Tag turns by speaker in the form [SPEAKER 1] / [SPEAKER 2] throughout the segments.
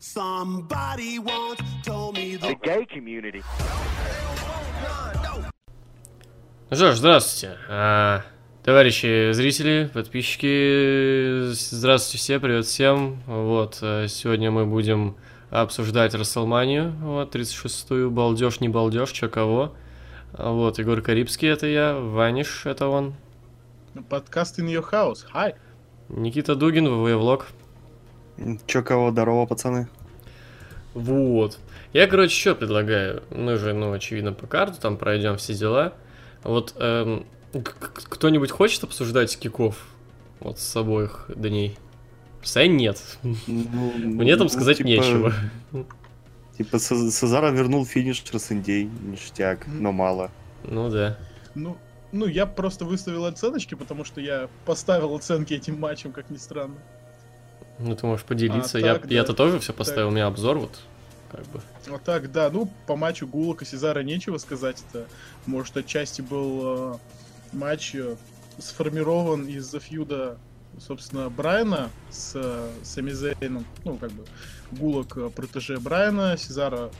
[SPEAKER 1] Somebody once told me the
[SPEAKER 2] gay community.
[SPEAKER 3] Ну что ж, здравствуйте. А, товарищи зрители, подписчики, здравствуйте все, привет всем. Вот, э, сегодня мы будем обсуждать Расселманию, вот, 36-ю, балдеж, не балдеж, чё кого. Вот, Егор Карибский, это я, Ваниш, это он.
[SPEAKER 4] Подкаст in your house. Hi.
[SPEAKER 3] Никита Дугин, ВВ-влог.
[SPEAKER 5] Чё кого, здорово, пацаны.
[SPEAKER 3] Вот. Я, короче, что предлагаю? Мы же, ну, очевидно, по карту там пройдем все дела. Вот эм, кто-нибудь хочет обсуждать киков? Вот с обоих дней? Сай нет.
[SPEAKER 5] Ну,
[SPEAKER 3] Мне там
[SPEAKER 5] ну,
[SPEAKER 3] сказать
[SPEAKER 5] типа-
[SPEAKER 3] нечего.
[SPEAKER 5] Типа Са- Сазара вернул финиш Трасцендей, ништяк, но мало.
[SPEAKER 3] Ну да.
[SPEAKER 4] Ну, ну, я просто выставил оценочки, потому что я поставил оценки этим матчам, как ни странно.
[SPEAKER 3] Ну ты можешь поделиться.
[SPEAKER 4] А,
[SPEAKER 3] я,
[SPEAKER 4] так, да.
[SPEAKER 3] я-то тоже все поставил,
[SPEAKER 4] Так.
[SPEAKER 3] у меня обзор вот. Как бы.
[SPEAKER 4] Вот так, да, ну, по матчу Гулок и Сезара нечего сказать. Это, может, отчасти был э, матч э, сформирован из-за фьюда, собственно, Брайана с э, Сами Зейном. Ну, как бы, Гулок э, протеже Брайана, Сезара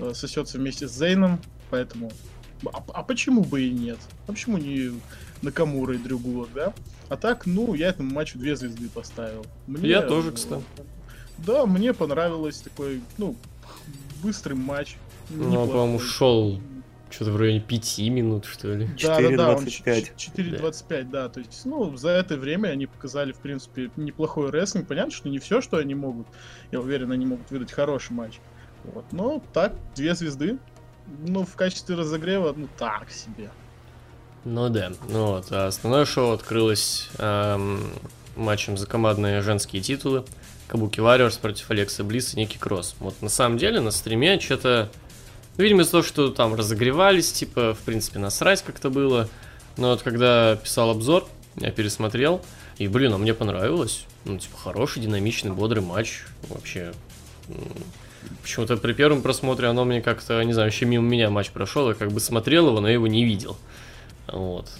[SPEAKER 4] э, сосется вместе с Зейном, поэтому... А, а почему бы и нет? А почему не Накамура и Дрю Гулок, да? А так, ну, я этому матчу две звезды поставил. Мне,
[SPEAKER 3] Я тоже, кстати.
[SPEAKER 4] Да, мне понравилось такой, ну, быстрый матч.
[SPEAKER 3] Ну, он, по-моему, шел что-то в районе 5 минут, что ли.
[SPEAKER 4] Да, да, да, он
[SPEAKER 5] 4.25.
[SPEAKER 4] 4.25, да. То есть, ну, за это время они показали, в принципе, неплохой рестлинг. Понятно, что не все, что они могут. Я уверен, они могут выдать хороший матч. Вот. Но так, две звезды. Ну, в качестве разогрева, ну, так себе.
[SPEAKER 3] Ну да. Ну вот. А основное шоу открылось эм, матчем за командные женские титулы. Кабуки Warriors против Алекса Близ и Ники Кросс. Вот на самом деле на стриме что-то... Видимо, из-за того, что там разогревались, типа, в принципе, насрать как-то было. Но вот когда писал обзор, я пересмотрел, и, блин, а мне понравилось. Ну, типа, хороший, динамичный, бодрый матч. Вообще, Почему-то при первом просмотре оно мне как-то, не знаю, еще мимо меня матч прошел, я как бы смотрел его, но я его не видел. Вот.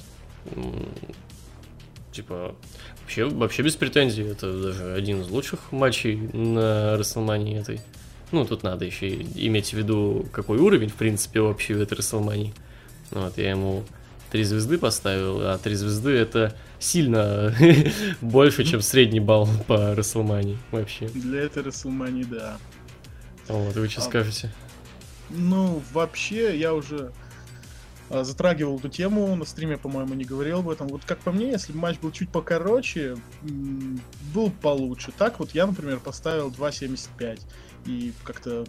[SPEAKER 3] Типа, вообще, вообще без претензий. Это даже один из лучших матчей на Расселмании этой. Ну, тут надо еще иметь в виду, какой уровень, в принципе, общий в этой Расселмании. Вот, я ему три звезды поставил, а три звезды это сильно больше, чем средний балл по Расселмании вообще.
[SPEAKER 4] Для этой Расселмани, да.
[SPEAKER 3] Вот, вы что
[SPEAKER 4] А,
[SPEAKER 3] скажете?
[SPEAKER 4] Ну, вообще, я уже затрагивал эту тему, на стриме, по-моему, не говорил об этом. Вот как по мне, если бы матч был чуть покороче, был бы получше. Так вот я, например, поставил 2.75. И как-то...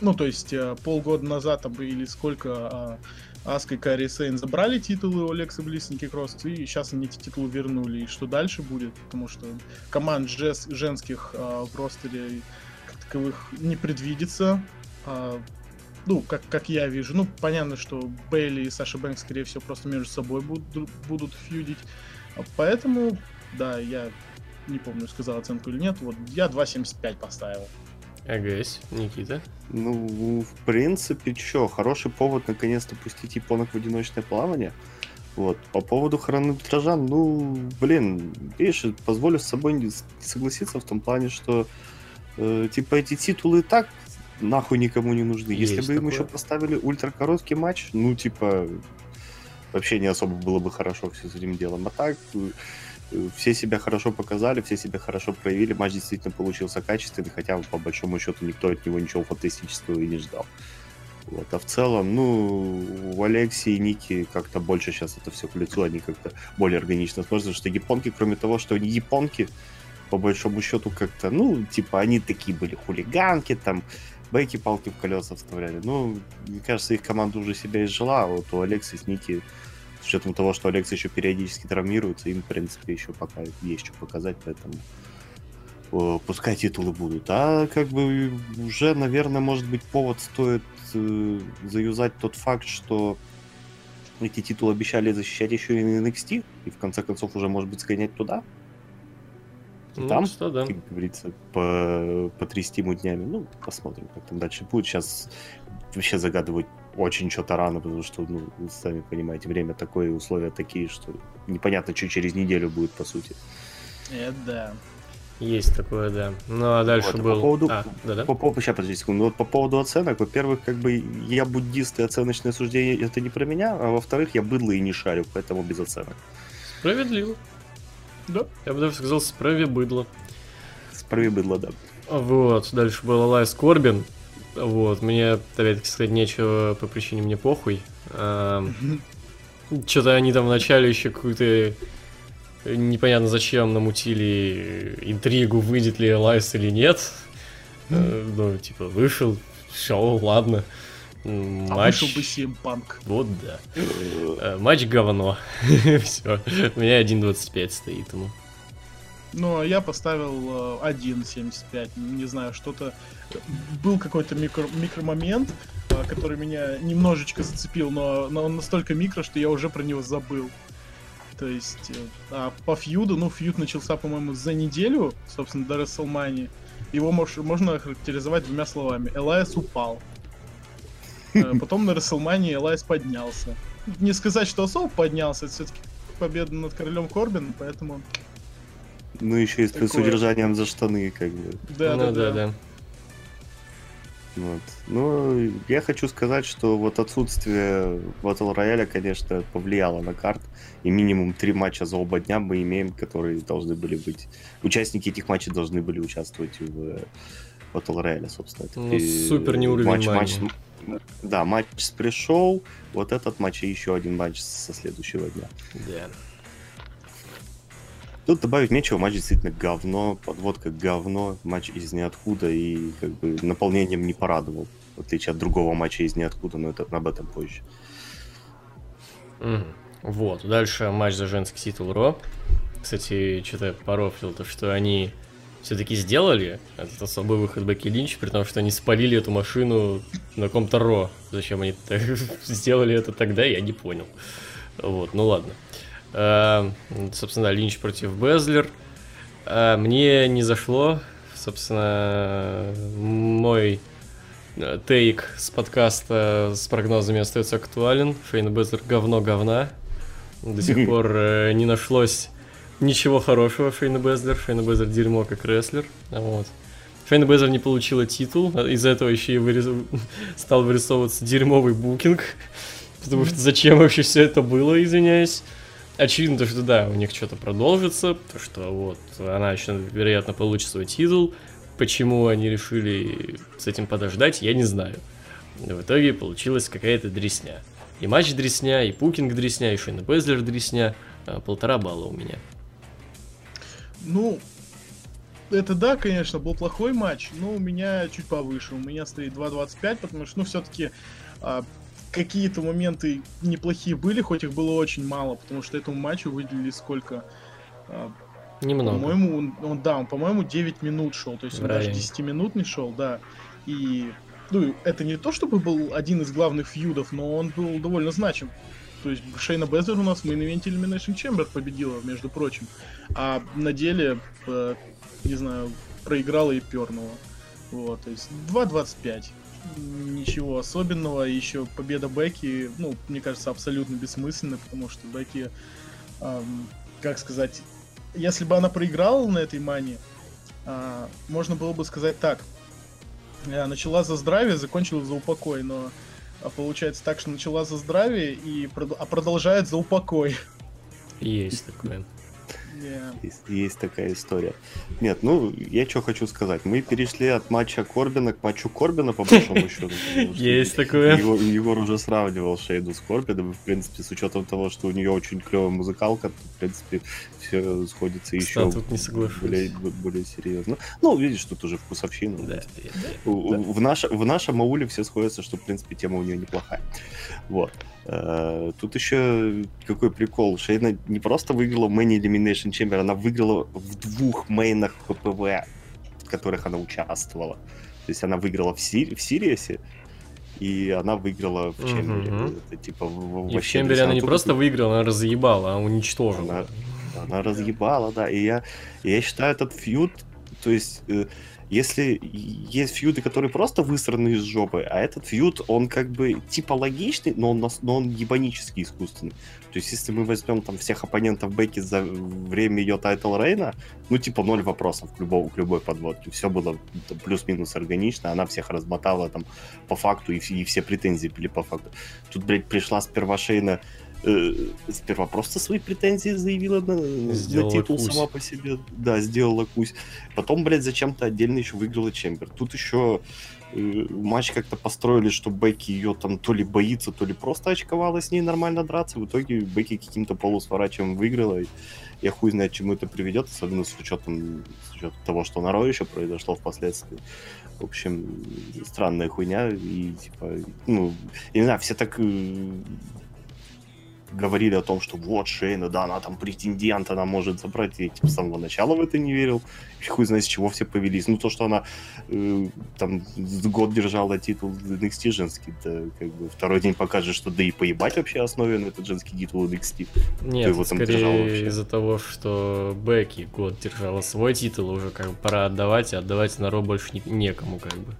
[SPEAKER 4] Ну, то есть, а, полгода назад там или сколько а, Аска и Карри Сейн забрали титулы у Алекса Близ, Ники Кросс, и сейчас они эти титулы вернули. И что дальше будет? Потому что команд жес- женских а, в ростере как таковых не предвидится. А, ну, как, как я вижу. Ну, понятно, что Бейли и Саша Бэнк, скорее всего, просто между собой будут, будут фьюдить. А Поэтому, да, я не помню, сказал оценку или нет. Вот я 2.75 поставил.
[SPEAKER 3] АГС, Никита.
[SPEAKER 5] Ну, в принципе, чё, хороший повод наконец-то пустить японок в одиночное плавание. Вот. По поводу хронометража, ну, блин, видишь, позволю с собой не согласиться в том плане, что э, типа эти титулы и так нахуй никому не нужны. Если
[SPEAKER 3] Есть
[SPEAKER 5] бы им
[SPEAKER 3] такое.
[SPEAKER 5] еще поставили ультракороткий матч, ну, типа, вообще не особо было бы хорошо все с этим делом. А так, э, все себя хорошо показали, все себя хорошо проявили, матч действительно получился качественный, хотя по большому счету никто от него ничего фантастического и не ждал. Вот. А в целом, ну, у Алекси и Ники как-то больше сейчас это все к лицу, они как-то более органично смотрятся, что японки, кроме того, что они японки, по большому счету как-то, ну, типа, они такие были хулиганки, там, бейки-палки в колеса вставляли. Ну, мне кажется, их команда уже себя изжила, а вот у Алекса с Ники, с учетом того, что Алекс еще периодически травмируется, им, в принципе, еще пока есть что показать, поэтому э, пускай титулы будут. А как бы уже, наверное, может быть, повод стоит э, заюзать тот факт, что эти титулы обещали защищать еще и NXT, и в конце концов уже, может быть, сгонять туда. И
[SPEAKER 3] Ну,
[SPEAKER 5] там,
[SPEAKER 3] что, да.
[SPEAKER 5] как говорится, по, потрясти ему днями. Ну, посмотрим, как там дальше будет. Сейчас вообще загадывать очень что-то рано, потому что, ну, вы сами понимаете, время такое, условия такие, что непонятно, что через неделю будет, по сути.
[SPEAKER 4] Это да.
[SPEAKER 3] Есть такое, да. Ну а дальше
[SPEAKER 5] Вот, а
[SPEAKER 3] был...
[SPEAKER 5] по поводу-
[SPEAKER 3] А, да-да.
[SPEAKER 5] По поводу, сейчас, подожди секунду. Вот по поводу оценок, во-первых, как бы я буддист и оценочное суждение это не про меня, а во-вторых, я быдло и не шарю, поэтому без оценок.
[SPEAKER 3] Справедливо.
[SPEAKER 4] Да.
[SPEAKER 3] Я бы даже сказал, справи быдло.
[SPEAKER 5] Справи быдло, да.
[SPEAKER 3] Вот, дальше был Алайс Корбин. Вот, мне, опять-таки, сказать нечего по причине мне похуй. Что-то они там вначале еще какую-то э, непонятно зачем намутили интригу, выйдет ли Алайс или нет. Э, Ну, типа, вышел, все, ладно.
[SPEAKER 4] А
[SPEAKER 3] Матч...
[SPEAKER 4] вышел бы CM Punk.
[SPEAKER 3] Вот да. Э, Матч говно. Все. У меня 1.25 стоит ему.
[SPEAKER 4] Ну, а я поставил э, 1.75. Не знаю, что-то... Был какой-то микро... микромомент, э, который меня немножечко зацепил, но, но он настолько микро, что я уже про него забыл. То есть, э, а по фьюду, ну, фьюд начался, по-моему, за неделю, собственно, до WrestleMania. Его мож- можно охарактеризовать двумя словами. Элайс упал. Э, Потом на WrestleMania Элайс поднялся. Не сказать, что особо поднялся, это все-таки победа над королем Корбин, поэтому...
[SPEAKER 5] Ну, еще и с, с
[SPEAKER 4] Такое.
[SPEAKER 5] удержанием за штаны, как бы.
[SPEAKER 4] Да,
[SPEAKER 3] Ну
[SPEAKER 4] да, да.
[SPEAKER 3] да.
[SPEAKER 5] Вот. Ну, я хочу сказать, что вот отсутствие Battle Royale, конечно, повлияло на карт. И минимум три матча за оба дня мы имеем, которые должны были быть... Участники этих матчей должны были участвовать в Battle Royale, собственно.
[SPEAKER 3] Ну,
[SPEAKER 5] пи-
[SPEAKER 3] супер не уровень
[SPEAKER 5] матч, матч, Да, матч с пришел, вот этот матч и еще один матч со следующего дня.
[SPEAKER 3] Да.
[SPEAKER 5] Тут добавить нечего, матч действительно говно, подводка говно, матч из ниоткуда и как бы наполнением не порадовал. В отличие от другого матча из ниоткуда, но это об этом позже.
[SPEAKER 3] Вот, дальше матч за женский титул Ро. Кстати, что-то порофлил то, что они все-таки сделали этот особый выход Бекки Линч, при том, что они спалили эту машину на каком-то Ро. Зачем они так сделали это тогда, я не понял. Вот, ну ладно. Э, собственно, да, Линч против Безлер. Э, мне не зашло. Собственно, мой э, тейк с подкаста с прогнозами остается актуален. Шейна Безлер говно говна. До сих пор э, не нашлось ничего хорошего Шейна Безлер. Шейна Безлер дерьмо как рестлер. Вот. Шейна Безлер не получила титул, из-за этого еще и вырез- стал вырисовываться дерьмовый букинг. Потому что зачем вообще все это было, извиняюсь. Очевидно, то, что да, у них что-то продолжится, то, что вот она еще, вероятно, получит свой титул. Почему они решили с этим подождать, я не знаю. Но в итоге получилась какая-то дресня. И матч дресня, и пукинг дресня, и Шейна Безлер дресня. А, Полтора балла у меня.
[SPEAKER 4] Ну, это да, конечно, был плохой матч, но у меня чуть повыше. У меня стоит 2.25, потому что, ну, все-таки какие-то моменты неплохие были, хоть их было очень мало, потому что этому матчу выделили сколько? А,
[SPEAKER 3] Немного.
[SPEAKER 4] По-моему, он, он- да, он, по-моему, 9 минут шел, то есть
[SPEAKER 3] В
[SPEAKER 4] он даже
[SPEAKER 3] районе.
[SPEAKER 4] 10 минут не шел, да. И, ну, это не то, чтобы был один из главных фьюдов, но он был довольно значим. То есть Шейна Безлер у нас в мейн ивенте Elimination Chamber победила, между прочим. А на деле, э, не знаю, проиграла и пернула. Вот, то есть 2.25. Ничего особенного. Еще победа Бекки, ну, мне кажется, абсолютно бессмысленная, потому что Бекки, ам, как сказать, если бы она проиграла на этой мане, а, можно было бы сказать так. э, Начала за здравие, закончила за упокой, но а, получается так, что начала за здравие, и а продолжает за упокой.
[SPEAKER 3] Есть такое.
[SPEAKER 5] Есть, есть такая история. Нет, ну, я что хочу сказать. Мы перешли от матча Корбина к матчу Корбина, по большому счету.
[SPEAKER 3] Есть такое.
[SPEAKER 5] Егор, уже сравнивал Шейду с Корбином, в принципе, с учетом того, что у нее очень клевая музыкалка, то, в принципе, все сходится еще
[SPEAKER 3] тут не соглашусь.
[SPEAKER 5] более, серьезно. Ну, видишь, тут уже вкусовщина.
[SPEAKER 3] Да.
[SPEAKER 5] В, в, наш- в нашем ауле все сходятся, что, в принципе, тема у нее неплохая. Вот. Э, Тут еще какой прикол. Шейна не просто выиграла в Мэнни Elimination Chamber, она выиграла в двух мейнах ППВ, в которых она участвовала. То есть она выиграла в, Сир- в Сириусе, и она выиграла в Чембере. Это типа в- в-
[SPEAKER 3] И в
[SPEAKER 5] вообще,
[SPEAKER 3] Чембере она не просто выиграла, она разъебала, а уничтожила.
[SPEAKER 5] Она, она разъебала, да. И я, я считаю этот feud то есть, э, если есть feud ы, которые просто высраны из жопы, а этот feud, он как бы типа логичный, но он, но он ебанически искусственный. То есть, если мы возьмем там всех оппонентов Бекки за время ее title reign а, ну, типа, ноль вопросов к, любому, к любой подводке. Все было плюс-минус органично, она всех размотала там по факту, и, и все претензии были по факту. Тут, блядь, пришла сперва Шейна, э, сперва просто свои претензии заявила на, на
[SPEAKER 3] Сделала
[SPEAKER 5] титул
[SPEAKER 3] кусь.
[SPEAKER 5] сама по себе. Да, сделала кусь. Потом, блядь, зачем-то отдельно еще выиграла Чембер. Тут еще э, матч как-то построили, что Бекки ее там то ли боится, то ли просто очковала с ней нормально драться. В итоге Бекки каким-то полусворачиваем выиграла. И я хуй знает, чему это приведет, особенно с учетом, с учетом того, что на Ро еще произошло впоследствии. В общем, странная хуйня. И типа, ну, я не знаю, все так э, говорили о том, что вот Шейна, да, она там претендент, она может забрать. Я типа, с самого начала в это не верил. И хуй знает, с чего все повелись. Ну, то, что она э, там год держала титул NXT женский, да, как бы второй день покажет, что да и поебать вообще основе на этот женский титул NXT.
[SPEAKER 3] Нет,
[SPEAKER 5] его там
[SPEAKER 3] скорее из-за того, что Бекки год держала свой титул, уже как бы пора отдавать, и отдавать на Ро больше не- некому, как бы.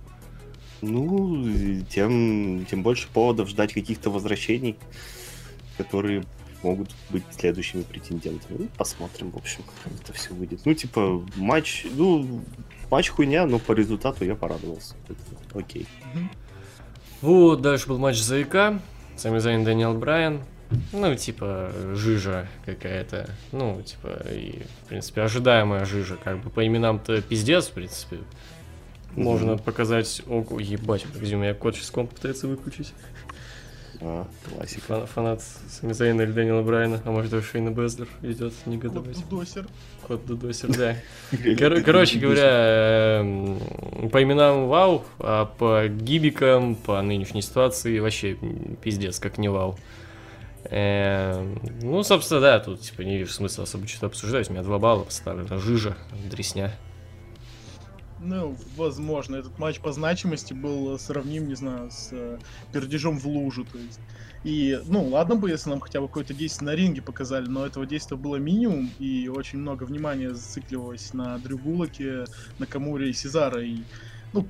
[SPEAKER 5] Ну, тем, тем больше поводов ждать каких-то возвращений, которые могут быть следующими претендентами. Ну, посмотрим, в общем, как это все выйдет. Ну, типа, матч, ну, матч хуйня, но по результату я порадовался. Это окей.
[SPEAKER 3] Вот, дальше был матч за IC. Сами Зайн, Дэниел Брайан. Ну, типа, жижа какая-то. Ну, типа, и, в принципе, ожидаемая жижа. Как бы по именам-то пиздец, в принципе. Можно показать... Ого, ебать, где у меня кот сейчас комп пытается выключить.
[SPEAKER 5] А, классика.
[SPEAKER 3] Фан- фанат Сами Зайна или Дэниела Брайана, а может даже Шейна Безлер идет негодовать.
[SPEAKER 4] Досер.
[SPEAKER 3] Кот Дудосер, да. Кор- короче говоря, эм, по именам вау, а по гибикам, по нынешней ситуации вообще пиздец, как не вау. Эм, Ну, собственно, да, тут типа не вижу смысла особо что-то обсуждать. У меня два балла поставлено. Жижа, дресня.
[SPEAKER 4] Ну, возможно, этот матч по значимости был э, сравним, не знаю, с э, пердежом в лужу, то есть. И, ну, ладно бы, если нам хотя бы какое-то действие на ринге показали, но этого действия было минимум, и очень много внимания зацикливалось на Дрю Гулаке, на Камуре и Сезара, и, ну,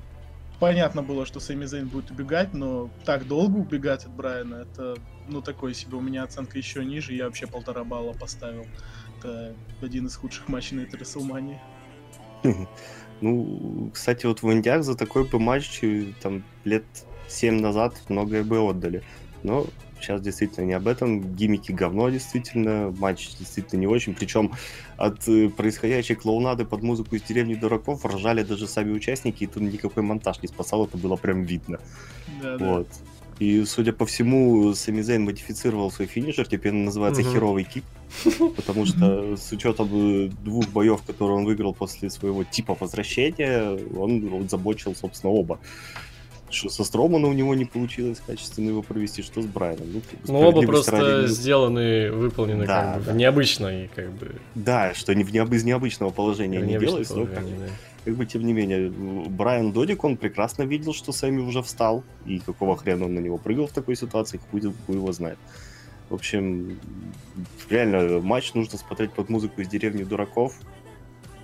[SPEAKER 4] понятно было, что Сами Зейн будет убегать, но так долго убегать от Брайана, это, ну, такой себе у меня оценка еще ниже, я вообще полтора балла поставил. Это один из худших матчей на этой.
[SPEAKER 5] Ну, кстати, вот в Индиях за такой бы матч э, там лет 7 назад многое бы отдали. Но сейчас действительно не об этом. Гиммики говно, действительно. Матч действительно не очень. Причем от э, происходящей клоунады под музыку из деревни дураков ржали даже сами участники, и тут никакой монтаж не спасал, это было прям видно.
[SPEAKER 4] Да, да.
[SPEAKER 5] И, судя по всему, Сами Зейн модифицировал свой финишер, теперь он называется
[SPEAKER 3] Мгм.
[SPEAKER 5] херовый кик. Потому что с учетом э, двух боев, которые он выиграл после своего типа возвращения, он вот забочил, собственно, оба. Что со Стромана у него не получилось качественно его провести, что с Брайаном. Ну,
[SPEAKER 3] Ну, оба просто
[SPEAKER 5] ради,
[SPEAKER 3] сделаны, выполнены
[SPEAKER 5] Да,
[SPEAKER 3] как бы
[SPEAKER 5] да.
[SPEAKER 3] необычно и как бы
[SPEAKER 5] Да, что не в необ- из необычного положения не делалось, но как,
[SPEAKER 3] да.
[SPEAKER 5] Как бы тем не менее, Брайан Додик, он прекрасно видел, что Сэмми уже встал, и какого хрена он на него прыгал в такой ситуации, хуй, хуй его знает. В общем, реально, матч нужно смотреть под музыку из деревни дураков.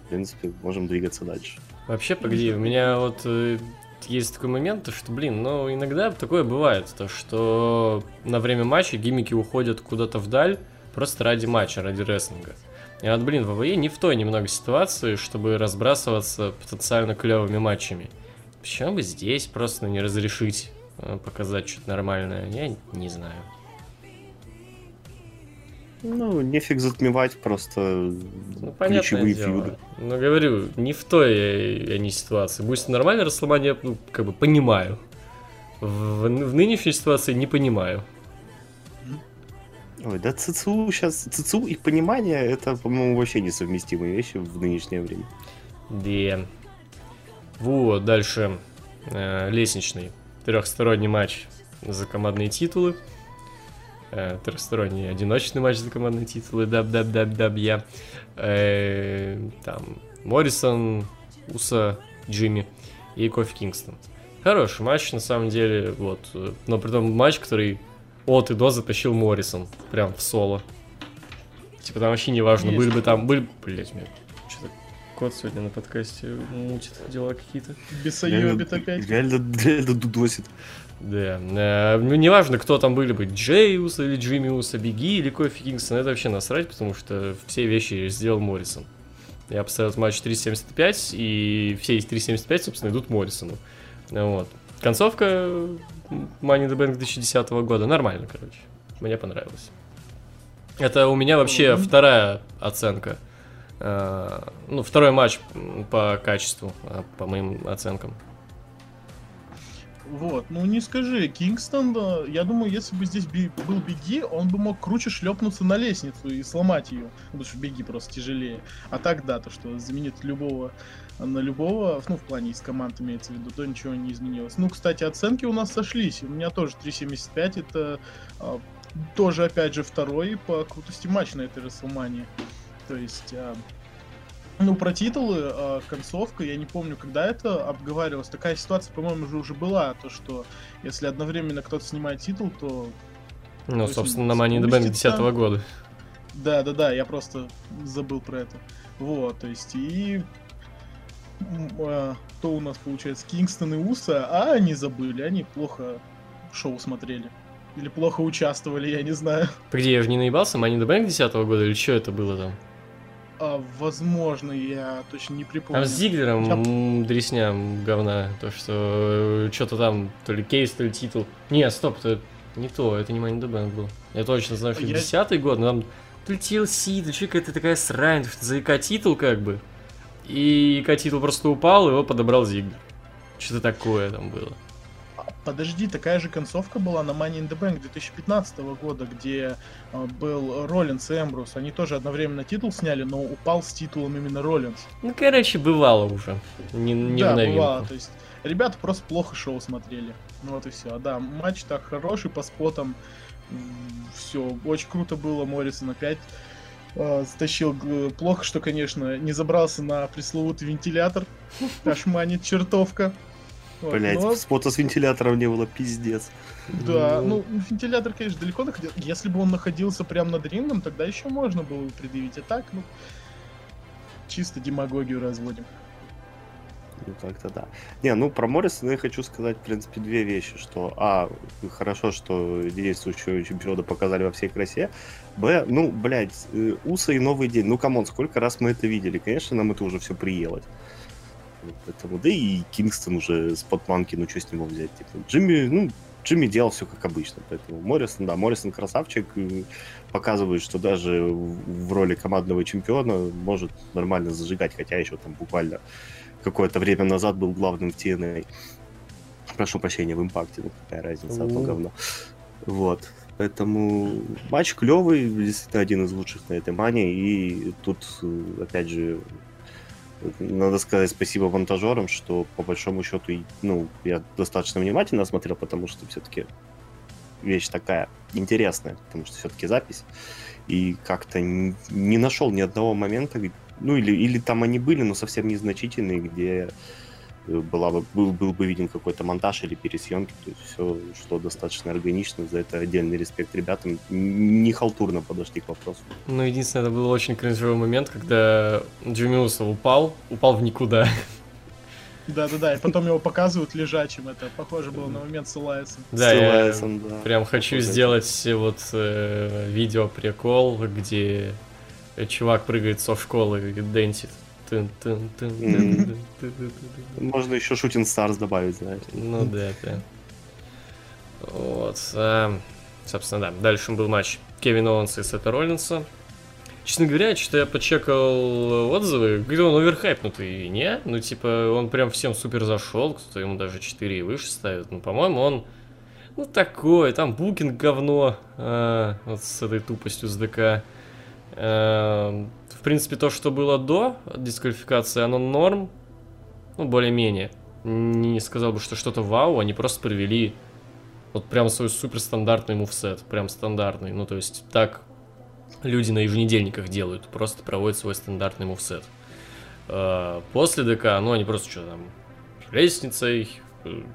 [SPEAKER 5] В принципе, можем двигаться дальше.
[SPEAKER 3] Вообще, погоди, у меня вот э, есть такой момент, то что, блин, ну иногда такое бывает, то что на время матча гиммики уходят куда-то вдаль просто ради матча, ради рестлинга. И вот, блин, в ВВЕ не в той немного ситуации, чтобы разбрасываться потенциально клевыми матчами. Почему бы здесь просто не разрешить э, показать что-то нормальное? Я не знаю.
[SPEAKER 5] Ну, нефиг затмевать просто
[SPEAKER 3] Ну,
[SPEAKER 5] ключевые
[SPEAKER 3] дело.
[SPEAKER 5] фьюды.
[SPEAKER 3] Но говорю, не в той я, я не ситуации. Будь нормально Расслабание, я, ну, как бы понимаю. В, в нынешней ситуации не понимаю.
[SPEAKER 5] Ой, да ЦЦУ сейчас... ЦЦУ и понимание, это, по-моему, вообще несовместимые вещи в нынешнее время.
[SPEAKER 3] Да. Вот, дальше э, лестничный трехсторонний матч за командные титулы. Э, трехсторонний одиночный матч за командные титулы. даб даб даб даб я. Э, там Моррисон, Уса, Джимми и Кофи Кингстон. Хороший матч, на самом деле, вот. Но при том матч, который от и до затащил Моррисон. Прям в соло. Типа там вообще не важно, были бы там, были... Блять, мне что-то Кот сегодня на подкасте мутит дела какие-то.
[SPEAKER 4] Бесоебит опять.
[SPEAKER 5] Реально, реально дудосит.
[SPEAKER 3] Да. Э, Ну, неважно, кто там были бы, Джейус или Джиммиус, Беги или Кофи Кингстон, это вообще насрать, потому что все вещи сделал Моррисон. Я поставил матч 3.75, и все из 3.75, собственно, идут Моррисону. Вот. Концовка Money in the Bank 2010 года нормально, короче. Мне понравилось. Это у меня вообще
[SPEAKER 4] Мгм.
[SPEAKER 3] вторая оценка. Э, Ну, второй матч по качеству, э, по моим оценкам.
[SPEAKER 4] Вот, ну не скажи, Кингстон, да, я думаю, если бы здесь би- был Беги, он бы мог круче шлепнуться на лестницу и сломать ее. Потому что Беги просто тяжелее. А так, да, то, что заменит любого на любого, ну, в плане из команд имеется в виду, то ничего не изменилось. Ну, кстати, оценки у нас сошлись. У меня тоже 3.75, это а, тоже, опять же, второй по крутости матч на этой Расселмании. То есть, а, ну, про титулы, а, концовка, я не помню, когда это обговаривалось. Такая ситуация, по-моему, уже уже была, то что если одновременно кто-то снимает титул, то
[SPEAKER 3] Ну,
[SPEAKER 4] есть
[SPEAKER 3] собственно, на Bank
[SPEAKER 4] спустится.
[SPEAKER 3] 2010 года.
[SPEAKER 4] да, да, да, я просто забыл про это. Вот, то есть и кто у нас получается Кингстон и Уса, а они забыли, они плохо шоу смотрели. Или плохо участвовали, я не знаю.
[SPEAKER 3] Где я же не наебался? The Bank 10 года или что это было там?
[SPEAKER 4] А, возможно, я точно не припомню.
[SPEAKER 3] Там с Зиглером
[SPEAKER 4] Я-
[SPEAKER 3] м, дресня м, говна. То, что что-то там, то ли кейс, то ли титул. Не, стоп, это не то, это не the Bank был. Я точно знаю, что
[SPEAKER 4] Я-
[SPEAKER 3] 10 год, но там то ли TLC, то ли что какая-то такая срань, что за ИК титул как бы. И ИК титул просто упал, его подобрал Зиглер. Что-то такое там было.
[SPEAKER 4] Подожди, такая же концовка была на Money in the Bank 2015 года, где а, был Роллинс и Эмбрус. Они тоже одновременно титул сняли, но упал с титулом именно Роллинс.
[SPEAKER 3] Ну, короче, бывало уже. Не, не
[SPEAKER 4] да,
[SPEAKER 3] в
[SPEAKER 4] бывало. То есть ребята просто плохо шоу смотрели. Ну вот и все. А да, матч так хороший по спотам. Все, очень круто было. Моррисон опять э, г- Плохо, что, конечно, не забрался на пресловутый вентилятор. Аж манит чертовка.
[SPEAKER 5] Блять,
[SPEAKER 4] но-
[SPEAKER 5] spot а с вентилятором не было, пиздец.
[SPEAKER 4] Да,
[SPEAKER 3] Ну.
[SPEAKER 4] ну, вентилятор, конечно, далеко находился. Если бы он находился прямо над рингом, тогда еще можно было бы предъявить. А так, ну, чисто демагогию разводим.
[SPEAKER 5] Ну так-то да. Не, ну про Моррисона я хочу сказать, в принципе, две вещи. Что, а, хорошо, что действующего чемпиона показали во всей красе. Б, ну, блядь, э, Уса и Новый день. Ну, come on, сколько раз мы это видели? Конечно, нам это уже все приелось. Поэтому, да и Кингстон уже с подманки, ну, что с него взять? Типа, Джимми, ну, Джимми делал все как обычно. Поэтому Моррисон, да, Моррисон красавчик. э, Показывает, что даже в роли командного чемпиона может нормально зажигать, хотя еще там буквально какое-то время назад был главным в TNA. Прошу прощения, в импакте, ну какая разница, одно
[SPEAKER 3] У.
[SPEAKER 5] говно. Вот. Поэтому матч клевый, действительно один из лучших на этой мане. И тут, э, опять же, надо сказать спасибо монтажерам, что по большому счету, ну, я достаточно внимательно смотрел, потому что все-таки вещь такая интересная, потому что все-таки запись. И как-то не нашел ни одного момента, ну или, или там они были, но совсем незначительные, где была бы, был, был бы виден какой-то монтаж или пересъемки. То есть все, что достаточно органично, за это отдельный респект ребятам. Не халтурно подошли к вопросу.
[SPEAKER 3] Ну, единственное, это был очень кринжовый момент, когда Джимми Усо упал, упал в никуда.
[SPEAKER 4] Да-да-да, и потом его показывают лежачим. Это похоже было на момент с Элайсом.
[SPEAKER 3] Да,
[SPEAKER 5] С
[SPEAKER 3] я
[SPEAKER 5] Элайсом, да.
[SPEAKER 3] прям хочу сделать вот э, видео прикол, где чувак прыгает со школы и дэнсит.
[SPEAKER 5] Можно еще Shooting Stars добавить, знаете.
[SPEAKER 3] Ну да, да. Вот. а, собственно, да. Дальше был матч Кевина Оуэнса и Сета Роллинса. Честно говоря, что я почекал отзывы, где он оверхайпнутый, не? Ну, типа, он прям всем супер зашел, кто-то ему даже 4 и выше ставит. Ну, по-моему, он, ну, такой, там букинг говно, а, вот с этой тупостью с ДК. В принципе, то, что было до дисквалификации, оно норм, ну, более-менее. Не сказал бы, что что-то вау, они просто привели вот прям свой суперстандартный мувсет, прям стандартный. Ну, то есть так люди на еженедельниках делают, просто проводят свой стандартный мувсет. Э, После ДК, ну, они просто что там, лестницей,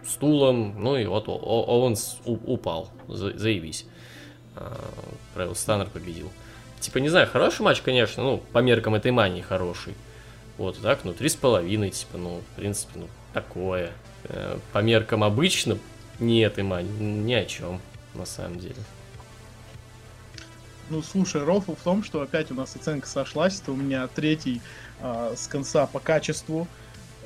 [SPEAKER 3] стулом, ну и вот Оуэнс упал, За- заебись. Э, Правил Станнер победил. Типа, не знаю, хороший матч, конечно, ну, по меркам этой мании хороший. Вот так, ну, три с половиной, типа, ну, в принципе, ну, такое. Э, По меркам обычным, нет, Имань, ни о чем, на самом деле.
[SPEAKER 4] Ну, слушай, рофл в том, что опять у нас оценка сошлась. Это у меня третий а, с конца по качеству.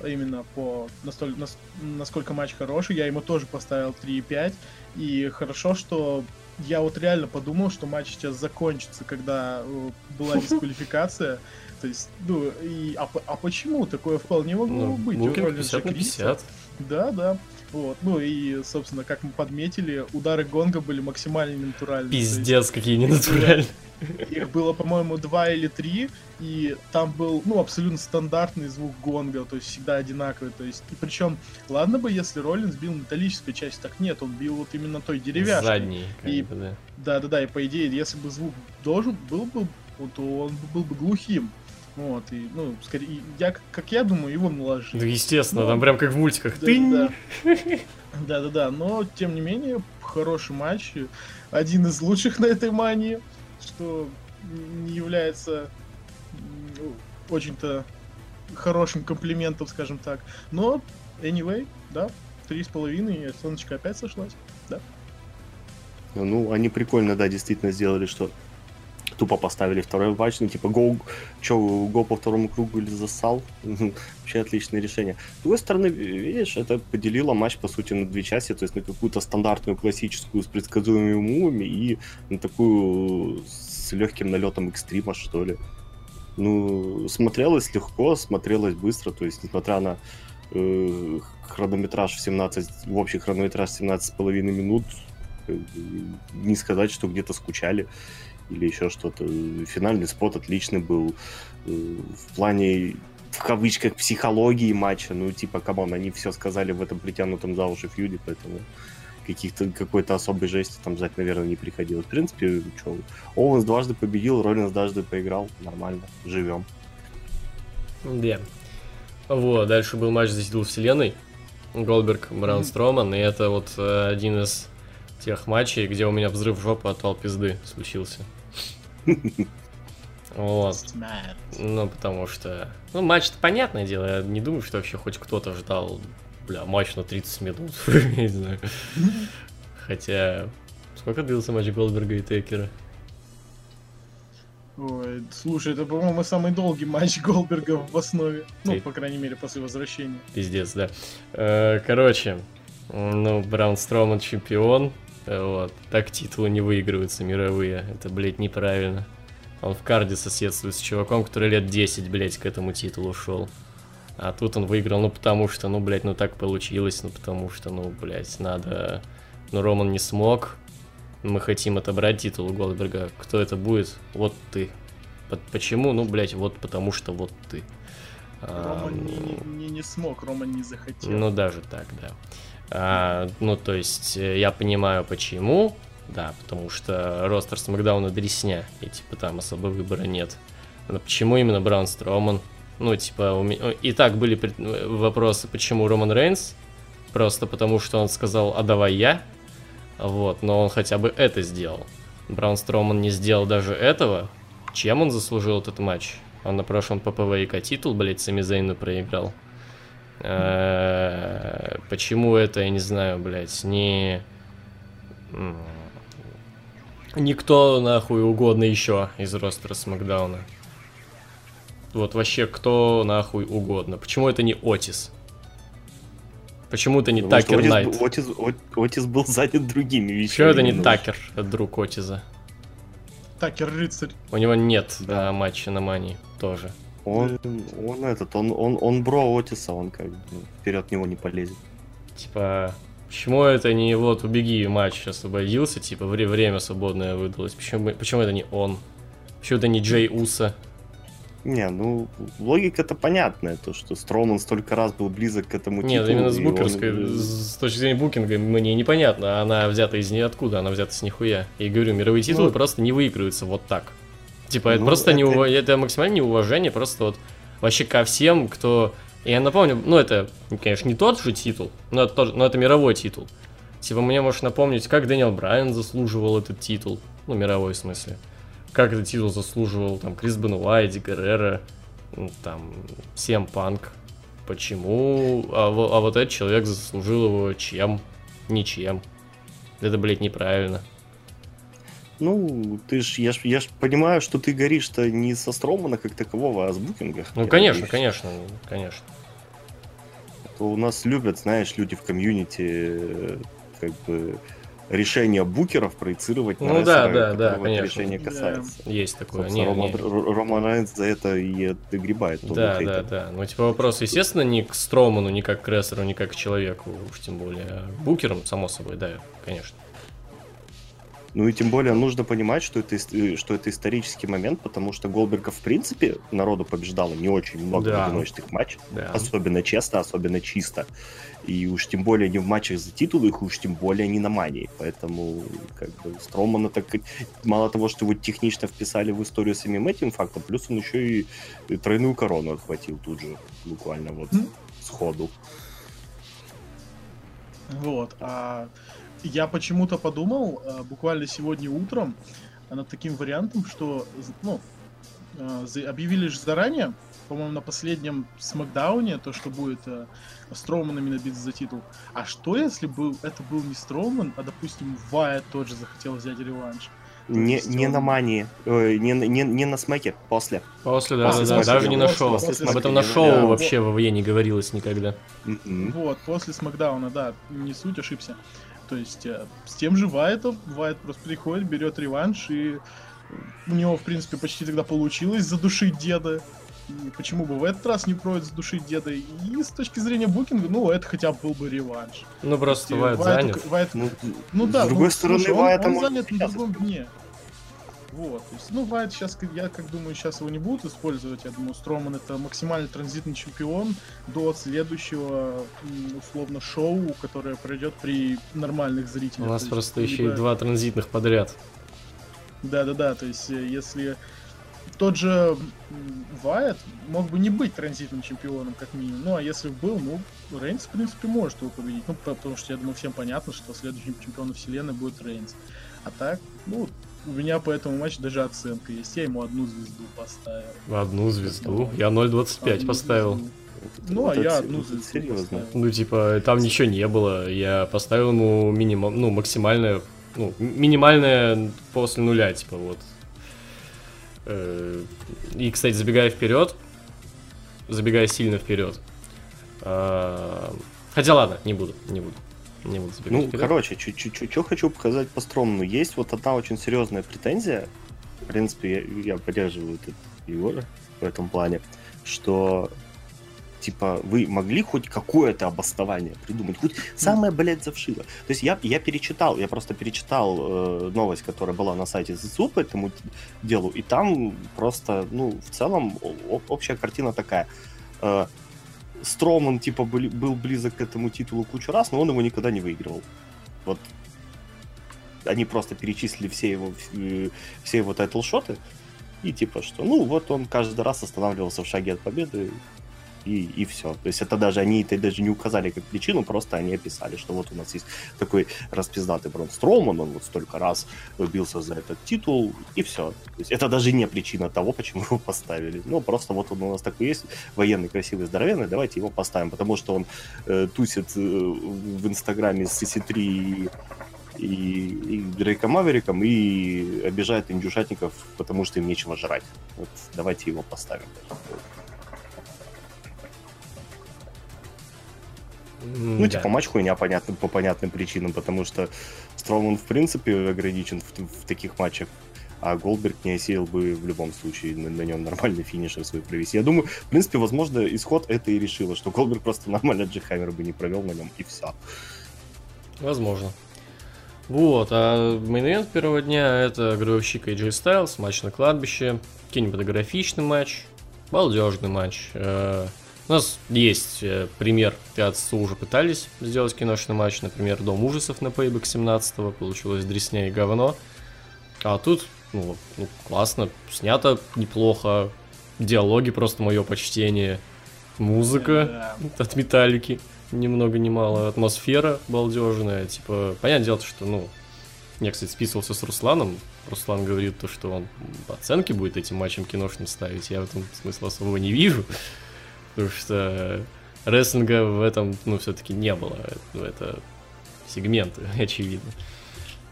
[SPEAKER 4] Именно по настоль, нас- насколько матч хороший. Я ему тоже поставил 3,5. И хорошо, что я вот реально подумал, что матч сейчас закончится, когда э, была дисквалификация. То есть, ну, и, а, а почему такое вполне могло
[SPEAKER 3] Ну,
[SPEAKER 4] быть?
[SPEAKER 3] Букинг
[SPEAKER 4] Роллинс же
[SPEAKER 3] 50 на
[SPEAKER 4] Криса.
[SPEAKER 3] 50.
[SPEAKER 4] Да, да. Вот. Ну и, собственно, как мы подметили, удары гонга были максимально натуральные. То есть
[SPEAKER 3] Пиздец, какие ненатуральные.
[SPEAKER 4] Их было, по-моему, два или три, и там был, ну, абсолютно стандартный звук гонга, то есть всегда одинаковый. То есть, и причем, ладно бы, если Роллинс бил металлической частью, так нет, он бил вот именно той деревяшкой.
[SPEAKER 3] Задний, как
[SPEAKER 4] И-
[SPEAKER 3] да.
[SPEAKER 4] Да-да-да, и по идее, если бы звук должен был бы, то он был бы глухим. Вот, и, ну, скорее, я, как я думаю, его наложили.
[SPEAKER 3] Ну, естественно,
[SPEAKER 4] Ну,
[SPEAKER 3] там прям как в мультиках.
[SPEAKER 4] Да,
[SPEAKER 3] Тынь!
[SPEAKER 4] да. Да-да-да, но тем не менее, хороший матч. Один из лучших на этой мании, что не является м, очень-то хорошим комплиментом, скажем так. Но, anyway, да, три с половиной, и оценочка опять сошлась.
[SPEAKER 5] Ну, они прикольно, да, действительно сделали, что тупо поставили второй матч, ну, типа, го, чё, го по второму кругу или засал. Вообще отличное решение. С другой стороны, видишь, это поделило матч, по сути, на две части, то есть на какую-то стандартную классическую с предсказуемыми мувами и на такую с легким налетом экстрима, что ли. Ну, смотрелось легко, смотрелось быстро, то есть, несмотря на э, хронометраж в 17, в общий хронометраж 17,5 минут, э, не сказать, что где-то скучали или еще что-то. Финальный spot отличный был. Э, В плане, в кавычках, психологии матча, ну, типа, come on, они все сказали в этом притянутом за уши feud е, поэтому каких-то какой-то особой жести там ждать, наверное, не приходилось. В принципе, что, Оуэнс дважды победил, Роллинс дважды проиграл, нормально, живем.
[SPEAKER 3] Да. Вот, дальше был матч за титул вселенной. Голдберг, Браун Строман, и это вот э, один из тех матчей, где у меня взрыв жопы от толп пизды случился. Вот. Ну, потому что... Ну, матч-то понятное дело, я не думаю, что вообще хоть кто-то ждал, бля, матч на 30 минут, я не знаю. Хотя... Сколько длился матч Голдберга и Текера?
[SPEAKER 4] Ой, слушай, это, по-моему, самый долгий матч Голдберга в основе. Ну,
[SPEAKER 3] Ты-
[SPEAKER 4] по крайней мере, после возвращения.
[SPEAKER 3] Пиздец, да. Э, Короче, ну, Браун Строман чемпион. Вот. Так титулы не выигрываются мировые. Это, блядь, неправильно. Он в карде соседствует с чуваком, который лет 10, блядь, к этому титулу шел. А тут он выиграл, ну, потому что, ну, блядь, ну, так получилось, ну, потому что, ну, блядь, надо... Ну, Роман не смог. Мы хотим отобрать титул у Голдберга. Кто это будет? Вот ты. По- Почему? Ну, блядь, вот потому что вот ты.
[SPEAKER 4] Роман
[SPEAKER 3] Ам,
[SPEAKER 4] не, не- не- не смог, Роман не захотел.
[SPEAKER 3] ну, даже так, да. А, ну, то есть, э, я понимаю, почему. Да, потому что ростер Смакдауна дресня, и, типа, там особо выбора нет. Но почему именно Браун Строман? Ну, типа, у меня... И так были пред- э, вопросы, почему Роман Рейнс? Просто потому, что он сказал, а давай я. Вот, но он хотя бы это сделал. Браун Строман не сделал даже этого. Чем он заслужил этот матч? Он на прошлом ППВ титул, блядь, Сами Зейну проиграл. Э, Почему это, я не знаю, блядь, не... Никто нахуй угодно еще из ростера Смакдауна. Вот вообще кто нахуй угодно. Почему это не Отис? Почему это не
[SPEAKER 5] Потому
[SPEAKER 3] Такер
[SPEAKER 5] Отис,
[SPEAKER 3] Найт?
[SPEAKER 5] был- Отис, От- Отис был занят другими вещами.
[SPEAKER 3] Почему это не
[SPEAKER 5] ну,
[SPEAKER 3] Такер, друг Отиза?
[SPEAKER 4] Такер Рыцарь.
[SPEAKER 3] У него нет
[SPEAKER 5] Да.
[SPEAKER 3] да, матча на Мании тоже.
[SPEAKER 5] Он, он этот, он, он, он бро Отиса, он как бы вперед него не полезет.
[SPEAKER 3] Типа, почему это не вот убеги матч освободился, типа вре- время свободное выдалось? Почему, почему это не он? Почему это не Джей Уса?
[SPEAKER 5] Не, ну, логика-то понятная, то, что Строман столько раз был близок к этому
[SPEAKER 3] Нет,
[SPEAKER 5] титулу.
[SPEAKER 3] именно с букерской,
[SPEAKER 5] он,
[SPEAKER 3] с точки зрения букинга, мне непонятно. Она взята из ниоткуда, она взята с нихуя. И говорю, мировые титулы
[SPEAKER 4] Ну,
[SPEAKER 3] просто не выигрываются вот так. Типа, это
[SPEAKER 5] Ну,
[SPEAKER 3] просто
[SPEAKER 5] это-
[SPEAKER 3] неува- это максимальное неуважение просто вот вообще ко всем, кто... Я напомню, ну это, конечно, не тот же титул, но это, тот- но это мировой титул. Типа, мне можешь напомнить, как Дэниел Брайан заслуживал этот титул, ну, мировой в смысле. Как этот титул заслуживал там Крис Бенуа, Эдди Геррера, ну, там, всем панк. Почему? А, а вот этот человек заслужил его чем? Ничем. Это, блядь, неправильно.
[SPEAKER 5] Ну, ты ж, я ж, я ж понимаю, что ты горишь-то не со Стромана как такового, а с букинга.
[SPEAKER 3] Ну, конечно,
[SPEAKER 5] надеюсь.
[SPEAKER 3] конечно, конечно.
[SPEAKER 5] То у нас любят, знаешь, люди в комьюнити э, как бы решения букеров проецировать на
[SPEAKER 3] Ну да,
[SPEAKER 5] рестлера,
[SPEAKER 3] да, да,
[SPEAKER 5] это
[SPEAKER 3] конечно.
[SPEAKER 5] решение
[SPEAKER 4] Да.
[SPEAKER 5] касается.
[SPEAKER 3] Есть такое.
[SPEAKER 5] Собственно,
[SPEAKER 3] Не,
[SPEAKER 5] Рома,
[SPEAKER 3] не.
[SPEAKER 5] Рома Райнс за это и догребает. тонну
[SPEAKER 3] Да, да, да. Ну, типа, вопрос, естественно, не к Строману, не как к рестлеру, не как к человеку, уж тем более. а к Букерам, само собой, да, конечно.
[SPEAKER 5] Ну и тем более нужно понимать, что это, э, что это исторический момент, потому что Голберга в принципе народу побеждало не очень много
[SPEAKER 3] Да.
[SPEAKER 5] в одиночных матчах.
[SPEAKER 3] Да.
[SPEAKER 5] Особенно честно, особенно чисто. И уж тем более не в матчах за титулы, их уж тем более не на мании. Поэтому, как бы, Стромана так мало того, что его технично вписали в историю самим этим фактом, плюс он еще и и тройную корону отхватил тут же, буквально вот
[SPEAKER 4] М.
[SPEAKER 5] сходу.
[SPEAKER 4] Вот. А я почему-то подумал а, буквально сегодня утром над таким вариантом, что ну, за- объявили же заранее, по-моему, на последнем смакдауне, то, что будет а, Строуман именно биться за титул. А что если бы это был не Строуман, а, допустим, Вайт тот же захотел взять реванш?
[SPEAKER 5] Не, не на мании, ой, не, на- не, не на смеке, после.
[SPEAKER 3] После, да,
[SPEAKER 4] После
[SPEAKER 3] да, да,
[SPEAKER 4] Смака,
[SPEAKER 3] даже не на шоу.
[SPEAKER 4] после
[SPEAKER 3] Об этом на шоу
[SPEAKER 5] да.
[SPEAKER 3] вообще в ВВЕ не говорилось никогда.
[SPEAKER 5] Мгм.
[SPEAKER 4] Вот, после смакдауна, да, не суть, ошибся. То есть э, с тем же Вайтом, Вайт просто приходит, берет реванш, и у него, в принципе, почти тогда получилось задушить деда. И почему бы в этот раз не пройдет задушить деда? И с точки зрения букинга, ну, это хотя бы был бы реванш.
[SPEAKER 3] Ну, просто
[SPEAKER 4] И
[SPEAKER 3] Вайт занят.
[SPEAKER 4] Вайт-
[SPEAKER 5] Ну,
[SPEAKER 4] ну да,
[SPEAKER 5] с другой
[SPEAKER 4] ну,
[SPEAKER 5] стороны,
[SPEAKER 4] слушай, он-
[SPEAKER 5] Вайта
[SPEAKER 4] он,
[SPEAKER 5] можно
[SPEAKER 4] занят на другом дне. Вот, то есть, ну, Вайт сейчас, я как думаю, сейчас его не будут использовать. Я думаю, Строман это максимально транзитный чемпион до следующего, условно, шоу, которое пройдет при нормальных
[SPEAKER 3] У
[SPEAKER 4] зрителях.
[SPEAKER 3] нас
[SPEAKER 4] То есть,
[SPEAKER 3] просто еще и
[SPEAKER 4] либо-
[SPEAKER 3] два транзитных подряд.
[SPEAKER 4] Да-да-да, то есть, э, если тот же Вайт мог бы не быть транзитным чемпионом, как минимум. Ну, а если бы был, ну, Рейнс, в принципе, может его победить. Ну, по- потому что, я думаю, всем понятно, что следующим чемпионом вселенной будет Рейнс. А так, ну, у меня по этому матчу даже оценка есть. Я ему одну звезду поставил.
[SPEAKER 3] Одну звезду. Я 0.25
[SPEAKER 4] Одну
[SPEAKER 3] поставил.
[SPEAKER 4] звезду. Ну,
[SPEAKER 5] Вот
[SPEAKER 4] а я
[SPEAKER 5] это-
[SPEAKER 4] одну
[SPEAKER 5] вот
[SPEAKER 4] звезду
[SPEAKER 5] серьезно.
[SPEAKER 4] поставил.
[SPEAKER 3] Ну, типа, там ничего не было. Я поставил ему минимум, ну, максимальное, ну, минимальное после нуля, типа, вот. Э, И, кстати, забегая вперед, забегая сильно вперед. а, Хотя ладно, не буду, не буду. Не буду забегать
[SPEAKER 5] Ну,
[SPEAKER 3] вперед.
[SPEAKER 5] короче, что хочу показать по Строману. Есть вот одна очень серьезная претензия. В принципе, я, я поддерживаю Егора в этом плане, что типа вы могли хоть какое-то обоснование придумать, хоть самое, блядь, завшило. То есть я, я перечитал, я просто перечитал э, новость, которая была на сайте ЗСУ по этому делу, и там просто, ну, в целом о- общая картина такая. Э, Строман, типа, были- был близок к этому титулу кучу раз, но он его никогда не выигрывал. Вот они просто перечислили все его, э, все его title shot ы, и типа, что, ну, вот он каждый раз останавливался в шаге от победы, и, и все. То есть это даже, они это даже не указали как причину, просто они описали, что вот у нас есть такой распиздатый Брон Строуман, он вот столько раз бился за этот титул, и все. То есть это даже не причина того, почему его поставили. Ну, просто вот он у нас такой есть, военный, красивый, здоровенный, давайте его поставим, потому что он э, тусит э, в Инстаграме с CC3 и, и, и Дрейком Мавериком и обижает индюшатников, потому что им нечего жрать. Вот давайте его поставим. Ну,
[SPEAKER 3] да.
[SPEAKER 5] типа, матч хуйня понятным, по понятным причинам, потому что Строман, в принципе, ограничен в, в таких матчах, а Голдберг не осилил бы в любом случае на, на нем нормальный finisher свой провести. Я думаю, в принципе, возможно, исход это и решило, что Голдберг просто нормально Jackhammer бы не провел на нем, и все.
[SPEAKER 3] Возможно. Вот, а main первого дня это гробовщик AJ Styles, матч на кладбище, кинематографичный матч, балдежный матч. Э, У нас есть э, пример, отцу уже пытались сделать киношный матч, например, Дом ужасов на Payback 17 получилось дресня и говно. А тут, ну, ну, классно, снято неплохо, диалоги просто мое почтение, музыка
[SPEAKER 4] Да.
[SPEAKER 3] от металлики ни много ни мало атмосфера балдежная, типа, понятное дело, что, ну, Я, кстати, списывался с Русланом. Руслан говорит то, что он оценки будет этим матчем киношным ставить. Я в этом смысла особого не вижу. Потому что рестлинга в этом, ну, все-таки не было. Ну, это сегменты, очевидно.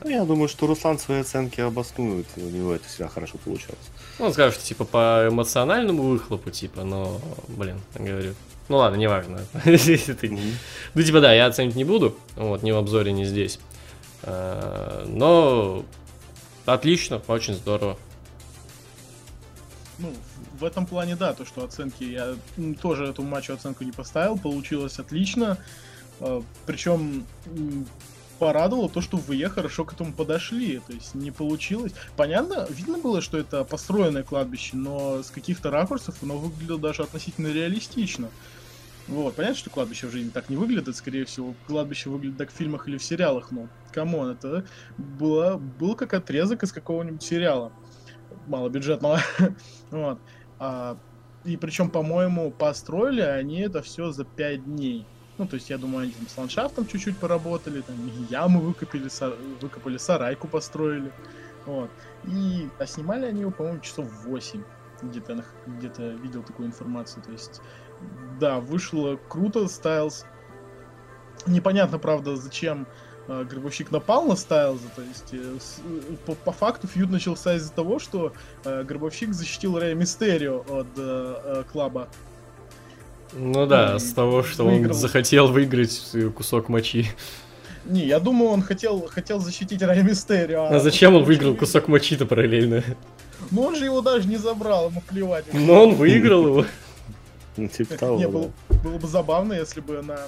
[SPEAKER 5] Ну, я думаю, что Руслан свои оценки обоснует, у него это всегда хорошо получалось.
[SPEAKER 3] Ну, он скажет, что, типа, по эмоциональному выхлопу, типа, но, блин, говорю, ну ладно, неважно. Ну, типа, да, я оценить не буду, вот, ни в обзоре, ни здесь. А, но отлично, очень здорово.
[SPEAKER 4] Ну, в этом плане, да, то, что оценки, я тоже этому матчу оценку не поставил, получилось отлично. А, Причем порадовало то, что вы хорошо к этому подошли, то есть не получилось. Понятно, видно было, что это построенное кладбище, но с каких-то ракурсов оно выглядело даже относительно реалистично. Вот, понятно, что кладбище в жизни так не выглядит, скорее всего, кладбище выглядит так в фильмах или в сериалах, но, come on, это было, был как отрезок из какого-нибудь сериала малобюджетного. вот. А, и причем, по-моему, построили они это все за 5 дней. Ну, то есть, я думаю, они там с ландшафтом чуть-чуть поработали, там ямы выкопали, са- выкопали, сарайку построили. Вот. И, а снимали они его, по-моему, часов 8. Где-то, я где-то видел такую информацию. То есть, да, вышло круто, Стайлз. Непонятно, правда, зачем Гробовщик напал на Стайлза. То есть, э, с- э, по, по факту фьюд начался из-за того, что э, Гробовщик защитил Рэя Мистерио от э, э, Клаба.
[SPEAKER 3] Ну да,
[SPEAKER 4] Ну,
[SPEAKER 3] с того, что
[SPEAKER 4] выиграл.
[SPEAKER 3] он захотел выиграть э, кусок мочи.
[SPEAKER 4] Не, я думаю, он хотел, хотел защитить Рэя Мистерио.
[SPEAKER 3] А зачем он выиграл кусок мочи-то параллельно?
[SPEAKER 4] Ну он же его даже не забрал, ему плевать.
[SPEAKER 3] Но он выиграл его.
[SPEAKER 5] Ну, типа того,
[SPEAKER 4] было, было бы забавно, если бы на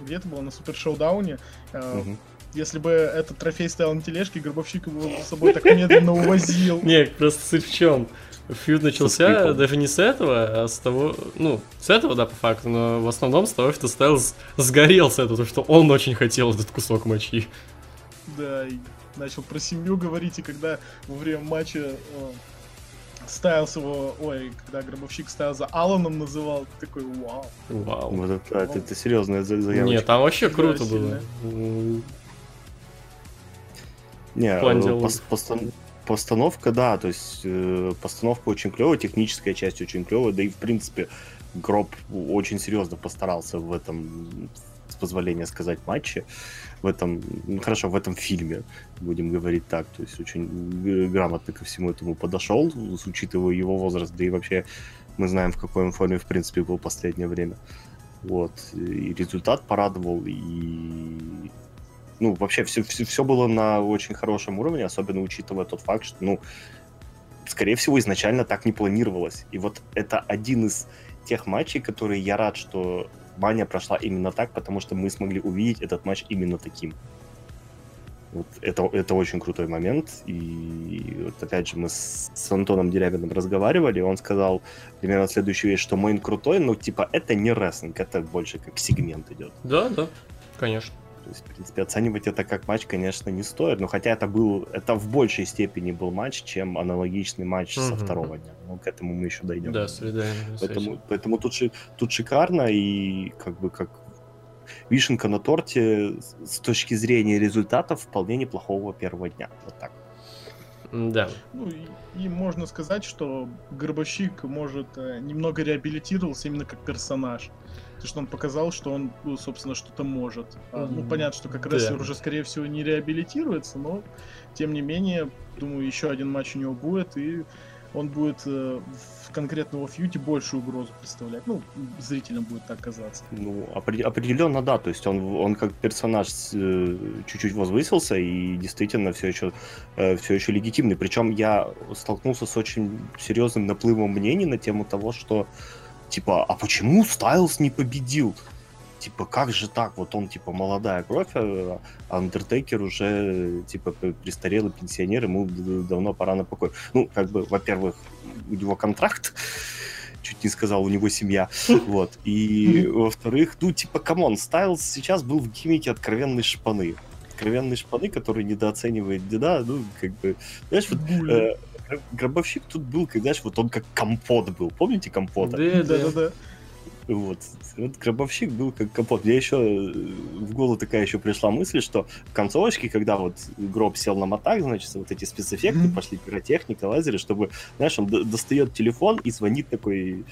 [SPEAKER 4] где это было на супер шоу-дауне, э,
[SPEAKER 5] Мгм.
[SPEAKER 4] Если бы этот трофей стоял на тележке, Гробовщик его с собой так медленно увозил.
[SPEAKER 3] Не, просто суть в чем. Фьюд начался даже не с этого, а с того, ну, с этого, да, по факту, но в основном с того, что Стайлз сгорел с этого, что он очень хотел этот кусок мочи.
[SPEAKER 4] Да, и начал про семью говорить, и когда во время матча э, Стайлс его, ой, когда Гробовщик Стайлза Аланом называл, ты такой, вау.
[SPEAKER 3] Вау.
[SPEAKER 5] Вот это, это, это серьезная за- заявочка.
[SPEAKER 3] Нет, там вообще круто
[SPEAKER 4] себе.
[SPEAKER 3] было. М,
[SPEAKER 5] Не, э,
[SPEAKER 3] диалога.
[SPEAKER 5] пос- постан- постановка, да, то есть э, постановка очень клевая, техническая часть очень клевая, да и в принципе Гроб очень серьезно постарался в этом, с позволения сказать, матче, в этом, ну, хорошо, в этом фильме, будем говорить так, то есть очень грамотно ко всему этому подошел, учитывая его возраст, да и вообще мы знаем, в какой он форме, в принципе, был в последнее время. Вот, и результат порадовал, и ну, вообще все, все, все было на очень хорошем уровне, особенно учитывая тот факт, что, ну, скорее всего, изначально так не планировалось. И вот это один из тех матчей, которые я рад, что Маня прошла именно так, потому что мы смогли увидеть этот матч именно таким. Вот это, это очень крутой момент. И вот опять же мы с, с Антоном Дерябиным разговаривали, и он сказал примерно следующую вещь, что Мейн крутой, но типа это не рестлинг, это больше как сегмент идет.
[SPEAKER 3] Да, да, конечно.
[SPEAKER 5] То есть, в принципе, оценивать это как матч, конечно, не стоит. Но хотя это был, это в большей степени был матч, чем аналогичный матч со
[SPEAKER 3] Мгм.
[SPEAKER 5] второго дня. Но к этому мы еще дойдем.
[SPEAKER 3] Да, солидарен.
[SPEAKER 5] Поэтому, поэтому тут, тут шикарно и как бы как вишенка на торте с- точки зрения результатов вполне неплохого первого дня. Вот так.
[SPEAKER 3] Да.
[SPEAKER 4] Ну и, и можно сказать, что Гробовщик, может, э, немного реабилитировался именно как персонаж. Потому что он показал, что он, ну, собственно, что-то может. А, ну, понятно, что как
[SPEAKER 3] да.
[SPEAKER 4] рестлер уже, скорее всего, не реабилитируется, но, тем не менее, думаю, еще один матч у него будет, и он будет э, в конкретного фьюте большую угрозу представлять. Ну, зрителям будет так казаться.
[SPEAKER 5] Ну, опре- определенно, да. То есть он, он как персонаж э, чуть-чуть возвысился и действительно все еще, все еще легитимный. Причем я столкнулся с очень серьезным наплывом мнений на тему того, что типа, а почему Стайлз не победил? Типа, как же так? Вот он, типа, молодая кровь, а Андертейкер уже, типа, престарелый пенсионер, ему давно пора на покой. Ну, как бы, во-первых, у него контракт, чуть не сказал, у него семья, вот. И, во-вторых, ну, типа, come on, Стайлз сейчас был в гиммике откровенной шпаны. Откровенной шпаны, который недооценивает деда, ну, как бы, знаешь, вот э, Гробовщик тут был, как, знаешь, вот он как компот был. Помните компота?
[SPEAKER 3] Да, да.
[SPEAKER 4] Да-да-да.
[SPEAKER 5] Вот. вот гробовщик был как капот. Мне еще э, в голову такая еще пришла мысль, что в концовочке, когда вот гроб сел на мотак, значит, вот эти спецэффекты,
[SPEAKER 4] Мгм.
[SPEAKER 5] пошли пиротехника, лазеры, чтобы, знаешь, он достает телефон и звонит такой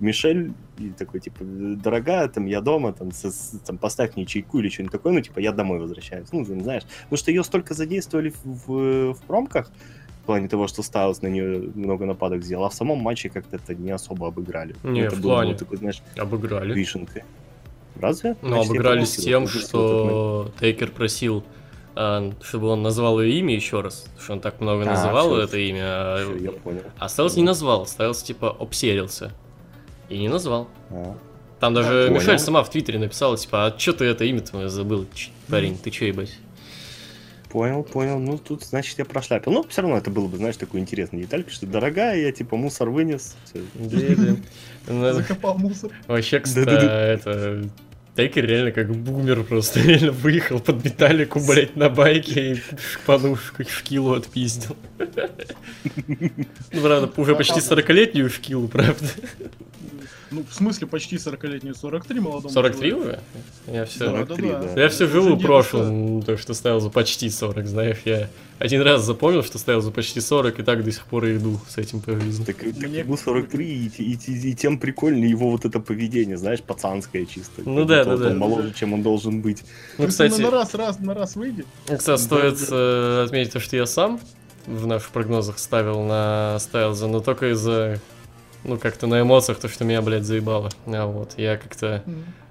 [SPEAKER 5] Мишель, и такой, типа, дорогая, там, я дома, там, с- с- там поставь мне чайку или что-нибудь такое, ну, типа, я домой возвращаюсь. Ну, ты знаешь, потому что ее столько задействовали в, в, в промках, в плане того, что Стайлс на нее много нападок сделал, а в самом матче как-то это не особо обыграли.
[SPEAKER 3] Не,
[SPEAKER 5] это
[SPEAKER 3] в
[SPEAKER 5] было
[SPEAKER 3] плане.
[SPEAKER 5] вот такой, знаешь,
[SPEAKER 3] Обыграли.
[SPEAKER 5] вишенкой. Разве?
[SPEAKER 3] Ну, обыграли с тем, что Тейкер просил, а, чтобы он назвал ее имя еще раз, потому что он так много
[SPEAKER 5] А,
[SPEAKER 3] называл
[SPEAKER 5] всё.
[SPEAKER 3] это имя, а.
[SPEAKER 5] Всё, я понял.
[SPEAKER 3] а Стайлс не назвал, Стайлс типа обселился. И не назвал.
[SPEAKER 5] А.
[SPEAKER 3] Там даже
[SPEAKER 5] Понял.
[SPEAKER 3] Мишель сама в Твиттере написала, типа, а чё ты это имя-то забыл, парень, ты чё, ебать?
[SPEAKER 5] Понял, понял. Ну, тут, значит, я прошляпил. Но все равно это было бы, знаешь, такой интересной деталькой, что дорогая, я типа мусор вынес.
[SPEAKER 3] Ну,
[SPEAKER 4] Закопал мусор.
[SPEAKER 3] Вообще, кстати, это... Тейкер реально как бумер просто реально выехал под металлику, блять, на байке и подушку шкилу отпиздил. Ну, правда, уже почти 40-летнюю шкилу, правда.
[SPEAKER 4] Ну, в смысле, почти 40-летнюю, 43 молодому
[SPEAKER 3] 43
[SPEAKER 4] человеку.
[SPEAKER 3] уже? Я все...
[SPEAKER 4] Да,
[SPEAKER 5] 43,
[SPEAKER 4] да,
[SPEAKER 5] да.
[SPEAKER 4] да.
[SPEAKER 3] Я все живу
[SPEAKER 4] дедушка.
[SPEAKER 3] прошлым, то, что ставил за почти 40, знаешь, я один раз запомнил, что ставил за почти 40, и так до сих пор и иду с этим по жизни.
[SPEAKER 5] Так, так
[SPEAKER 4] Мне-
[SPEAKER 5] ему 43, и, и- и- и тем прикольнее его вот это поведение, знаешь, пацанское чисто.
[SPEAKER 3] Ну да,
[SPEAKER 5] будто
[SPEAKER 3] да,
[SPEAKER 5] он
[SPEAKER 3] да.
[SPEAKER 5] моложе, чем он должен быть.
[SPEAKER 3] Ну, кстати,
[SPEAKER 4] на раз, раз, на раз выйдет.
[SPEAKER 3] кстати, стоит э, отметить то, что я сам в наших прогнозах ставил на Стайлза, но только из-за, ну, как-то на эмоциях, то, что меня, блядь, заебало. А вот, я как-то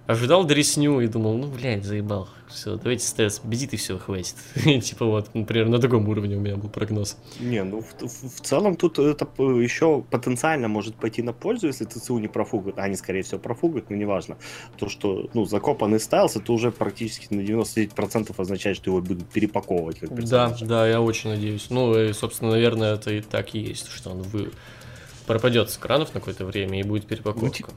[SPEAKER 3] ожидал дресню и думал, ну, блядь, заебал. Все, давайте Стайлз победит и все, хватит. И типа вот, например, на таком уровне у меня был прогноз.
[SPEAKER 5] Не, ну в, в- в целом тут это еще потенциально может пойти на пользу, если ТЦУ не профугают. Они, скорее всего, профугают, но неважно. То, что, ну, закопанный стайлс, это уже практически на 99% означает, что его будут перепаковывать как
[SPEAKER 3] Да, да, я очень надеюсь. Ну, и, собственно, наверное, это и так и есть, что он вы... пропадет с экранов на какое-то время и будет перепаковка.
[SPEAKER 5] Ну, типа-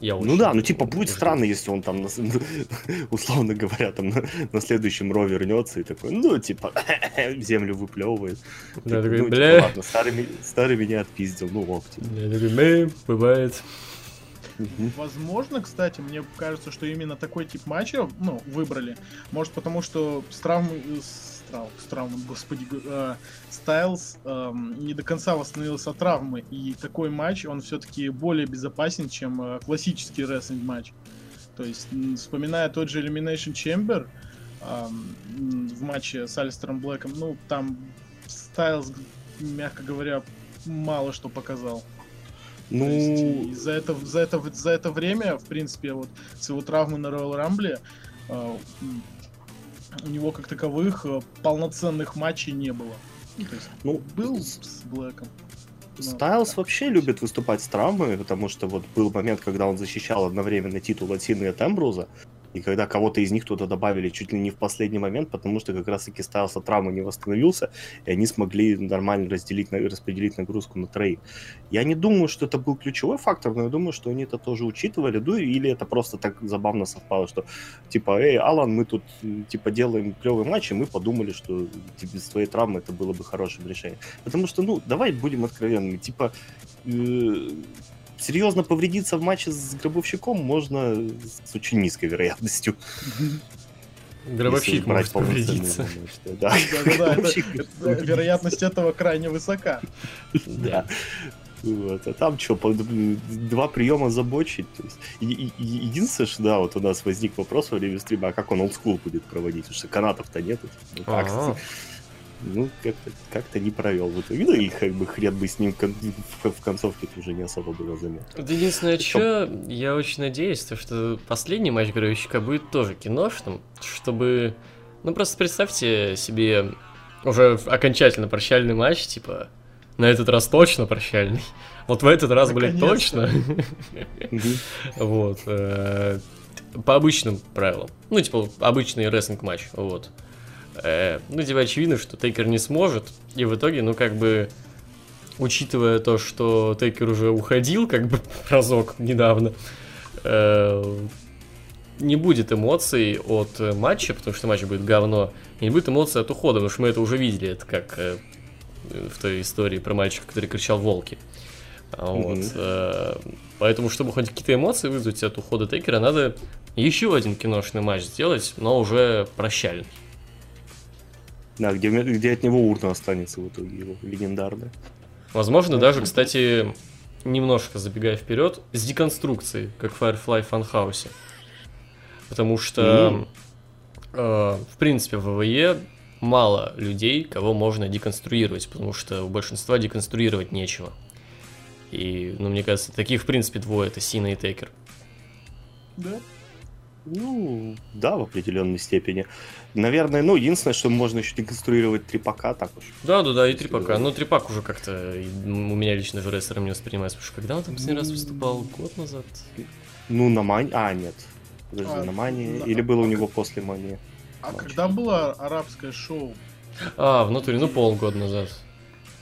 [SPEAKER 3] Я
[SPEAKER 5] Ну
[SPEAKER 3] очень
[SPEAKER 5] да, ну типа будет
[SPEAKER 3] жду.
[SPEAKER 5] странно, если он там, условно говоря, там на, на следующем ро вернется и такой, ну типа, землю выплевывает.
[SPEAKER 3] Да,
[SPEAKER 5] Типа,
[SPEAKER 3] такой,
[SPEAKER 5] ну, типа,
[SPEAKER 3] бля.
[SPEAKER 5] ладно, старый, старый меня отпиздил, ну ок. типа.
[SPEAKER 3] Я такой, «Мэ, бывает.
[SPEAKER 4] Возможно, кстати, мне кажется, что именно такой тип матча, ну, выбрали. Может, потому что с травмой... С, трав- с травмой, господи, э, Стайлз эм, не до конца восстановился от травмы, и такой матч, он все-таки более безопасен, чем э, классический рестлинг матч. То есть, вспоминая тот же Elimination Chamber м, в матче с Алистером Блэком, ну, там Стайлз, мягко говоря, мало что показал. Есть,
[SPEAKER 5] Ну,
[SPEAKER 4] и за это, за, это, за это время, в принципе, вот с его травмы на Royal Rumble, э, у него как таковых э, полноценных матчей не было. Ну, был
[SPEAKER 5] с-
[SPEAKER 4] Блэком. так.
[SPEAKER 5] вообще любит выступать с травмами, потому что вот был момент, когда он защищал одновременно титул от Сины и от Эмбруза, и когда кого-то из них туда добавили чуть ли не в последний момент, потому что как раз-таки Стайлз от травмы не восстановился, и они смогли нормально разделить, распределить нагрузку на троих. Я не думаю, что это был ключевой фактор, но я думаю, что они это тоже учитывали, ну или это просто так забавно совпало, что типа, эй, Алан, мы тут типа делаем клевый матч, и мы подумали, что типа, без твоей травмы это было бы хорошим решением. Потому что, ну, давай будем откровенными. Типа, э, серьезно повредиться в матче с гробовщиком можно с очень низкой вероятностью.
[SPEAKER 3] Гробовщик может повредиться.
[SPEAKER 5] да.
[SPEAKER 4] Вероятность этого крайне высока.
[SPEAKER 5] Да. Вот. А там что, два приема забочить. То есть, и- и- единственное, что да, вот у нас возник вопрос во время стрима, а как он олдскул будет проводить, потому что канатов-то нету. Ну, как, ну, как-то, как-то не провел в итоге. Ну, и как бы хрен бы с ним в, концовке уже не особо было заметно.
[SPEAKER 3] Единственное, что я очень надеюсь, то, что последний матч Гробовщика будет тоже киношным, чтобы... Ну, просто представьте себе уже окончательно прощальный матч, типа, на этот раз точно прощальный. Вот в этот раз, блядь, точно. Вот. э, По обычным правилам. Ну, типа, обычный рестлинг матч. Вот. Э, Ну, типа, очевидно, что Тейкер не сможет. И в итоге, ну, как бы, учитывая то, что Тейкер уже уходил, как бы, разок недавно, э, не будет эмоций от э, матча, потому что матч будет говно, и не будет эмоций от ухода, потому что мы это уже видели, это как э, в той истории про мальчика, который кричал «волки». А Вот. Э, Поэтому, чтобы хоть какие-то эмоции вызвать от ухода Тейкера, надо еще один киношный матч сделать, но уже прощальный.
[SPEAKER 5] Да, где, где от него урна останется в итоге его легендарная.
[SPEAKER 3] Возможно, даже, кстати, немножко забегая вперед, с деконструкцией, как в Firefly в Фанхаусе. Потому что, э, в принципе, в ВВЕ мало людей, кого можно деконструировать, потому что у большинства деконструировать нечего. И, ну, мне кажется, таких, в принципе, двое, это Сина и Тейкер.
[SPEAKER 4] Да?
[SPEAKER 5] Ну, да, в определенной степени. Наверное, ну, единственное, что можно еще деконструировать трипака, так уж.
[SPEAKER 3] Да, да, да, и Трипака. Ну, Трипак уже как-то у меня лично же рестлером не воспринимается, потому что когда он там последний раз выступал? Год назад?
[SPEAKER 5] Ну, на Мани... А, нет. Подожди,
[SPEAKER 4] А,
[SPEAKER 5] на Мании?
[SPEAKER 4] на-
[SPEAKER 5] Или было у него после Мании?
[SPEAKER 4] А
[SPEAKER 5] Матч.
[SPEAKER 4] когда было арабское шоу?
[SPEAKER 3] А, в натуре, ну, полгода назад.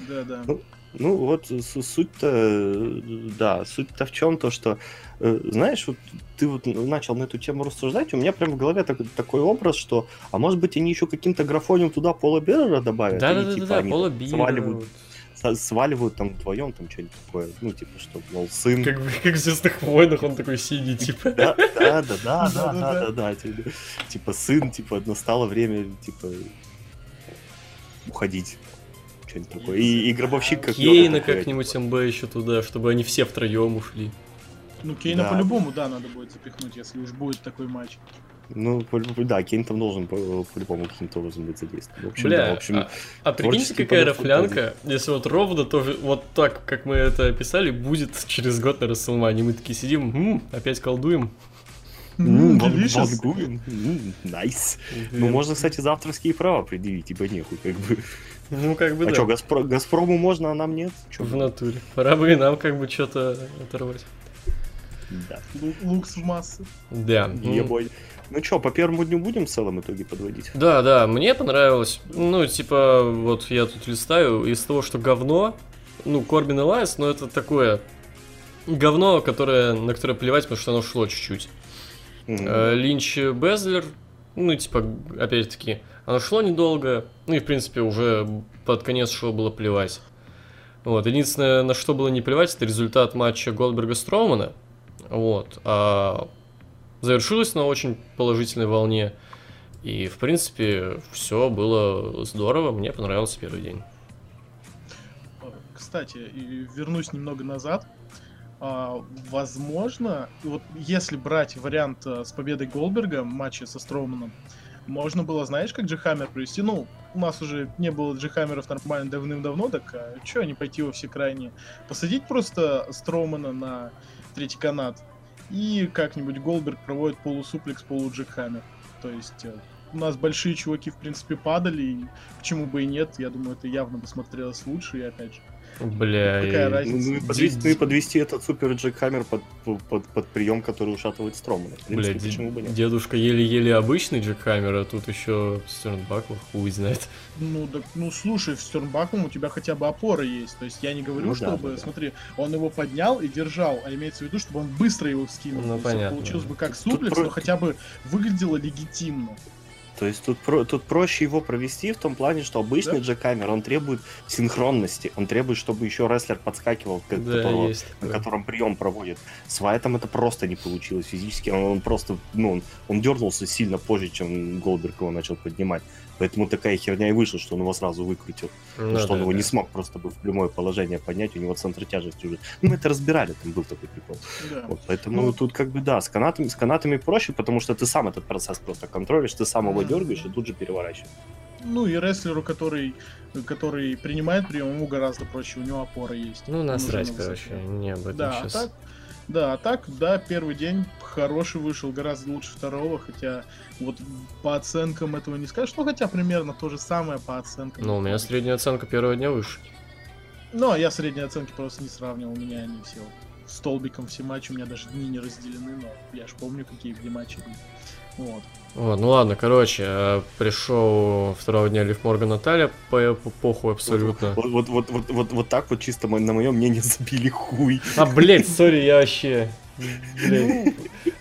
[SPEAKER 4] Да, да.
[SPEAKER 5] Ну, Ну, вот с- суть-то, э, да, суть-то в чем то, что, э, знаешь, вот ты вот начал на эту тему рассуждать, у меня прям в голове так- такой образ, что, а может быть, они еще каким-то графонием туда Пола Беррера добавят?
[SPEAKER 3] Да, да, да,
[SPEAKER 5] типа,
[SPEAKER 3] да,
[SPEAKER 5] они
[SPEAKER 3] Пола Бира.
[SPEAKER 5] сваливают, сваливают там вдвоем, там что-нибудь такое, ну, типа, что, мол, сын...
[SPEAKER 3] Как, в- как в Звездных войнах он такой синий, типа.
[SPEAKER 5] Да, да, да, да, да, да, да, да, типа, сын, типа, настало время, типа, уходить. Что-нибудь такое. И, и гробовщик как
[SPEAKER 3] Кейна как-нибудь МБ еще туда, чтобы они все втроем ушли.
[SPEAKER 4] Ну, Кейна
[SPEAKER 5] Да.
[SPEAKER 4] по-любому, да, надо будет запихнуть, если уж будет такой матч.
[SPEAKER 5] Ну, да, Кейн там должен по- по-любому каким-то образом быть задействован. В общем,
[SPEAKER 3] Бля,
[SPEAKER 5] да, в общем,
[SPEAKER 3] а, а прикиньте, какая рафлянка, если вот ровно тоже, вот так, как мы это описали, будет через год на Расселмане. Мы такие сидим, «М, опять колдуем.
[SPEAKER 5] м,
[SPEAKER 4] М,
[SPEAKER 5] ван-
[SPEAKER 4] delicious.
[SPEAKER 5] вангуем, м, найс. Ну, можно, кстати, за авторские права предъявить, типа нехуй, как бы.
[SPEAKER 3] Ну, как бы
[SPEAKER 5] А
[SPEAKER 3] да.
[SPEAKER 5] что, Газпрому можно, а нам нет? Чё,
[SPEAKER 3] В натуре. Пора бы и нам как бы что-то оторвать.
[SPEAKER 5] Да.
[SPEAKER 4] Лу- Лукс в массы.
[SPEAKER 3] Да.
[SPEAKER 5] Ебой. Ну что, по первому дню будем в целом итоге подводить?
[SPEAKER 3] Да, да, мне понравилось. Ну, типа, вот я тут листаю, из того, что говно, ну, Корбин Элайас, но это такое говно, которое, на которое плевать, потому что оно шло чуть-чуть. Э, Линч Бэйзлер, ну, типа, опять-таки, оно шло недолго, ну и, в принципе, уже под конец шоу было плевать. Вот, единственное, на что было не плевать, это результат матча Голдберга Строумана. Вот, а завершилось на очень положительной волне. И, в принципе, все было здорово, мне понравился первый день.
[SPEAKER 4] Кстати, вернусь немного назад. А, возможно, вот если брать вариант э, с победой Голдберга в матче со Строуманом, можно было, знаешь, как Джихаммер провести? Ну, у нас уже не было Джихаммеров нормально давным-давно, так а что они пойти во все крайние? Посадить просто Строумана на третий канат, и как-нибудь Голдберг проводит полусуплекс, полуджихаммер. То есть э, у нас большие чуваки, в принципе, падали, и почему бы и нет, я думаю, это явно бы смотрелось лучше, и опять же.
[SPEAKER 3] Бля,
[SPEAKER 4] Какая
[SPEAKER 3] и-
[SPEAKER 4] разница?
[SPEAKER 5] Ну, и подвести, ну и подвести этот супер Джек Хаммер под, под, под прием, который ушатывает Стромана. В принципе,
[SPEAKER 3] Бля,
[SPEAKER 5] почему бы нет?
[SPEAKER 3] дедушка еле-еле обычный Джек Хаммер, а тут еще Стернбакл, хуй знает.
[SPEAKER 4] Ну, так, ну слушай, в Стернбаком у тебя хотя бы опора есть. То есть я не говорю,
[SPEAKER 5] Ну
[SPEAKER 4] чтобы,
[SPEAKER 5] да, да.
[SPEAKER 4] смотри, он его поднял и держал, а имеется в виду, чтобы он быстро его вскинул.
[SPEAKER 3] Ну, понятно.
[SPEAKER 4] Получилось бы как суплекс, но хотя бы выглядело легитимно.
[SPEAKER 5] То есть тут, про, тут проще его провести в том плане, что обычный
[SPEAKER 4] Да.
[SPEAKER 5] Джек Хаммер, он требует синхронности, он требует, чтобы еще рестлер подскакивал, к
[SPEAKER 3] Да,
[SPEAKER 5] которого-
[SPEAKER 3] есть
[SPEAKER 5] на котором прием проводит. С Вайтом это просто не получилось физически. Он, он просто, ну, он, он дернулся сильно позже, чем Голдберг его начал поднимать. Поэтому такая херня и вышла, что он его сразу выкрутил.
[SPEAKER 3] Ну
[SPEAKER 5] что он
[SPEAKER 3] да,
[SPEAKER 5] его
[SPEAKER 3] да.
[SPEAKER 5] не смог просто бы в прямое положение поднять, у него центр тяжести уже. Ну, мы это разбирали, там был такой прикол.
[SPEAKER 4] Да.
[SPEAKER 5] Вот, поэтому
[SPEAKER 4] Ну,
[SPEAKER 5] тут как бы да, с канатами, с канатами проще, потому что ты сам этот процесс просто контролишь, ты сам его дергаешь и тут же переворачиваешь.
[SPEAKER 4] Ну и рестлеру, который, который принимает прием, ему гораздо проще, у него опора есть.
[SPEAKER 3] Ну, насрать,
[SPEAKER 4] на
[SPEAKER 3] короче, не об этом
[SPEAKER 4] Да, а
[SPEAKER 3] сейчас.
[SPEAKER 4] так, да, а так, да, первый день хороший вышел, гораздо лучше второго, хотя вот по оценкам этого не скажешь, ну хотя примерно то же самое по оценкам.
[SPEAKER 3] Ну, у меня средняя оценка первого дня выше.
[SPEAKER 4] Ну, а я средние оценки просто не сравнивал, у меня они все столбиком все матчи, у меня даже дни не разделены, но я ж помню, какие где матчи были. Вот.
[SPEAKER 3] Вот, ну ладно, короче, э, пришел второго дня Лив Морган Наталья, по, по похуй абсолютно.
[SPEAKER 5] Вот, вот, вот, вот, вот, вот так вот чисто на мое мнение забили хуй.
[SPEAKER 3] А, блять, сори, я вообще... Блядь.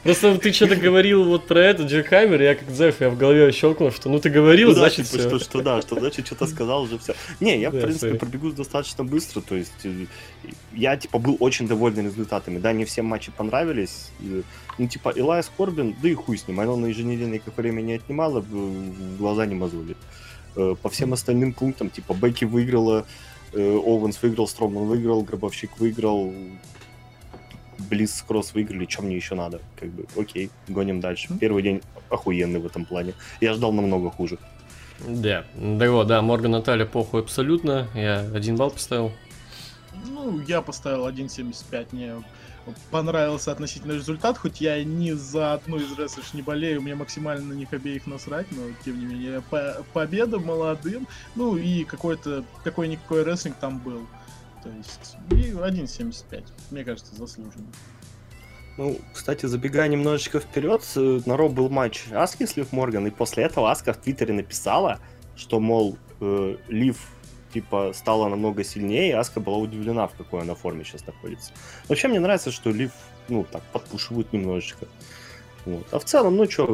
[SPEAKER 3] Просто ты что-то говорил вот про это, Джек Хаммер, я как знаешь, я в голове щелкнул, что ну ты говорил,
[SPEAKER 5] Ну да,
[SPEAKER 3] значит
[SPEAKER 5] типа,
[SPEAKER 3] всё.
[SPEAKER 5] что, что да, что значит что-то сказал уже все. Не, я в
[SPEAKER 3] Да,
[SPEAKER 5] принципе
[SPEAKER 3] sorry.
[SPEAKER 5] пробегу достаточно быстро, то есть э, я типа был очень доволен результатами. Да, не все матчи понравились. э, Ну типа Илайс Корбин, да и хуй с ним, оно на еженедельное как время не отнимало, в глаза не мозоли. Э, По всем остальным пунктам, типа Бекки выиграла, э, Оуэнс выиграл, Строман выиграл, Гробовщик выиграл, Близ Кросс выиграли, что мне еще надо? Как бы, окей, гоним дальше. Первый день охуенный в этом плане. Я ждал намного хуже.
[SPEAKER 3] Да, да вот, да, Морган Наталья похуй абсолютно, я один балл поставил.
[SPEAKER 4] Ну, я поставил 1.75, мне понравился относительно результат, хоть я ни за одну из рестлерш не болею, мне максимально на них обеих насрать, но тем не менее, по- победа молодым, ну и какой-то, какой-никакой рестлинг там был. То есть, и 1.75, мне кажется, заслуженно.
[SPEAKER 5] Ну, кстати, забегая немножечко вперед, э, на Ро был матч Аски с Лив Морган, и после этого Аска в Твиттере написала, что, мол, э, Лив типа стала намного сильнее, и Аска была удивлена, в какой она форме сейчас находится. Вообще мне нравится, что Лив, ну, так, подпушивают немножечко. Вот. А в целом, ну что,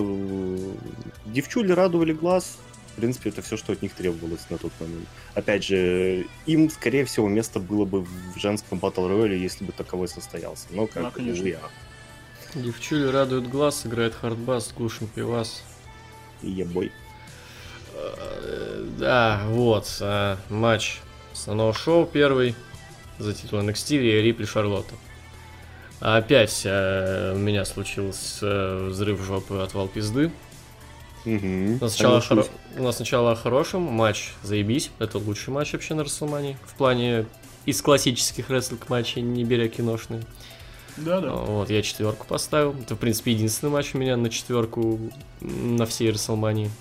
[SPEAKER 5] девчули радовали глаз, в принципе, это все, что от них требовалось на тот момент. Опять же, им, скорее всего, место было бы в женском батл рояле, если бы таковой состоялся. Но как
[SPEAKER 4] Да, конечно.
[SPEAKER 5] а.
[SPEAKER 3] Девчули радует глаз, играет хардбас, глушим пивас.
[SPEAKER 5] Ебой.
[SPEAKER 3] Э, Да, вот, а, матч основного шоу первый за титул NXT и Рипли Шарлотта. Опять э, у меня случился э, взрыв жопы отвал пизды.
[SPEAKER 5] Угу.
[SPEAKER 3] У нас, сначала хоро- у нас сначала о хорошем, матч заебись, это лучший матч вообще на Расселмане. В плане из классических рестлинг матчей, не беря киношные.
[SPEAKER 4] Да-да.
[SPEAKER 3] Вот, я четверку поставил. Это, в принципе, единственный матч у меня на четверку на всей Расселмании.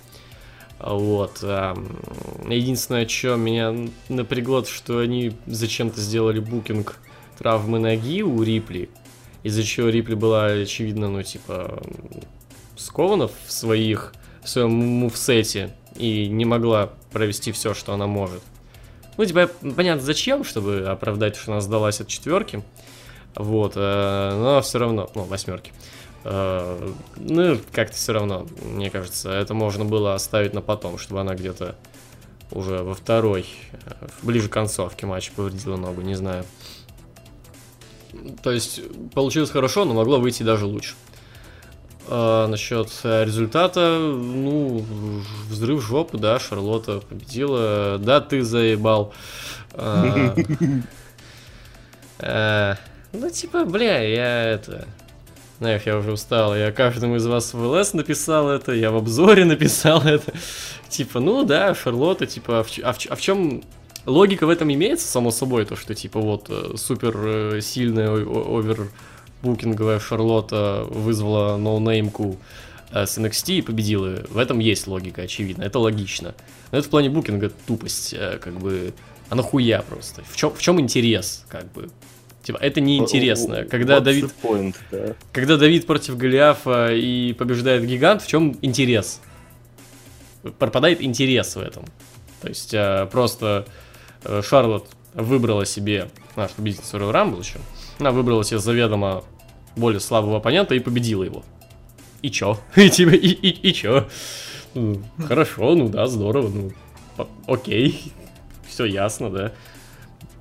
[SPEAKER 3] Вот. Единственное, что меня напрягло, то, что они зачем-то сделали букинг травмы ноги у Рипли, из-за чего Рипли была, очевидно, ну, типа, скована в своих, в своем мувсете и не могла провести все, что она может. Ну, типа, понятно, зачем, чтобы оправдать, что она сдалась от четверки. Вот, э, но все равно, ну, восьмерки. Э, Ну, как-то все равно, мне кажется, это можно было оставить на потом, чтобы она где-то уже во второй, э, ближе к концовке матча повредила ногу, не знаю. То есть, получилось хорошо, но могло выйти даже лучше. А, насчет э, результата, ну, взрыв жопы, да, Шарлотта победила. Да, ты заебал. А, э, Ну, типа, бля, я это... Знаешь, я уже устал. Я каждому из вас в ЛС написал это, я в обзоре написал это. Типа, ну да, Шарлотта, типа, а в, а в а в чем логика в этом имеется, само собой, то, что, типа, вот, э, супер сильная о- овербукинговая Шарлотта вызвала ноунеймку э, с NXT и победила. В этом есть логика, очевидно, это логично. Но это в плане букинга тупость, э, как бы, а нахуя просто? В чем, в чем интерес, как бы? Типа, это неинтересно. Когда
[SPEAKER 5] What's
[SPEAKER 3] Давид
[SPEAKER 5] point, да.
[SPEAKER 3] когда Давид против Голиафа и побеждает гигант, в чем интерес? Пропадает интерес в этом. То есть э, просто э, Шарлот выбрала себе наш победительницу Royal Rumble еще. Она выбрала себе заведомо более слабого оппонента и победила его. И чё? И, типа, и, и, и чё? Хорошо, ну да, здорово, ну окей. Все ясно, да.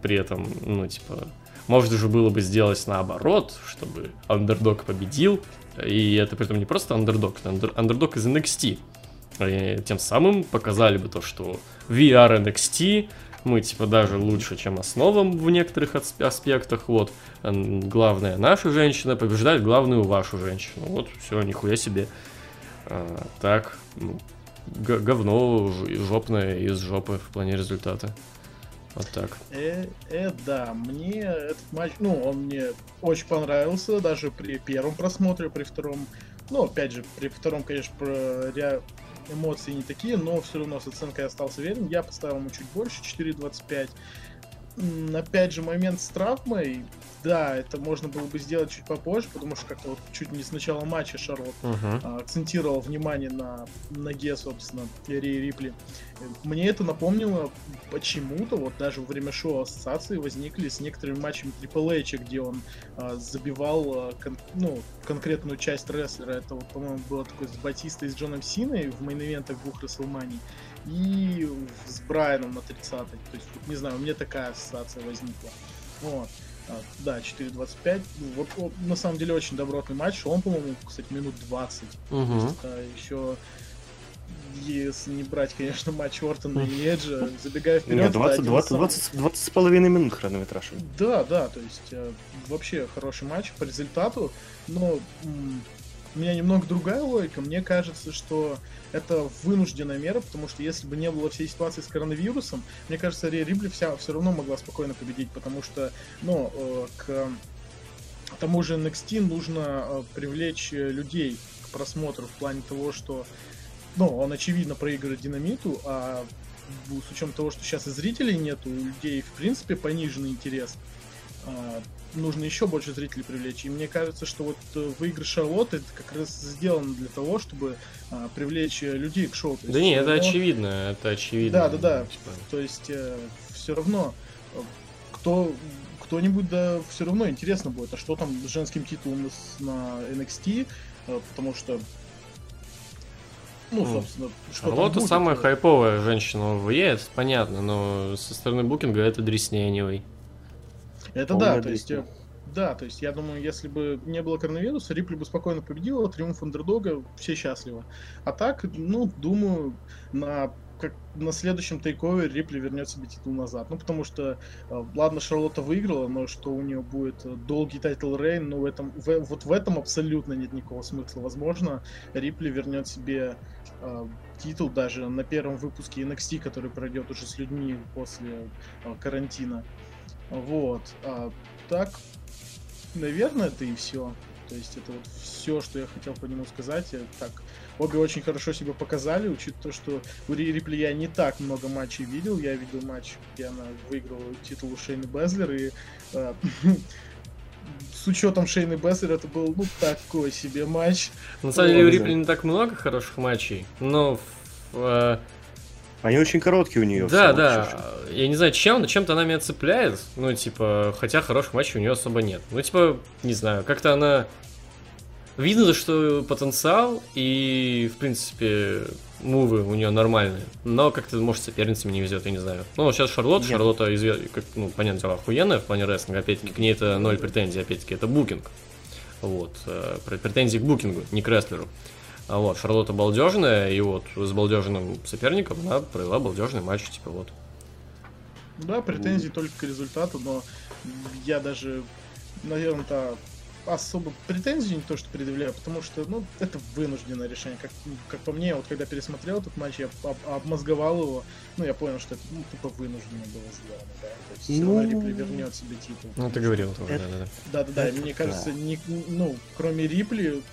[SPEAKER 3] При этом, ну, типа, можно же было бы сделать наоборот, чтобы андердог победил. И это при этом не просто андердог, это андер- андердог из NXT. И тем самым показали бы то, что VR NXT мы типа даже лучше, чем основам в некоторых ас- аспектах. Вот, главная наша женщина побеждает главную вашу женщину. Вот, все, нихуя себе. А, так, ну, говно жопное из жопы в плане результата. Вот так.
[SPEAKER 4] Э, э, да, мне этот матч, ну, он мне очень понравился, даже при первом просмотре, при втором, ну, опять же, при втором, конечно, про эмоции не такие, но все равно с оценкой остался верен. Я поставил ему чуть больше, 4.25. опять же, момент с травмой, да, это можно было бы сделать чуть попозже, потому что как-то вот чуть не с начала матча Шарлот
[SPEAKER 3] Мгм.
[SPEAKER 4] а, акцентировал внимание на ноге, собственно, Рии Рипли. Мне это напомнило почему-то, вот даже во время шоу ассоциации возникли с некоторыми матчами Triple H, где он а, забивал а, кон- ну, конкретную часть рестлера. Это, вот, по-моему, было такое с Батистой и с Джоном Синой в мейн-ивентах двух Расселманий. И с Брайаном на 30 То есть, вот, не знаю, у меня такая ассоциация возникла. Вот. А, да, 4.25. Ну, Вот, вот, на самом деле очень добротный матч. Он, по-моему, кстати, минут 20.
[SPEAKER 3] Мгм.
[SPEAKER 4] Это еще если не брать, конечно, матч Ортона и Эджа, забегая вперед.
[SPEAKER 5] Нет,
[SPEAKER 4] это
[SPEAKER 5] 20,
[SPEAKER 4] один из
[SPEAKER 5] 20,
[SPEAKER 4] самых-
[SPEAKER 5] 20, 20 с половиной минут хронометраж.
[SPEAKER 4] Да, да, то есть э, вообще хороший матч по результату, но м, у меня немного другая логика. Мне кажется, что это вынужденная мера, потому что если бы не было всей ситуации с коронавирусом, мне кажется, Рия Рибли вся, все равно могла спокойно победить, потому что, ну, э, к тому же NXT нужно э, привлечь э, людей к просмотру в плане того, что, ну, он очевидно проигрывает динамиту, а с учетом того, что сейчас и зрителей нету, у людей в принципе пониженный интерес, нужно еще больше зрителей привлечь. И мне кажется, что вот э, выигрыш Шарлотты это как раз сделано для того, чтобы а, привлечь э, людей к шоу. То
[SPEAKER 3] Да не, это
[SPEAKER 4] равно-
[SPEAKER 3] очевидно, это очевидно.
[SPEAKER 4] Да, да, да.
[SPEAKER 3] Типа,
[SPEAKER 4] То есть все равно э, кто кто-нибудь да все равно интересно будет, а что там с женским титулом на NXT, э, потому что ну,
[SPEAKER 3] Ну,
[SPEAKER 4] собственно, что
[SPEAKER 3] Шарлотта самая
[SPEAKER 4] э,
[SPEAKER 3] хайповая женщина в это понятно, но со стороны букинга это Дресняневой.
[SPEAKER 4] Это да, то есть, э, да, то есть я думаю, если бы не было коронавируса, Рипли бы спокойно победила, триумф андердога, все счастливы. А так, ну, думаю, на как на следующем takeover е Рипли вернет себе титул назад. Ну, потому что, э, ладно, Шарлотта выиграла, но что у нее будет э, долгий title reign, ну, в этом, в- вот в этом абсолютно нет никакого смысла. Возможно, Рипли вернет себе э, титул даже на первом выпуске NXT, который пройдет уже с людьми после э, карантина. Вот. А так, наверное, это и все. То есть это вот все, что я хотел по нему сказать. Так, обе очень хорошо себя показали, учитывая то, что у Ри Рипли я не так много матчей видел. Я видел матч, где она выиграла титул у Шейны Безлер, и э, с учетом Шейны Безлер это был, ну, такой себе матч.
[SPEAKER 3] На самом деле у Рипли не так много хороших матчей, но в,
[SPEAKER 5] Они очень короткие у нее.
[SPEAKER 3] да, да, я не знаю, чем, чем-то она меня цепляет, ну, типа, хотя хороших матчей у нее особо нет. Ну, типа, не знаю, как-то она... Видно, что потенциал и, в принципе, мувы у нее нормальные, но как-то, может, соперницами не везет, я не знаю. Ну, сейчас Шарлотта,
[SPEAKER 5] Нет.
[SPEAKER 3] Шарлотта, изве- как, ну, понятное дело, охуенная в плане рестлинга, опять-таки, к ней это ноль претензий, опять-таки, это букинг. Вот, э, пр- претензии к букингу, не к рестлеру. А вот, Шарлотта балдежная, и вот с балдежным соперником она провела балдежный матч, типа вот.
[SPEAKER 4] Да, претензии только к результату, но я даже, наверное-то особо претензий не то, что предъявляю, потому что, ну, это вынужденное решение. Как, как по мне, вот когда пересмотрел этот матч, я об- обмозговал его, ну, я понял, что это, ну, тупо вынужденно было сделано, да. То есть все равно
[SPEAKER 5] Ну,
[SPEAKER 4] Рипли вернет себе титул.
[SPEAKER 3] Ну, ты говорил тоже, да-да-да.
[SPEAKER 4] Да-да-да, мне
[SPEAKER 5] да.
[SPEAKER 4] кажется, ни- ну, кроме Рипли,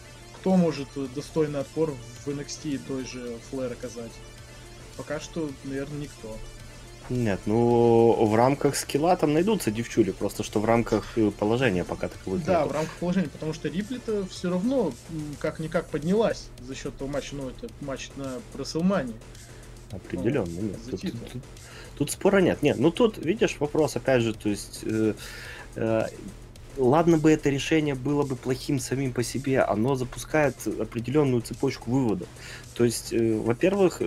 [SPEAKER 4] кто может э, достойный отпор в NXT той же Флэр оказать? Пока что, наверное, никто.
[SPEAKER 5] Нет, ну в рамках скилла там найдутся девчули, просто что в рамках э, положения пока таковых
[SPEAKER 4] Да,
[SPEAKER 5] нету.
[SPEAKER 4] в рамках положения, потому что Рипли-то все равно как-никак поднялась за счет того матча, ну, это матч на Расселмане.
[SPEAKER 5] Определенно,
[SPEAKER 4] Ну,
[SPEAKER 5] нет. Тут,
[SPEAKER 4] титул.
[SPEAKER 5] тут- тут спора нет. Нет, ну тут, видишь, вопрос, опять же, то есть... э, э, ладно бы это решение было бы плохим самим по себе, оно запускает определенную цепочку выводов. То есть, э, во-первых, э,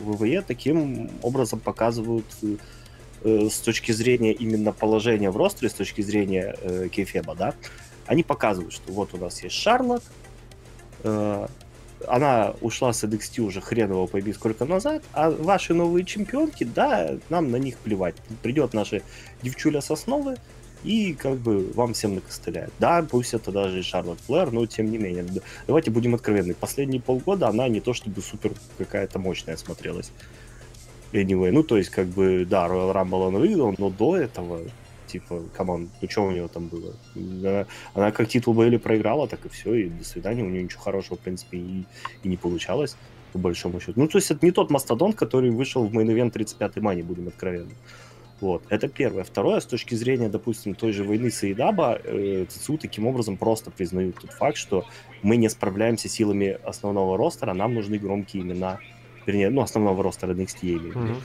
[SPEAKER 5] ВВЕ таким образом показывают э, э, с точки зрения именно положения в ростере, с точки зрения э, кейфеба, да, они показывают, что вот у нас есть Шарлот, э, она ушла с NXT уже хреново пойми сколько назад, а ваши новые чемпионки, да, нам на них плевать. Придет наша девчуля с основы, и как бы вам всем накостыляет. Да, пусть это даже и Шарлотт Флэр, но тем не менее. Давайте будем откровенны. Последние полгода она не то чтобы супер какая-то мощная смотрелась. Anyway, ну то есть как бы, да, Royal Rumble она выиграла, но до этого, типа, come on, ну что у нее там было? Она, она как титул Бейли проиграла, так и все, и до свидания, у нее ничего хорошего, в принципе, и, и не получалось, по большому счету. Ну, то есть это не тот мастодонт, который вышел в main event 35-й мании, будем откровенны. Вот, это первое. Второе, с точки зрения, допустим, той же войны с Иедаба, э, ЦЦУ таким образом просто признают тот факт, что мы не справляемся силами основного ростера, нам нужны громкие имена, вернее, ну, основного ростера NXT, я имею в виду.
[SPEAKER 3] Мгм.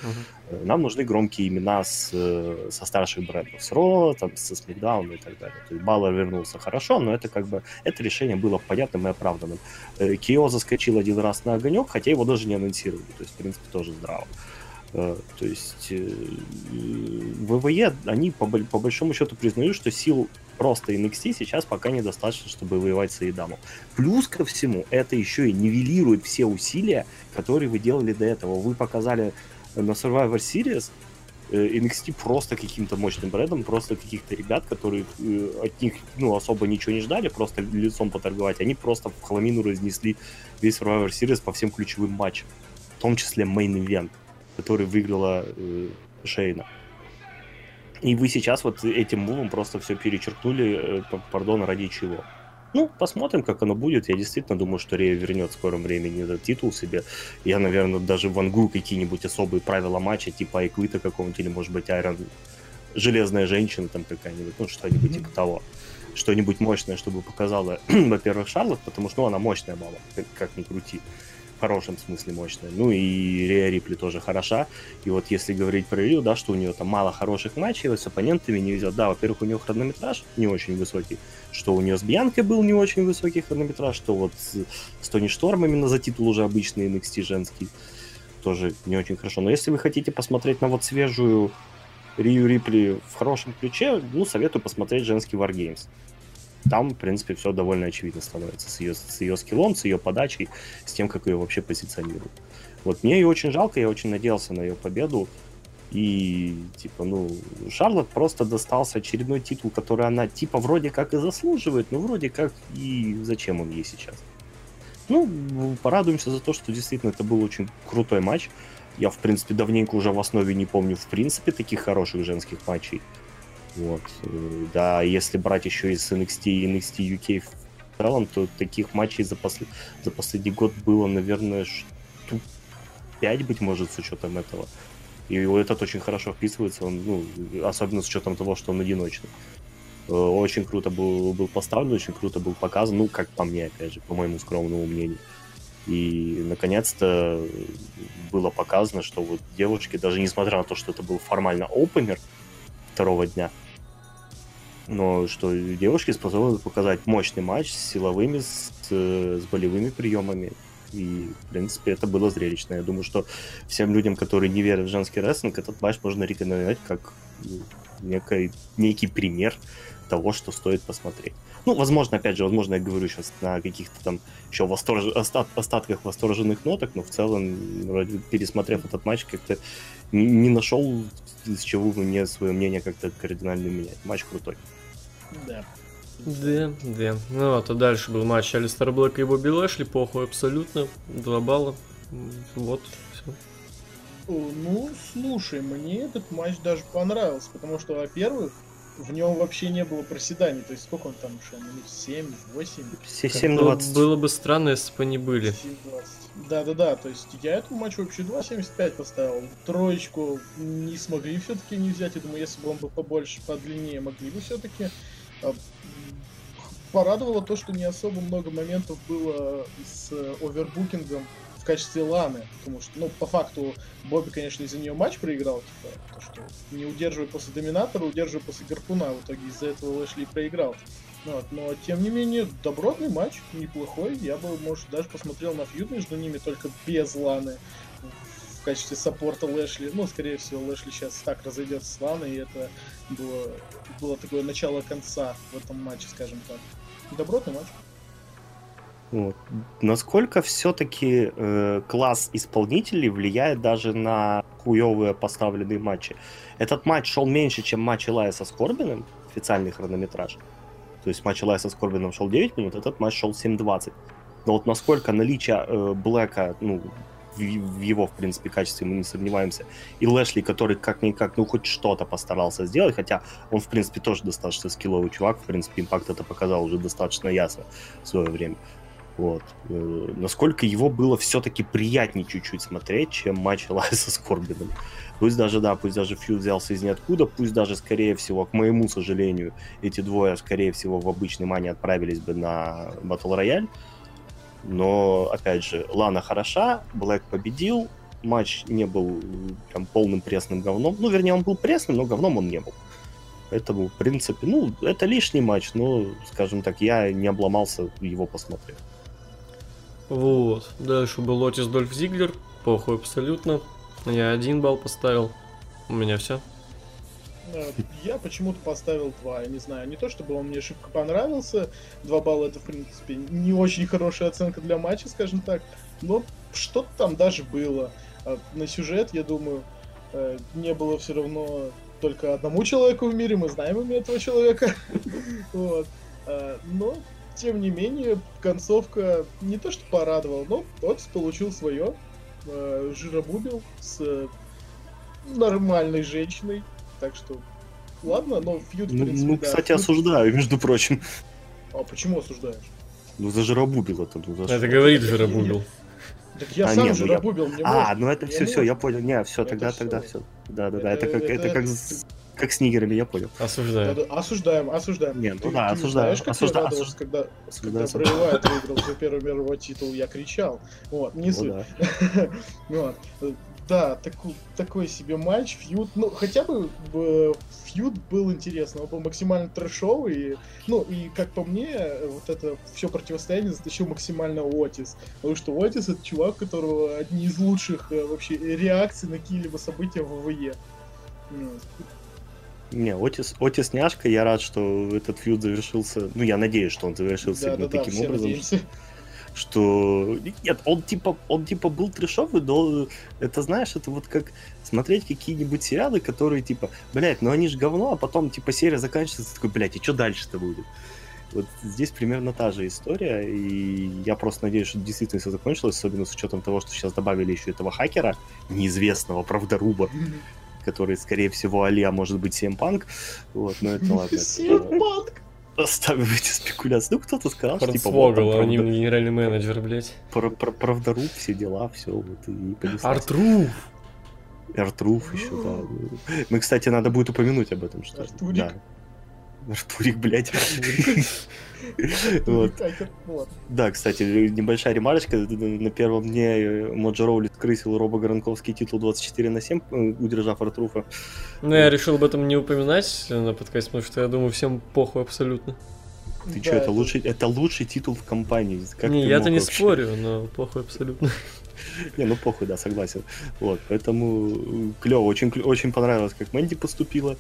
[SPEAKER 5] Э, Нам нужны громкие имена с, э, со старших брендов, с Ро, там, со Смикдауна и так далее. То есть Баллар вернулся хорошо, но это как бы, это решение было понятным и оправданным. Э, Кио заскочил один раз на огонек, хотя его даже не анонсировали, то есть, в принципе, тоже здраво. То есть э, ВВЕ, они по, по большому счету признают, что сил просто NXT сейчас пока недостаточно, чтобы воевать с Эйдамом. Плюс ко всему, это еще и нивелирует все усилия, которые вы делали до этого. Вы показали на Survivor Series э, NXT просто каким-то мощным брендом, просто каких-то ребят, которые э, от них ну, особо ничего не ждали, просто лицом поторговать. Они просто в хламину разнесли весь Survivor Series по всем ключевым матчам, в том числе Event, который выиграла э, Шейна. И вы сейчас вот этим мувом просто все перечеркнули, э, пардон, ради чего. Ну, посмотрим, как оно будет. Я действительно думаю, что Рея вернет в скором времени этот титул себе. Я, наверное, даже вангую какие-нибудь особые правила матча, типа Айквита какого-нибудь, или, может быть, Айрон... Железная женщина там какая-нибудь, ну, что-нибудь типа того. Что-нибудь мощное, чтобы показала, во-первых, Шарлот, потому что ну, она мощная мама, как, как ни крути. В хорошем смысле мощная. Ну и Рея Рипли тоже хороша. И вот если говорить про Рию, да, что у нее там мало хороших матчей, вот с оппонентами не везет. Да, во-первых, у нее хронометраж не очень высокий, что у нее с Бьянкой был не очень высокий хронометраж, что вот с, с Тони Шторм именно за титул уже обычный NXT женский тоже не очень хорошо. Но если вы хотите посмотреть на вот свежую Рию Рипли в хорошем ключе, ну, советую посмотреть женский Wargames. Там, в принципе, все довольно очевидно становится с ее, с ее скиллом, с ее подачей, с тем, как ее вообще позиционируют. Вот мне ее очень жалко, я очень надеялся на ее победу. И, типа, ну, Шарлот просто достался очередной титул, который она, типа, вроде как и заслуживает, но вроде как и зачем он ей сейчас. Ну, порадуемся за то, что действительно это был очень крутой матч. Я, в принципе, давненько уже в основе не помню, в принципе, таких хороших женских матчей. Вот. Да, если брать еще из NXT и NXT UK в целом, то таких матчей за, посл- за последний год было, наверное, штук 5, быть может, с учетом этого. И этот очень хорошо вписывается, он, ну, особенно с учетом того, что он одиночный. Э, Очень круто был, был поставлен, очень круто был показан, ну, как по мне, опять же, по моему скромному мнению. И, наконец-то, было показано, что вот девушки, даже несмотря на то, что это был формально опенер второго дня, но что девушки способны показать мощный матч с силовыми, с, э, с болевыми приемами. И, в принципе, это было зрелищно. Я думаю, что всем людям, которые не верят в женский рестлинг, этот матч можно рекомендовать как ну, некий, некий пример того, что стоит посмотреть. Ну, возможно, опять же, возможно, я говорю сейчас на каких-то там еще восторж... остат... остатках восторженных ноток, но в целом, вроде, пересмотрев этот матч, как-то не, нашел, с чего бы мне свое мнение как-то кардинально менять. Матч крутой.
[SPEAKER 4] Да.
[SPEAKER 3] Да, да. Ну вот, а дальше был матч Алистера Блэка и Бобби Лэшли, похуй абсолютно. Два балла. Вот, все.
[SPEAKER 4] Ну, слушай, мне этот матч даже понравился, потому что, во-первых, в нем вообще не было проседаний. То есть сколько он там шел? Минут 7, 8,
[SPEAKER 5] Все
[SPEAKER 3] Было,
[SPEAKER 5] 7-20.
[SPEAKER 3] было бы странно, если бы они были.
[SPEAKER 4] 20. Да-да-да, то есть я этому матчу вообще 2.75 поставил. Троечку не смогли все-таки не взять. Я думаю, если бы он был побольше, подлиннее, могли бы все-таки. Порадовало то, что не особо много моментов было с э, овербукингом качестве Ланы, потому что, ну, по факту, Бобби, конечно, из-за нее матч проиграл, типа, то, что не удерживая после Доминатора, удерживая после Гарпуна, в итоге из-за этого Лэшли проиграл. Ну Вот, но, тем не менее, добротный матч, неплохой, я бы, может, даже посмотрел на фьюд между ними, только без Ланы в качестве саппорта Лэшли. Ну, скорее всего, Лэшли сейчас так разойдется с Ланой, и это было, было такое начало конца в этом матче, скажем так. Добротный матч.
[SPEAKER 5] Вот. Насколько все-таки э, класс исполнителей влияет даже на хуевые поставленные матчи? Этот матч шел меньше, чем матч Илая со Скорбиным, официальный хронометраж. То есть матч Илая со Скорбином шел 9 минут, этот матч шел 7.20. Но вот насколько наличие э, Блэка, ну, в, в его, в принципе, качестве мы не сомневаемся, и Лэшли, который как-никак, ну, хоть что-то постарался сделать, хотя он, в принципе, тоже достаточно скилловый чувак, в принципе, импакт это показал уже достаточно ясно в свое время. Вот. Э, Насколько его было все-таки приятнее чуть-чуть смотреть, чем матч Лайса с Корбином. Пусть даже, да, пусть даже Фьюд взялся из ниоткуда, пусть даже, скорее всего, к моему сожалению, эти двое, скорее всего, в обычный мане отправились бы на Battle Royale. Но, опять же, Лана хороша, Блэк победил, матч не был э, прям полным пресным говном. Ну, вернее, он был пресным, но говном он не был. Поэтому, в принципе, ну, это лишний матч, но, скажем так, я не обломался его посмотреть.
[SPEAKER 3] Вот. Дальше был Отис Дольф Зиглер. Похуй абсолютно. Я один балл поставил. У меня все.
[SPEAKER 4] Э, Я почему-то поставил 2, я не знаю. Не то чтобы он мне шибко понравился. 2 балла это, в принципе, не очень хорошая оценка для матча, скажем так. Но что-то там даже было. А На сюжет, я думаю, э, не было все равно только одному человеку в мире. Мы знаем имя этого человека. Вот. А, Но, тем не менее, концовка не то что порадовала, но Отис получил свое. Жиробубил с э, нормальной женщиной. Так что, ладно, но фьюд, в
[SPEAKER 5] Ну,
[SPEAKER 4] принципе,
[SPEAKER 5] ну,
[SPEAKER 4] да,
[SPEAKER 5] кстати,
[SPEAKER 4] фьюд-
[SPEAKER 5] осуждаю, между прочим.
[SPEAKER 4] А почему осуждаешь?
[SPEAKER 5] Ну, за жиробубил это, ну, за
[SPEAKER 3] Это
[SPEAKER 5] что?
[SPEAKER 3] говорит Жиробубил.
[SPEAKER 4] Так я
[SPEAKER 5] А,
[SPEAKER 4] сам
[SPEAKER 5] не, ну я-
[SPEAKER 4] жиробубил,
[SPEAKER 5] А, ну это все, все, я понял. Не, все,
[SPEAKER 4] Это
[SPEAKER 5] тогда, тогда все. Да, да, да. Это
[SPEAKER 4] Это-
[SPEAKER 5] как, это
[SPEAKER 4] это-
[SPEAKER 5] как, как с нигерами, я понял.
[SPEAKER 3] Осуждаю.
[SPEAKER 4] Да-да, Осуждаем, осуждаем.
[SPEAKER 5] Не, ну
[SPEAKER 4] Ты-
[SPEAKER 5] да,
[SPEAKER 4] ты
[SPEAKER 5] осуждаю,
[SPEAKER 4] Знаешь, как
[SPEAKER 5] осуждаю,
[SPEAKER 4] я радовался,
[SPEAKER 5] осуж-
[SPEAKER 4] когда,
[SPEAKER 5] Осуждаю,
[SPEAKER 4] когда Брэй Уайт выиграл свой первый мировой титул, я кричал. Вот, не
[SPEAKER 5] Ну
[SPEAKER 4] суть.
[SPEAKER 5] да.
[SPEAKER 4] Вот. Да, таку- такой себе матч, фьюд, ну, хотя бы э, фьюд был интересный, он был максимально трэшовый, и, ну, и, как по мне, вот это все противостояние затащил максимально Отис, потому что Отис это чувак, у которого одни из лучших э, вообще реакций на какие-либо события в ВВЕ.
[SPEAKER 5] Не, Отис, Отис няшка, я рад, что этот фьюд завершился. Ну, я надеюсь, что он завершился именно
[SPEAKER 4] Да-да-да,
[SPEAKER 5] таким
[SPEAKER 4] все
[SPEAKER 5] образом,
[SPEAKER 4] надеемся.
[SPEAKER 5] что... Нет, он типа, он типа был трешовый, но это, знаешь, это вот как смотреть какие-нибудь сериалы, которые типа, блядь, ну они же говно, а потом типа серия заканчивается, такой, блядь, и что дальше-то будет? Вот здесь примерно та же история, и я просто надеюсь, что действительно все закончилось, особенно с учетом того, что сейчас добавили еще этого хакера, неизвестного правдоруба, который, скорее всего, Али, а может быть, Семпанк. Вот, но это ладно.
[SPEAKER 4] Симпанк!
[SPEAKER 5] Оставим эти спекуляции. Ну, кто-то сказал, что типа вот, там
[SPEAKER 3] а
[SPEAKER 5] правда-
[SPEAKER 3] генеральный менеджер, блядь.
[SPEAKER 5] про- про- правдоруб, все дела, все, вот, и понеслась.
[SPEAKER 3] Артруф!
[SPEAKER 5] Артруф еще, да. Мы, кстати, надо будет упомянуть об этом, что...
[SPEAKER 4] Артурик.
[SPEAKER 5] Да. Артурик, блядь. Вот.
[SPEAKER 4] Хакер, вот.
[SPEAKER 5] Да, кстати, небольшая ремарочка. На первом дне Моджо Роули скрысил Роба Гранковский титул 24 на 7, э, удержав Артруфа.
[SPEAKER 3] Ну, я решил об этом не упоминать на подкасте, потому что я думаю, всем похуй абсолютно.
[SPEAKER 5] Ты
[SPEAKER 4] Да,
[SPEAKER 5] что, это лучший, это лучший титул в компании. Как
[SPEAKER 3] не, я-то не
[SPEAKER 5] вообще?
[SPEAKER 3] спорю, но похуй абсолютно.
[SPEAKER 5] Не, ну похуй, да, согласен. Вот, поэтому клево, очень, очень понравилось, как Мэнди поступила.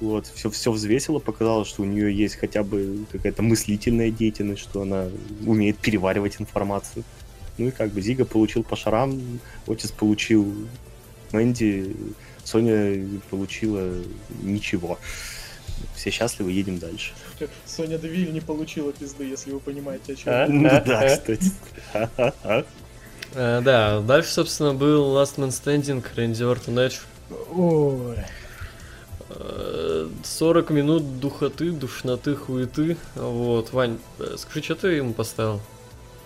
[SPEAKER 5] Вот, все, все взвесило, показало, что у нее есть хотя бы какая-то мыслительная деятельность, что она умеет переваривать информацию. Ну и как бы Зига получил по шарам, Отис получил Мэнди, Соня получила ничего. Все счастливы, едем дальше.
[SPEAKER 4] Соня Девиль не получила пизды, если вы понимаете, о чем.
[SPEAKER 3] А?
[SPEAKER 5] Ну да, кстати.
[SPEAKER 3] Э, Да, дальше, собственно, был Last Man Standing, Рэнди Ортон Эдж.
[SPEAKER 4] Ой.
[SPEAKER 3] Э, 40 минут духоты, душноты, хуеты. Вот, Вань, э, скажи, что ты ему поставил?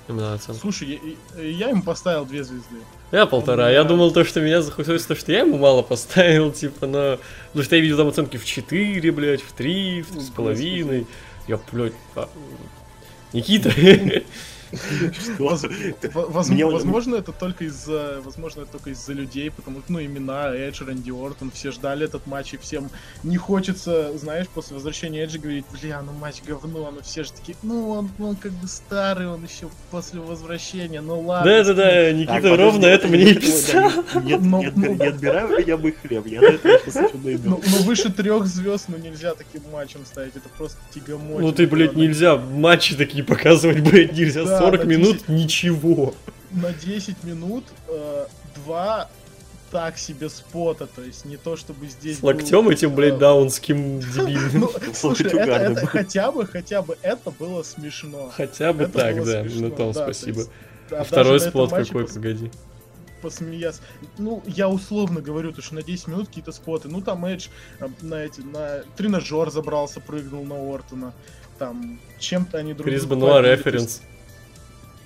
[SPEAKER 3] Именно оценку.
[SPEAKER 4] Слушай, я, я ему поставил две звезды.
[SPEAKER 3] Я полтора.
[SPEAKER 4] Он
[SPEAKER 3] Я
[SPEAKER 4] меня-
[SPEAKER 3] думал, то, что меня захуесосит, то, что я ему мало поставил, типа, но... Потому что я видел там оценки в 4, блядь, в 3, в
[SPEAKER 4] Ну,
[SPEAKER 3] 3,5. Я, блядь, а, Никита.
[SPEAKER 4] Возможно, это только из-за, возможно, это только из-за людей, потому что, ну, имена Эдж, Рэнди Ортон, все ждали этот матч, и всем не хочется, знаешь, после возвращения Эджа говорить, бля, ну матч говно, ну все же такие, ну он, он как бы старый, он еще после возвращения, ну ладно.
[SPEAKER 3] Да-да-да, Никита ровно это мне и писал.
[SPEAKER 5] Нет,
[SPEAKER 4] Ну,
[SPEAKER 5] нет,
[SPEAKER 4] ну.
[SPEAKER 5] не отбирай у меня мой хлеб, я на это сейчас еще найду.
[SPEAKER 4] Ну, ну, выше трех звезд, ну нельзя таким матчем ставить, это просто тягомотина.
[SPEAKER 3] Ну ты, блядь, нельзя, матчи такие показывать, блядь, нельзя.
[SPEAKER 4] Да,
[SPEAKER 3] 40
[SPEAKER 4] на
[SPEAKER 3] минут
[SPEAKER 4] 10.
[SPEAKER 3] ничего.
[SPEAKER 4] На 10 минут э, два так себе спота, то есть не то чтобы здесь...
[SPEAKER 3] С
[SPEAKER 4] был,
[SPEAKER 3] локтем этим, блядь,
[SPEAKER 4] э,
[SPEAKER 3] даунским дебильным.
[SPEAKER 4] Ну, слушай,
[SPEAKER 5] Хоть
[SPEAKER 4] это, хотя бы, хотя бы это было смешно.
[SPEAKER 3] Хотя бы так, да. Ну, Том, спасибо. А второй
[SPEAKER 4] на
[SPEAKER 3] спот какой, погоди.
[SPEAKER 4] посмеяться. Ну, я условно говорю, то, что на 10 минут какие-то споты. Ну, там Эдж э, на эти, на тренажер забрался, прыгнул на Ортона. Там чем-то они друг
[SPEAKER 3] Крис
[SPEAKER 4] друга
[SPEAKER 3] Бенуа
[SPEAKER 4] побили, то есть-
[SPEAKER 3] референс.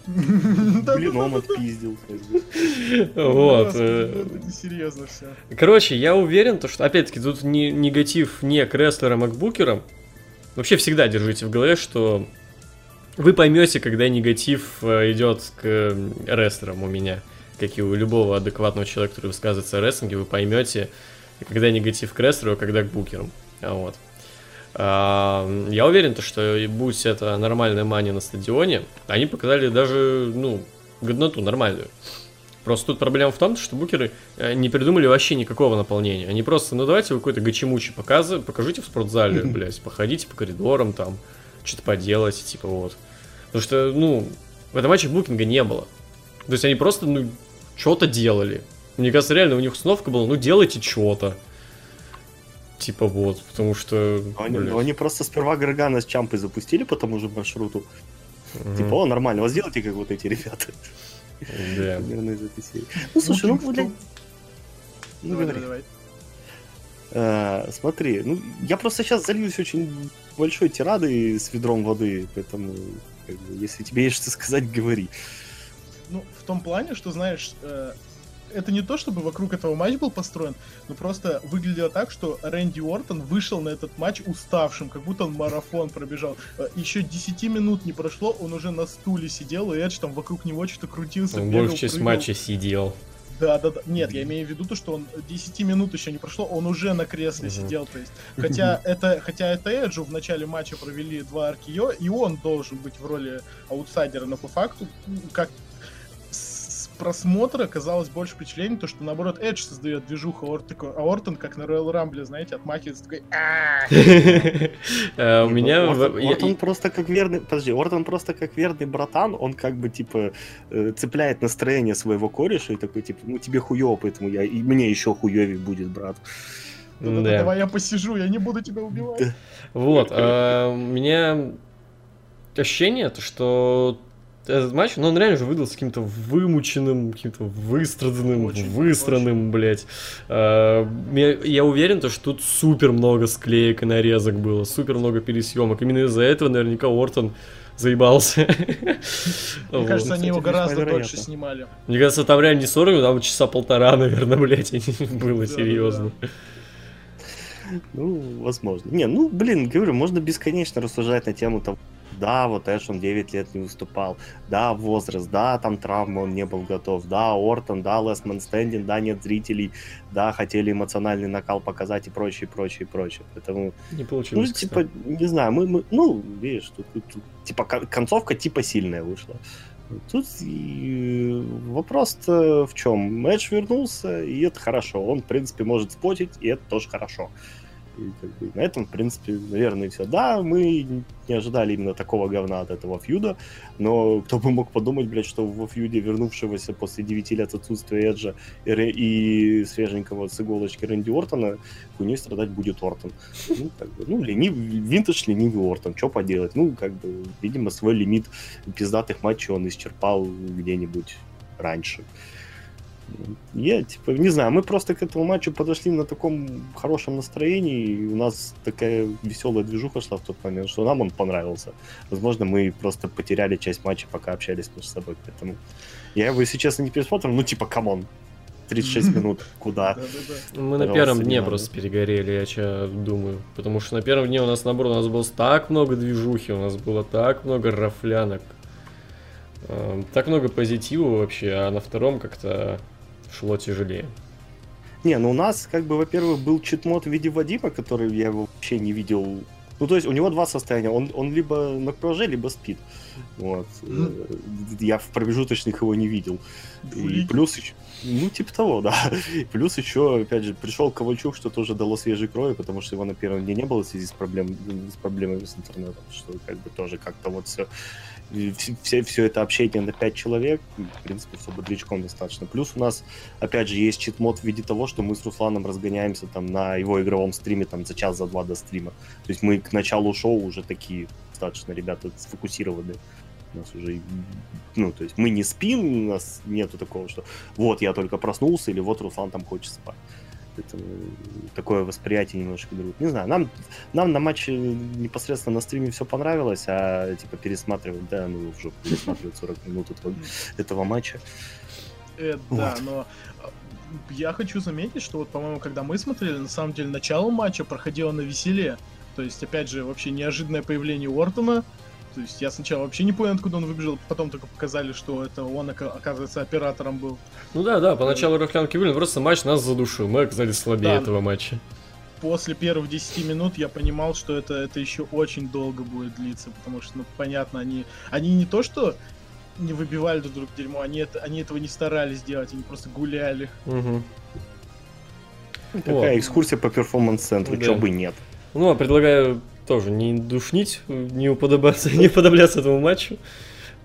[SPEAKER 5] Блином отпиздил.
[SPEAKER 3] Вот. Э,
[SPEAKER 4] ну это серьезно все.
[SPEAKER 3] Короче, я уверен, то, что, опять-таки, тут не, негатив не к рестлерам, а к букерам. Вообще всегда держите в голове, что вы поймете, когда негатив э, идет к рестлерам у меня, как и у любого адекватного человека, который высказывается о рестлинге, вы поймете, когда негатив к рестлеру, а когда к букерам. А Вот. А, Я уверен, то, что и будь это нормальная мания на стадионе, они показали даже, ну, годноту нормальную. Просто тут проблема в том, что букеры э, не придумали вообще никакого наполнения. Они просто, ну давайте вы какой-то гачемучи показы, покажите в спортзале, блядь, походите по коридорам там, что-то поделайте, типа вот. Потому что, ну, в этом матче букинга не было. То есть они просто, ну, что-то делали. Мне кажется, реально у них установка была, ну, делайте что-то. Типа вот, потому что...
[SPEAKER 5] Они, ну, они просто сперва Гаргана с Чампой запустили по тому же маршруту.
[SPEAKER 3] мгм,
[SPEAKER 5] Типа, о, нормально, вот сделайте как вот эти ребята.
[SPEAKER 3] да.
[SPEAKER 5] Примерно из этой серии. Ну, слушай, ну,
[SPEAKER 4] в
[SPEAKER 5] блядь,
[SPEAKER 4] том-
[SPEAKER 5] ну,
[SPEAKER 4] Давай,
[SPEAKER 5] говори.
[SPEAKER 4] давай.
[SPEAKER 5] Э, смотри, ну, я просто сейчас зальюсь очень большой тирадой с ведром воды, поэтому, как бы, если тебе есть что сказать, говори.
[SPEAKER 4] Ну, в том плане, что, знаешь, э, это не то, чтобы вокруг этого матч был построен, но просто выглядело так, что Рэнди Уортон вышел на этот матч уставшим, как будто он марафон пробежал. Э, Еще 10 минут не прошло, он уже на стуле сидел, и Эдж там вокруг него что-то крутился,
[SPEAKER 3] Он
[SPEAKER 4] бегал,
[SPEAKER 3] большую часть
[SPEAKER 4] прыгал.
[SPEAKER 3] матча сидел.
[SPEAKER 4] Да, да, да. Нет, я имею в виду то, что он 10 минут еще не прошло, он уже на кресле
[SPEAKER 3] Мгм.
[SPEAKER 4] сидел, то есть. Хотя это, хотя это Эджу в начале матча провели два аркио, и он должен быть в роли аутсайдера, но по факту, как просмотра казалось больше впечатление, то, что наоборот Эдж создает движуху, а Ор- такой- а Ортон, как на Royal Rumble, знаете, отмахивается такой «А-а-а».
[SPEAKER 3] Э, У меня... в-
[SPEAKER 5] Ортон, просто как верный, подожди, Ортон просто как верный братан, он как бы типа э, цепляет настроение своего кореша и такой типа, ну тебе хуёво, поэтому я и мне еще хуёвее будет, брат.
[SPEAKER 4] Да-да-да. Давай я посижу, я не буду тебя убивать.
[SPEAKER 3] Вот, а, у меня ощущение, то, что этот матч, ну, он реально же выдался каким-то вымученным, каким-то выстраданным,
[SPEAKER 4] Очень,
[SPEAKER 3] выстранным, блядь. А, я, я уверен, то, что тут супер много склеек и нарезок было, супер много пересъемок. Именно из-за этого наверняка Ортон заебался.
[SPEAKER 4] Мне
[SPEAKER 3] Вот.
[SPEAKER 4] кажется, они его гораздо дольше снимали.
[SPEAKER 3] Мне кажется, там реально не 40, там часа полтора, наверное, блядь, было серьезно.
[SPEAKER 5] Ну, возможно. Не, ну, блин, говорю, можно бесконечно рассуждать на тему того, да, вот Эш, он 9 лет не выступал, да, возраст, да, там травмы, он не был готов, да, Ортон, да, Лесман Стендин, да, нет зрителей, да, хотели эмоциональный накал показать и прочее, прочее, прочее. Поэтому,
[SPEAKER 3] Не
[SPEAKER 5] ну,
[SPEAKER 3] получилось.
[SPEAKER 5] типа, не знаю, мы, мы ну, видишь, тут, тут- тут, типа, кон- концовка типа сильная вышла. Тут и вопрос-то в чем? Эдж вернулся, и это хорошо. Он, в принципе, может спотить, и это тоже хорошо. И как бы на этом, в принципе, наверное, все. Да, мы не ожидали именно такого говна от этого фьюда, но кто бы мог подумать, блядь, что во фьюде вернувшегося после 9 лет отсутствия Эджа и, и свеженького с иголочки Рэнди Ортона, хуйней страдать будет Ортон. Ну, как бы, ну, ленив, винтаж ленивый Ортон, что поделать? Ну, как бы, видимо, свой лимит пиздатых матчей он исчерпал где-нибудь раньше. Я, типа, не знаю, мы просто к этому матчу подошли на таком хорошем настроении, и у нас такая веселая движуха шла в тот момент, что нам он понравился. Возможно, мы просто потеряли часть матча, пока общались между собой, поэтому я его, если честно, не пересмотрел, ну, типа, come on, 36 минут, куда?
[SPEAKER 4] Да-да-да.
[SPEAKER 3] Мы на первом
[SPEAKER 5] не
[SPEAKER 3] дне просто перегорели, я чё думаю. Потому что на первом дне у нас, наоборот, у нас было так много движухи, у нас было так много рафлянок, эм, так много позитива вообще, а на втором как-то шло тяжелее.
[SPEAKER 5] Не, ну у нас, как бы, во-первых, был читмод в виде Вадима, который я его вообще не видел. Ну, то есть у него два состояния. Он, он либо на кураже, либо спит. Вот.
[SPEAKER 4] Мгм.
[SPEAKER 5] Э, Я в промежуточных его не видел. И плюс еще... Ну, типа того, да. Плюс еще, опять же, пришел Ковальчук, что тоже дало свежей крови, потому что его на первом дне не было в связи с, проблем, с проблемами с интернетом, что как бы тоже как-то вот все, все, все это общение на 5 человек, в принципе, все бодрячком достаточно. Плюс у нас, опять же, есть чит-мод в виде того, что мы с Русланом разгоняемся там на его игровом стриме там за час, за два до стрима. То есть мы к началу шоу уже такие достаточно ребята сфокусированы. У нас уже, ну, то есть мы не спим, у нас нету такого, что вот я только проснулся, или вот Руслан там хочет спать. Это такое восприятие немножко другое. Не знаю, нам, нам на матче непосредственно на стриме все понравилось, а типа пересматривать, да, ну уже пересматривать 40 минут этого, этого матча.
[SPEAKER 4] Э, да,
[SPEAKER 5] Вот.
[SPEAKER 4] но а, я хочу заметить, что вот, по-моему, когда мы смотрели, на самом деле начало матча проходило на веселе. То есть, опять же, вообще неожиданное появление Уортона. То есть я сначала вообще не понял, откуда он выбежал, потом только показали, что это он, ока- оказывается, оператором был.
[SPEAKER 3] Ну да, да, поначалу Рахлянки были, но просто матч нас задушил. Мы оказались слабее
[SPEAKER 4] Да.
[SPEAKER 3] этого матча.
[SPEAKER 4] После первых 10 минут я понимал, что это, это еще очень долго будет длиться, потому что, ну, понятно, они, они не то, что не выбивали друг друга дерьмо, они, это, они этого не старались делать, они просто гуляли.
[SPEAKER 3] Мгм.
[SPEAKER 5] Такая
[SPEAKER 3] Вот.
[SPEAKER 5] экскурсия по перформанс-центру,
[SPEAKER 3] Да.
[SPEAKER 5] чё бы нет.
[SPEAKER 3] Ну, а предлагаю тоже не душнить, не уподобляться, не уподобляться этому матчу.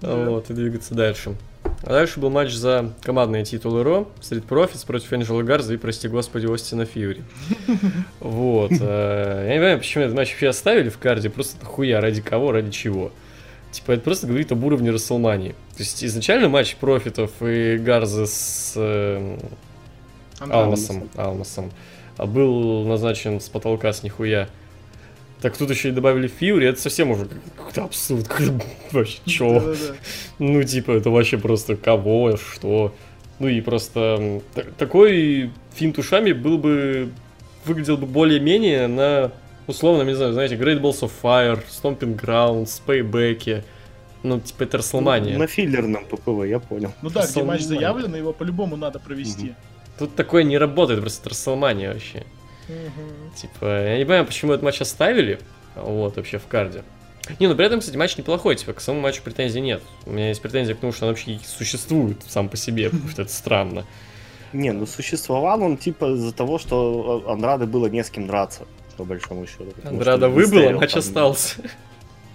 [SPEAKER 4] Да.
[SPEAKER 3] Вот, и двигаться дальше. А дальше был матч за командные титулы Ро, Street Profits против Энджела Гарза и, прости господи, Остина Фьюри. Вот. э, Я не понимаю, почему этот матч вообще оставили в карде, просто хуя, ради кого, ради чего. Типа, это просто говорит об уровне Расселмании. То есть, изначально матч Профитов и Гарза с э. Алмасом, Алмасом а был назначен с потолка с нихуя. Так тут еще и добавили Фьюри, это совсем уже какой-то абсурд. какой-то Вообще, чё? Ну, типа, это вообще просто кого, что? Ну и просто такой финт ушами был бы, выглядел бы более-менее на, условно, не знаю, знаете, Great Balls of Fire, Stomping Grounds, Payback. Ну, типа, это Расселмания.
[SPEAKER 5] На филлерном ППВ, я понял.
[SPEAKER 4] Ну да, где матч заявлен, его по-любому надо провести.
[SPEAKER 3] Тут такое не работает, просто Расселмания вообще.
[SPEAKER 4] Мгм.
[SPEAKER 3] Типа, я не понимаю, почему этот матч оставили, вот, вообще в карде. Не, ну при этом, кстати, матч неплохой, типа, к самому матчу претензий нет. У меня есть претензия к тому, что он вообще существует сам по себе, потому что это странно.
[SPEAKER 5] Не, ну существовал он типа из-за того, что Андрады было не с кем драться, по большому счету.
[SPEAKER 3] Андрада
[SPEAKER 5] что
[SPEAKER 3] выбыл, а
[SPEAKER 5] Мистерио
[SPEAKER 3] матч остался.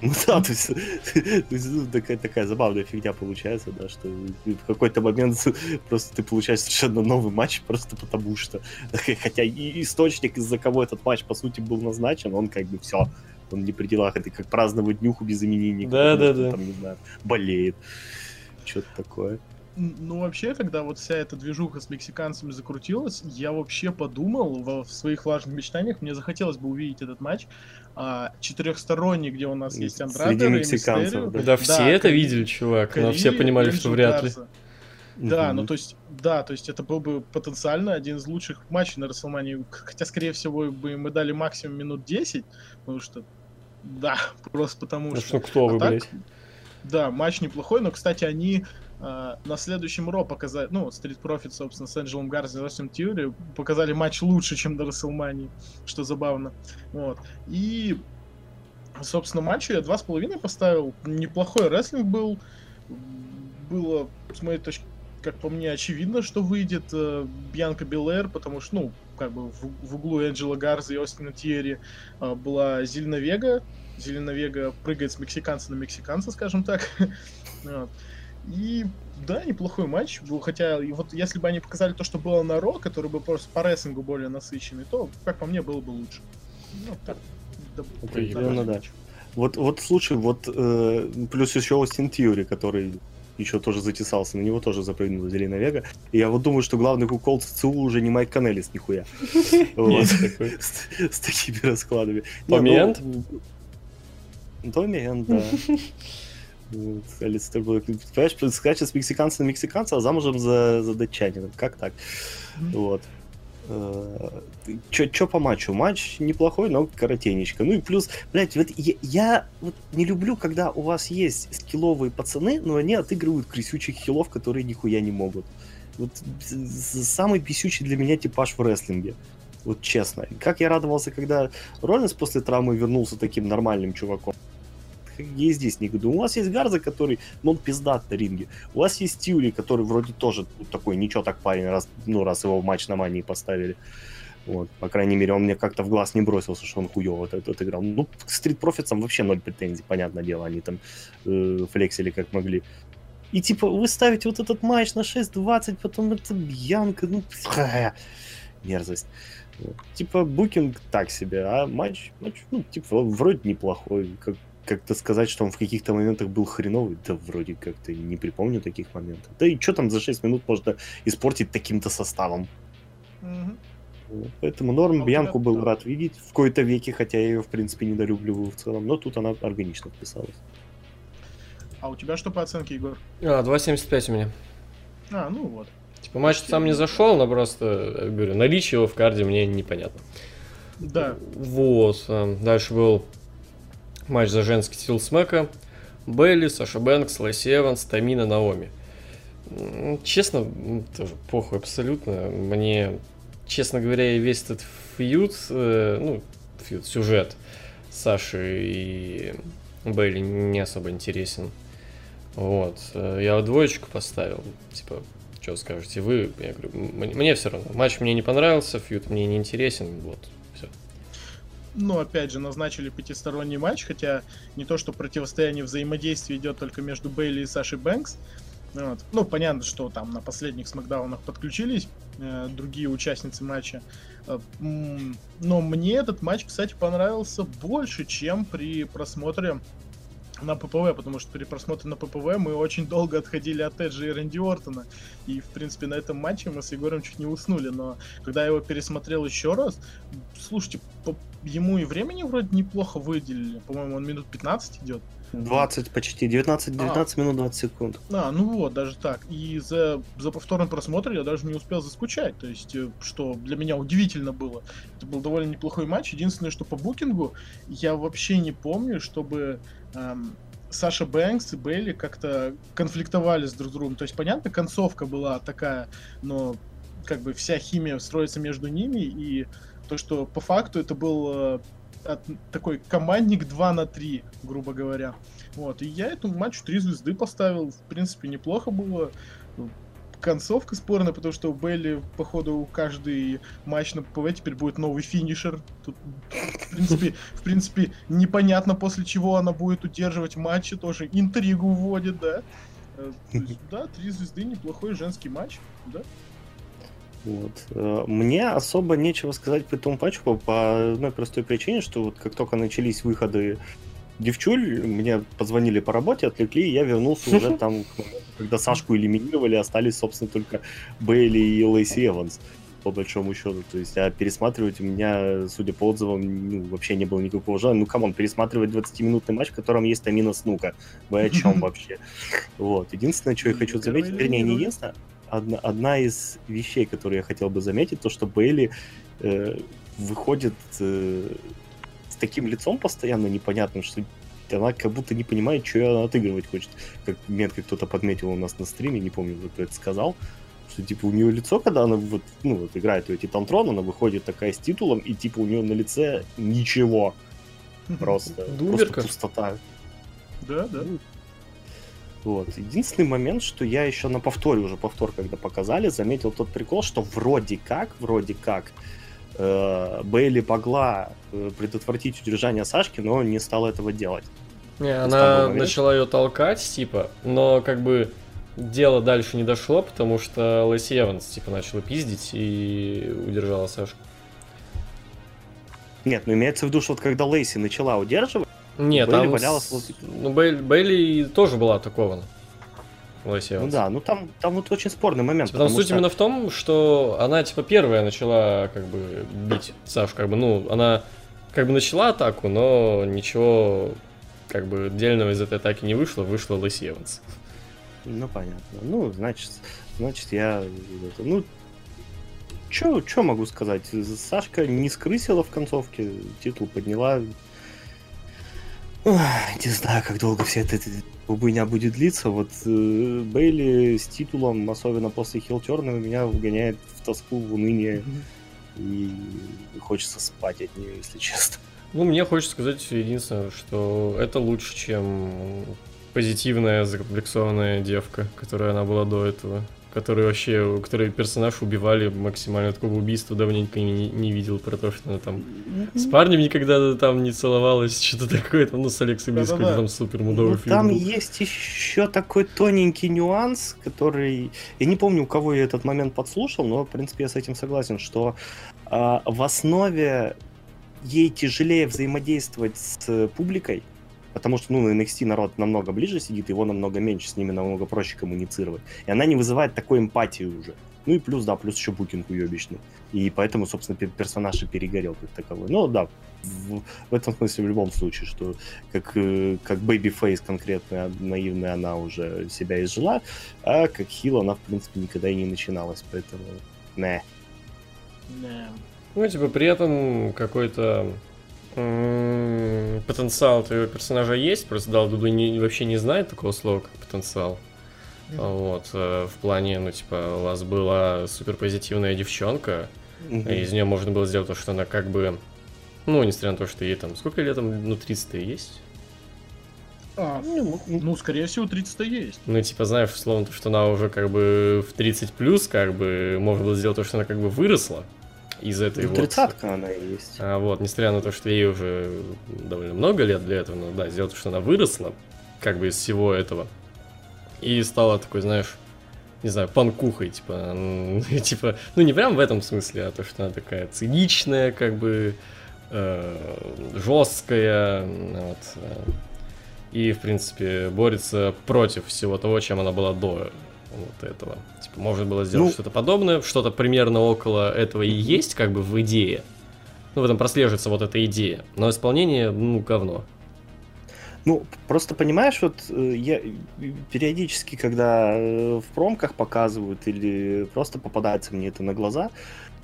[SPEAKER 5] Ну да, то есть, то есть, ну, такая, такая забавная фигня получается, да, что в какой-то момент просто ты получаешь совершенно новый матч, просто потому что. Хотя и источник, из-за кого этот матч, по сути, был назначен, он как бы все, он не при делах, это как праздновать днюху без именинника.
[SPEAKER 3] Да, да, да.
[SPEAKER 5] Там, не знаю, болеет. Что-то такое.
[SPEAKER 4] Ну, вообще, когда вот вся эта движуха с мексиканцами закрутилась, я вообще подумал во, в своих влажных мечтаниях, мне захотелось бы увидеть этот матч а, четырехсторонний, где у нас есть
[SPEAKER 5] Среди
[SPEAKER 4] Андрадер и Мистерио.
[SPEAKER 5] да.
[SPEAKER 3] Да, все это
[SPEAKER 4] Кали-
[SPEAKER 3] видели, чувак, но
[SPEAKER 4] Кали,
[SPEAKER 3] все понимали, что вряд ли.
[SPEAKER 4] Да,
[SPEAKER 5] Мгм.
[SPEAKER 4] ну то есть, да, то есть это был бы потенциально один из лучших матчей на Расселмании. Хотя, скорее всего, бы мы дали максимум минут 10, потому что, да, просто потому
[SPEAKER 3] Ну
[SPEAKER 4] что...
[SPEAKER 3] что, кто вы,
[SPEAKER 4] А так,
[SPEAKER 3] блядь?
[SPEAKER 4] Да, матч неплохой, но, кстати, они а, на следующем Ро показали, ну, Street Profit, собственно, с Энджелом Гарзи и Ростом Тьюри показали матч лучше, чем до Расселмании, что забавно. Вот. И, собственно, матчу я два с половиной поставил. Неплохой рестлинг был. Было, с моей точки как по мне, очевидно, что выйдет э, Бьянка Белэр, потому что, ну, как бы в, в углу Энджела Гарза и Остина Тьерри э, была Зелена Вега. Зелена Вега прыгает с мексиканца на мексиканца, скажем так. И да, неплохой матч был, хотя и вот если бы они показали то, что было на Ро, который был просто по рестлингу более насыщенный, то, как по мне, было бы лучше. Ну, так, да,
[SPEAKER 3] Определенно,
[SPEAKER 5] да. Вот, вот слушай, вот э, плюс еще Остин Тьюри, который еще тоже затесался, на него тоже запрыгнула Зелена Вега. И я вот думаю, что главный кукол ЦЦУ уже не Майк Канелис нихуя. С такими раскладами.
[SPEAKER 3] Момент?
[SPEAKER 5] ну, Момент, да. Вот, Алистер Блэк. Понимаешь, скачет с мексиканца на мексиканца, а замужем за, за датчанином. Как так?
[SPEAKER 4] Мгм.
[SPEAKER 5] Вот. Че по матчу? Матч неплохой, но коротенечко. Ну и плюс, блядь, вот я, я вот не люблю, когда у вас есть скилловые пацаны, но они отыгрывают крысючих хилов, которые нихуя не могут. Вот с- с- самый бесючий для меня типаж в рестлинге. Вот честно. Как я радовался, когда Роллинс после травмы вернулся таким нормальным чуваком. И здесь негодую. У вас есть Гарза, который, ну, он пиздат на ринге. У вас есть Тьюри, который вроде тоже такой, ничего так парень, раз, ну, раз его в матч на мании поставили. Вот, по крайней мере, он мне как-то в глаз не бросился, что он хуёво от- отыграл. Ну, к Street Profits'ам вообще ноль претензий, понятное дело, они там э, флексили как могли. И типа, вы ставите вот этот матч на 6.20, потом это Бьянка, ну, мерзость. Вот. Типа, букинг так себе, а матч, матч ну, типа, вроде неплохой. Как, как-то сказать, что он в каких-то моментах был хреновый, да вроде как-то не припомню таких моментов. Да и что там за 6 минут можно испортить таким-то составом?
[SPEAKER 4] Мгм.
[SPEAKER 5] Поэтому норм,
[SPEAKER 4] А
[SPEAKER 5] Бьянку
[SPEAKER 4] тебя-
[SPEAKER 5] был
[SPEAKER 4] да.
[SPEAKER 5] рад видеть в кои-то веке, хотя я ее, в принципе, недолюбливаю в целом, но тут она органично вписалась.
[SPEAKER 4] А у тебя что по оценке, Егор?
[SPEAKER 3] А, 2.75 у меня.
[SPEAKER 4] А, ну вот.
[SPEAKER 3] Типа матч сам не зашел, но просто, говорю, наличие его в карде мне непонятно.
[SPEAKER 4] Да.
[SPEAKER 3] Вот. э, Дальше был матч за женский титул Смека. Бейли, Саша Бэнкс, Лэйси Эванс, Тамина, Наоми. Честно, тоже похуй абсолютно. Мне, честно говоря, весь этот фьюд, э, ну, фьюд, сюжет Саши и Бейли не особо интересен. Вот. э, Я двоечку поставил. Типа, что скажете вы? Я говорю, м- мне все равно. Матч мне не понравился, фьюд мне не интересен. Вот.
[SPEAKER 4] Ну, опять же, назначили пятисторонний матч, хотя не то, что противостояние взаимодействия идет только между Бейли и Сашей Бэнкс. Вот. Ну, понятно, что там на последних смакдаунах подключились э, другие участницы матча. Э, но мне этот матч, кстати, понравился больше, чем при просмотре на ППВ, потому что при просмотре на ППВ мы очень долго отходили от Эджи и Рэнди Ортона. И, в принципе, на этом матче мы с Егором чуть не уснули. Но когда я его пересмотрел еще раз, слушайте, ему и времени вроде неплохо выделили. По-моему, он минут 15 идет.
[SPEAKER 5] 20 почти, 19-19 минут 20 секунд.
[SPEAKER 4] А, ну вот, даже так. И за, за повторный просмотр я даже не успел заскучать. То есть, э, что для меня удивительно было. Это был довольно неплохой матч. Единственное, что по букингу я вообще не помню, чтобы эм, Саша Бэнкс и Бейли как-то конфликтовали с друг другом. То есть, понятно, концовка была такая, но как бы вся химия строится между ними, и то, что по факту это был э, от- такой командник 2 на 3, грубо говоря. Вот, и я этому матчу три звезды поставил. В принципе, неплохо было. Концовка спорная, потому что у Бейли, походу, каждый матч на PPV теперь будет новый финишер. Тут, в принципе, в принципе, непонятно, после чего она будет удерживать матчи, тоже интригу вводит, да. Э, есть, Да, три звезды, неплохой женский матч, да.
[SPEAKER 5] Вот. Э, Мне особо нечего сказать по этому матчу по, одной простой причине, что вот как только начались выходы девчуль, мне позвонили по работе, отвлекли, и я вернулся уже там, когда Сашку элиминировали, остались, собственно, только Бейли и Лейси Эванс, по большому счету. То есть, а пересматривать у меня, судя по отзывам, ну, вообще не было никакого желания. Ну, come on, пересматривать 20-минутный матч, в котором есть Тамина Снука. Вы о чем вообще? Вот. Единственное, что я хочу заметить, вернее, не единственное, одна, одна из вещей, которые я хотел бы заметить, то, что Бейли э, выходит э, с таким лицом постоянно непонятным, что она как будто не понимает, что она отыгрывать хочет. Как метко кто-то подметил у нас на стриме, не помню, кто это сказал, что типа у нее лицо, когда она вот, ну, вот играет эти тантрон, она выходит такая с титулом, и типа у нее на лице ничего. Просто, просто
[SPEAKER 3] Думерка.
[SPEAKER 5] пустота.
[SPEAKER 4] Да, да.
[SPEAKER 5] Вот. Единственный момент, что я еще на повторе, уже повтор, когда показали, заметил тот прикол, что вроде как, вроде как, э, Бейли могла э, предотвратить удержание Сашки, но не стала этого делать.
[SPEAKER 3] Не, она начала ее толкать, типа, но как бы дело дальше не дошло, потому что Лэйси Эванс, типа, начала пиздить и удержала Сашку.
[SPEAKER 5] Нет, ну имеется в виду, что вот когда Лейси начала удерживать,
[SPEAKER 3] Нет,
[SPEAKER 5] Бейли
[SPEAKER 3] там...
[SPEAKER 5] валялась возле-
[SPEAKER 3] Ну, Бейли, Бейли тоже была атакована. Лэйси
[SPEAKER 5] ну да, ну там, там вот очень спорный момент.
[SPEAKER 3] Типа, там суть
[SPEAKER 5] что-
[SPEAKER 3] именно в том, что она, типа, первая начала, как бы, бить Сашу, как бы, ну, она, как бы, начала атаку, но ничего, как бы, дельного из этой атаки не вышло, вышла Лэйси Эванс.
[SPEAKER 5] Ну, понятно. Ну, значит, значит, я... Ну, что могу сказать? Сашка не скрысила в концовке, титул подняла. Не знаю, как долго вся эта убыня будет длиться. Вот э, Бейли с титулом, особенно после хилтерна, меня вгоняет в тоску, в уныние. И хочется спать от нее, если честно.
[SPEAKER 3] Ну, мне хочется сказать единственное, что это лучше, чем позитивная закомплексованная девка, которая она была до этого. Который вообще, у которой персонаж убивали максимально такого убийства давненько не, не видел про то, что она там с парнем никогда там не целовалась, что-то такое, там, ну, с Алексой Близ,
[SPEAKER 4] Да-да-да.
[SPEAKER 3] когда там супер мудовый
[SPEAKER 5] Ну,
[SPEAKER 3] фильм
[SPEAKER 5] там
[SPEAKER 3] был.
[SPEAKER 5] есть еще такой тоненький нюанс, который... Я не помню, у кого я этот момент подслушал, но, в принципе, я с этим согласен, что а, в основе ей тяжелее взаимодействовать с э, публикой, потому что, ну, на NXT народ намного ближе сидит, его намного меньше, с ними намного проще коммуницировать. И она не вызывает такой эмпатии уже. Ну и плюс, да, плюс еще букинг уебищный. И поэтому, собственно, пер- персонаж и перегорел как таковой. Ну да, в, в этом смысле в любом случае, что как, э, как Babyface конкретно наивная она уже себя изжила, а как Хил она, в принципе, никогда и не начиналась, поэтому не.
[SPEAKER 4] Да.
[SPEAKER 3] Ну, типа, при этом какой-то потенциал твоего персонажа есть, просто Дал Дуду не, вообще не знает такого слова, как потенциал.
[SPEAKER 4] Мгм.
[SPEAKER 3] Вот, э, в плане, ну, типа, у вас была суперпозитивная девчонка,
[SPEAKER 5] Мгм.
[SPEAKER 3] и из нее можно было сделать то, что она как бы, ну, несмотря на то, что ей там, сколько лет там, ну, 30 есть?
[SPEAKER 4] А, ну, скорее всего, 30 есть.
[SPEAKER 3] Ну, типа, знаешь, условно, то, что она уже как бы в 30 плюс, как бы, можно было сделать то, что она как бы выросла из этой
[SPEAKER 5] Ну,
[SPEAKER 3] вот...
[SPEAKER 5] тридцатка она и есть.
[SPEAKER 3] А, вот, несмотря на то, что ей уже довольно много лет для этого, но да, сделать, то, что она выросла, как бы из всего этого, и стала такой, знаешь, не знаю, панкухой, типа, типа, ну не прям в этом смысле, а то, что она такая циничная, как бы, жесткая, вот, э, и, в принципе, борется против всего того, чем она была до вот этого. Можно было сделать
[SPEAKER 5] Ну-
[SPEAKER 3] что-то подобное, что-то примерно около этого и есть, как бы, в идее. Ну, в этом прослеживается вот эта идея. Но исполнение, ну, говно.
[SPEAKER 5] Ну, просто понимаешь, вот э, я периодически, когда э, в промках показывают или просто попадается мне это на глаза,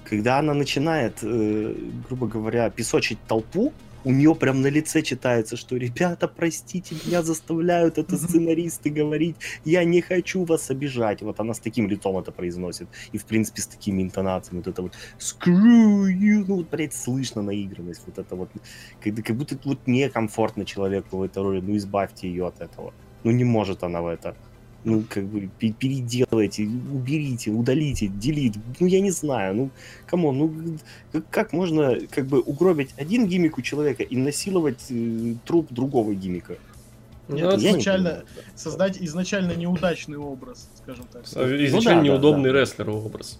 [SPEAKER 5] когда она начинает, э, грубо говоря, песочить толпу, у нее прям на лице читается, что ребята, простите, меня заставляют это сценаристы говорить, я не хочу вас обижать. Вот она с таким лицом это произносит. И, в принципе, с такими интонациями. Вот это вот screw you, ну, вот, блядь, слышно наигранность. Вот это вот, как, как будто вот некомфортно человеку в этой роли, ну, избавьте ее от этого. Ну, не может она в это. Ну, как бы, пе- переделайте, уберите, удалите, delete. Ну, я не знаю, ну, come on, ну, как, можно, как бы, угробить один гиммик у человека и насиловать э, труп другого гиммика?
[SPEAKER 4] Нет,
[SPEAKER 3] Ну,
[SPEAKER 5] не
[SPEAKER 4] изначально
[SPEAKER 5] понимаю.
[SPEAKER 4] создать изначально неудачный образ, скажем так.
[SPEAKER 3] Изначально
[SPEAKER 5] Ну да, да,
[SPEAKER 3] неудобный
[SPEAKER 5] да.
[SPEAKER 3] рестлер образ.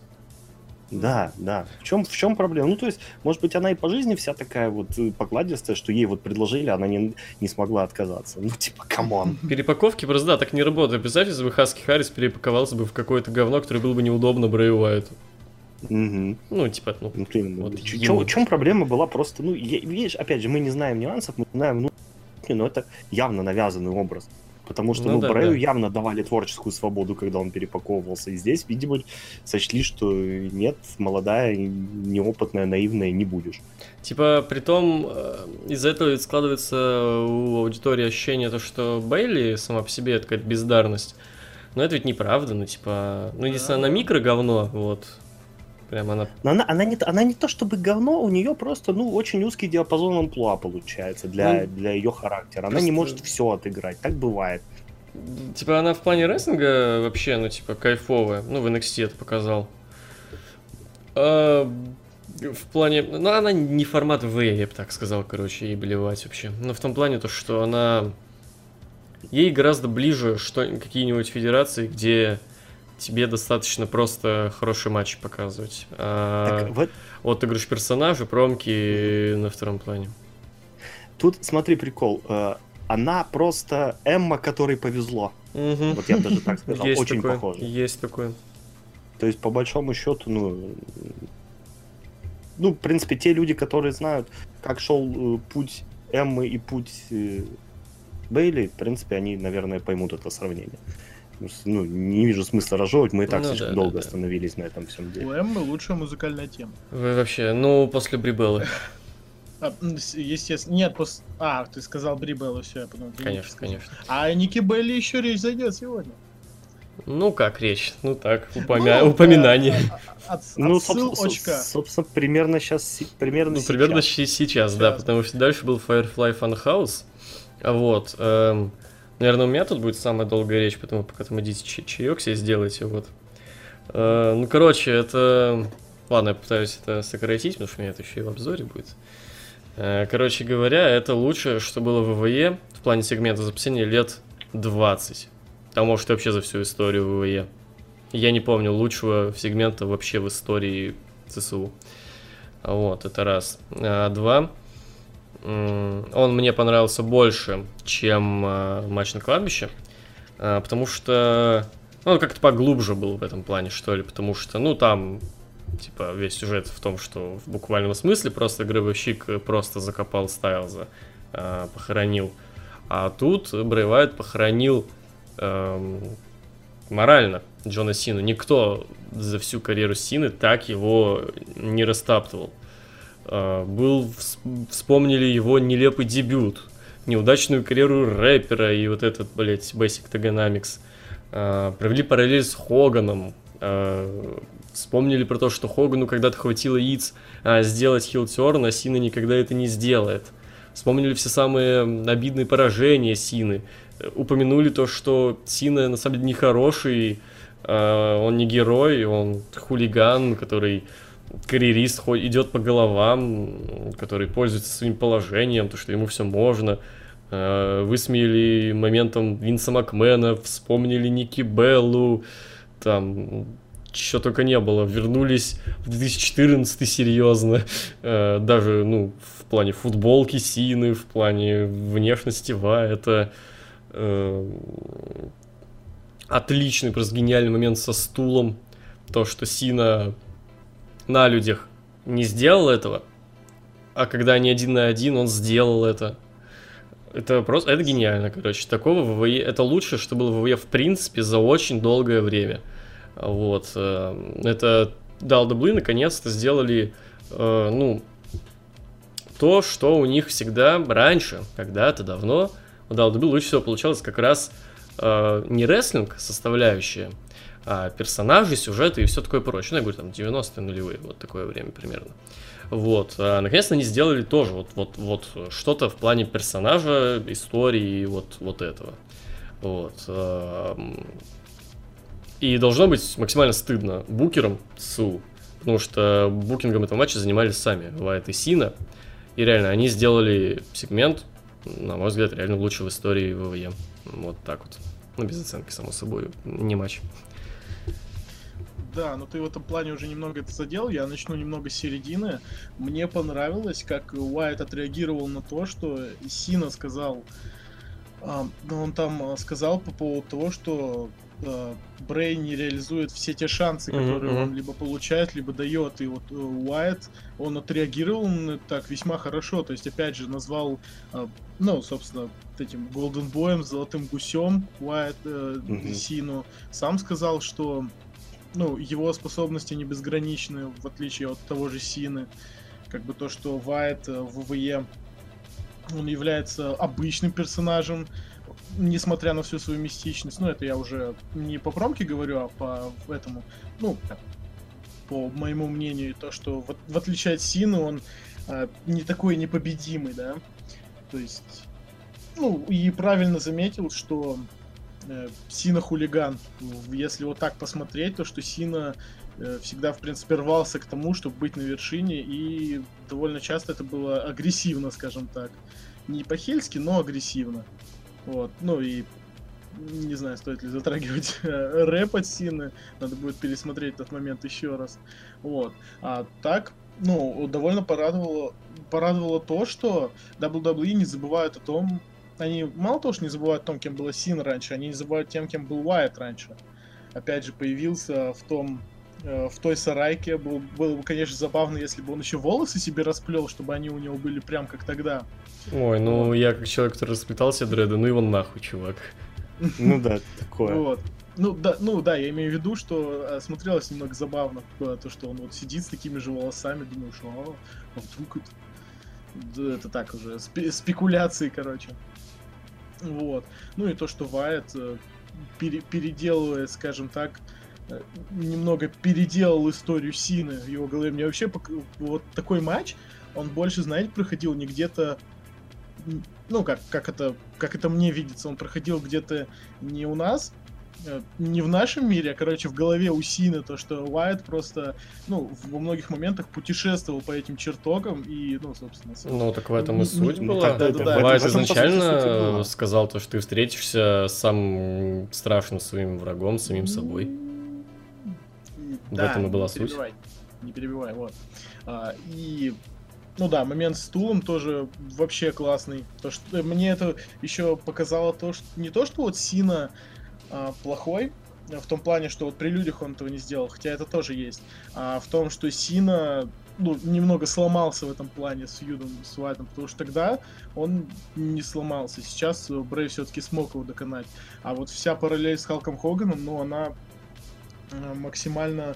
[SPEAKER 5] Да, да. В чем, в чем проблема? Ну, то есть, может быть, она и по жизни вся такая вот э, покладистая, что ей вот предложили, она не, не смогла отказаться. Ну, типа, come on.
[SPEAKER 3] Перепаковки просто, да, так не работают. Представь, если бы Хаски Харрис перепаковался бы в какое-то говно, которое было бы неудобно Брэй Уайту.
[SPEAKER 5] Мгм.
[SPEAKER 3] Ну, типа, ну,
[SPEAKER 5] Ну, блин,
[SPEAKER 3] Вот
[SPEAKER 5] в
[SPEAKER 3] ему-
[SPEAKER 5] чем, в чем проблема была просто, ну, я- видишь, опять же, мы не знаем нюансов, мы знаем, ну, но это явно навязанный образ. Потому что,
[SPEAKER 3] Ну
[SPEAKER 5] ну,
[SPEAKER 3] да,
[SPEAKER 5] Брэю
[SPEAKER 3] да.
[SPEAKER 5] явно давали творческую свободу, когда он перепаковывался. И здесь, видимо, сочли, что нет, молодая, неопытная, наивная не будешь.
[SPEAKER 3] Типа, при том, э, из-за этого ведь складывается у аудитории ощущение, то, что Бейли сама по себе это какая-то бездарность. Но это ведь неправда, ну, типа, ну, если она микро говно, вот, прям она...
[SPEAKER 5] Но она, она, не, она не то чтобы говно, у нее просто, ну, очень узкий диапазон амплуа получается для,
[SPEAKER 3] Ну,
[SPEAKER 5] для ее характера. Она
[SPEAKER 3] просто-
[SPEAKER 5] не может все отыграть, так бывает.
[SPEAKER 3] Типа, она в плане рестлинга вообще, ну, типа, кайфовая. Ну, в NXT это показал. А, в плане... Ну, она не формат В, я бы так сказал, короче, ей блевать вообще. Но в том плане то, что она... Ей гораздо ближе что какие-нибудь федерации, где тебе достаточно просто хороший матч показывать. А,
[SPEAKER 5] Так, вот
[SPEAKER 3] Вот ты говоришь персонажи, промки на втором плане.
[SPEAKER 5] тут смотри прикол. э, она просто Эмма, которой повезло.
[SPEAKER 3] Мгм.
[SPEAKER 5] Вот я даже так сказал,
[SPEAKER 3] Есть
[SPEAKER 5] очень
[SPEAKER 3] такое,
[SPEAKER 5] похоже.
[SPEAKER 3] Есть такое.
[SPEAKER 5] То есть, по большому счету, ну, ну, в принципе, те люди, которые знают, как шел э, путь Эммы и путь э, Бейли, в принципе, они, наверное, поймут это сравнение. Ну, не вижу смысла разжевывать, мы и так
[SPEAKER 3] Ну
[SPEAKER 5] слишком
[SPEAKER 3] да,
[SPEAKER 5] долго
[SPEAKER 3] да, да.
[SPEAKER 5] остановились на этом всем
[SPEAKER 4] У
[SPEAKER 5] деле.
[SPEAKER 4] Эммы лучшая музыкальная тема.
[SPEAKER 3] Вы вообще, ну, после Брибеллы.
[SPEAKER 4] А, естественно. Нет, пос... А, ты сказал Бри Белла, все, я подумал.
[SPEAKER 3] Конечно, конечно.
[SPEAKER 4] А Ники Белли еще речь зайдет сегодня.
[SPEAKER 3] Ну, как речь? Ну, так, упомя-
[SPEAKER 4] Ну,
[SPEAKER 3] упоминание.
[SPEAKER 4] э, а- от-
[SPEAKER 5] Ну, собственно, собственно, примерно сейчас, примерно
[SPEAKER 3] Ну, примерно
[SPEAKER 5] сейчас.
[SPEAKER 3] сейчас, да, потому что дальше был Firefly Funhouse. А Вот. эм, наверное, у меня тут будет самая долгая речь, поэтому пока там идите чай- чаек себе сделайте, вот. Э, ну, короче, это... Ладно, я пытаюсь это сократить, потому что у меня это еще и в обзоре будет. Э, короче говоря, это лучшее, что было в ВВЕ в плане сегмента за последние лет 20. А может, и вообще за всю историю ВВЕ. Я не помню лучшего сегмента вообще в истории ЦСУ. Вот, это раз. А, два. Он мне понравился больше, чем а, матч на кладбище. а, Потому что Ну, он как-то поглубже был в этом плане, что ли, потому что, ну, там, типа, весь сюжет в том, что в буквальном смысле просто гробовщик просто закопал Стайлза, э, похоронил. А тут Брейвайт похоронил эм, морально Джона Сину. Никто за всю карьеру Сины так его не растаптывал. Э, был, вспомнили его нелепый дебют, неудачную карьеру рэпера и вот этот, блядь, Basic Togonomics. Э, провели параллель с Хоганом. Э, вспомнили про то, что Хогану когда-то хватило яиц сделать хилтерн, а Сина никогда это не сделает. Вспомнили все самые обидные поражения Сины. Упомянули то, что Сина на самом деле не хороший, он не герой, он хулиган, который карьерист идет по головам, который пользуется своим положением, то, что ему все можно. Э, высмеяли моментом Винса Макмена, вспомнили Ники Беллу, там, что только не было. Вернулись в 2014 серьезно. Э, даже, ну, в плане футболки Сины, в плане внешности Ва, это э, отличный, просто гениальный момент со стулом. То, что Сина на людях не сделал этого, а когда они один на один, он сделал это. Это просто, это гениально, короче. Такого ВВЕ, это лучше, что было в ВВЕ в принципе за очень долгое время. Вот. Э, это дал дублы наконец-то сделали, э, ну, то, что у них всегда раньше, когда-то давно, у Далдабы лучше всего получалось как раз э, не рестлинг составляющая, а, персонажи, сюжеты и все такое прочее. Ну, я говорю, там, 90-е нулевые, вот такое время примерно. Вот. А, наконец-то они сделали тоже вот, вот, вот что-то в плане персонажа, истории, вот, вот этого. Вот. И должно быть максимально стыдно букерам СУ, потому что букингом этого матча занимались сами Вайт и Сина. И реально, они сделали сегмент, на мой взгляд, реально лучший в истории ВВЕ. Вот так вот. Ну, без оценки, само собой, не матч.
[SPEAKER 4] Да, но ты в этом плане уже немного это задел. Я начну немного с середины. Мне понравилось, как Уайт отреагировал на то, что Сина сказал. А, он там а, сказал по поводу того, что а, Брей не реализует все те шансы, которые mm-hmm. он либо получает, либо дает. И вот э, Уайт, он отреагировал так весьма хорошо. То есть, опять же, назвал, ну, собственно, этим Голден Боем, Золотым Гусем Уайт э, mm-hmm. Сину. Сам сказал, что ну, его способности не безграничны, в отличие от того же Сины. Как бы то, что Вайт э, в ВВЕ, он является обычным персонажем, несмотря на всю свою мистичность. Ну, это я уже не по промке говорю, а по этому, ну, по моему мнению, то, что в, в отличие от Сины, он а, не такой непобедимый, да. То есть, ну, и правильно заметил, что Э, Сина хулиган. Если вот так посмотреть, то что Сина э, всегда, в принципе, рвался к тому, чтобы быть на вершине, и довольно часто это было агрессивно, скажем так. Не по-хельски, но агрессивно. Вот. Ну и не знаю, стоит ли затрагивать э, рэп от Сины. Надо будет пересмотреть этот момент еще раз. Вот. А так, ну, довольно порадовало, порадовало то, что WWE не забывают о том, они мало того, что не забывают о том, кем была Син раньше, они не забывают тем, кем был Уайт раньше. Опять же, появился в том э, в той сарайке. Был, было бы, конечно, забавно, если бы он еще волосы себе расплел, чтобы они у него были прям как тогда.
[SPEAKER 3] Ой, ну вот. я как человек, который расплетал себе дреды, ну его нахуй, чувак.
[SPEAKER 5] Ну да, такое.
[SPEAKER 4] Вот. Ну да, ну да, я имею в виду, что э, смотрелось немного забавно, то, что он вот сидит с такими же волосами, думаешь, а, а вдруг это... это так уже, спекуляции, короче. Вот. Ну и то, что Вайт э, пере, переделывает, скажем так, э, немного переделал историю Сины в его голове. Мне вообще вот такой матч, он больше, знаете, проходил не где-то ну, как, как, это, как это мне видится, он проходил где-то не у нас, не в нашем мире, а, короче, в голове у Сины, то, что Уайт просто, ну, во многих моментах путешествовал по этим чертогам и, ну, собственно...
[SPEAKER 3] Ну, так в этом и суть ну, была. Да, да, да. Уайт изначально сказал то, что ты встретишься с самым страшным своим врагом, самим собой.
[SPEAKER 4] Да, в этом и была не суть. Не перебивай, вот. А, и ну да, момент с стулом тоже вообще классный. То, что мне это еще показало то, что не то, что вот Сина а, плохой, В том плане, что вот при людях он этого не сделал, хотя это тоже есть. А в том, что Сина ну, немного сломался в этом плане с Юдом, с Уайтом, потому что тогда он не сломался. Сейчас Брей все-таки смог его доконать. А вот вся параллель с Халком Хоганом, ну, она э, максимально,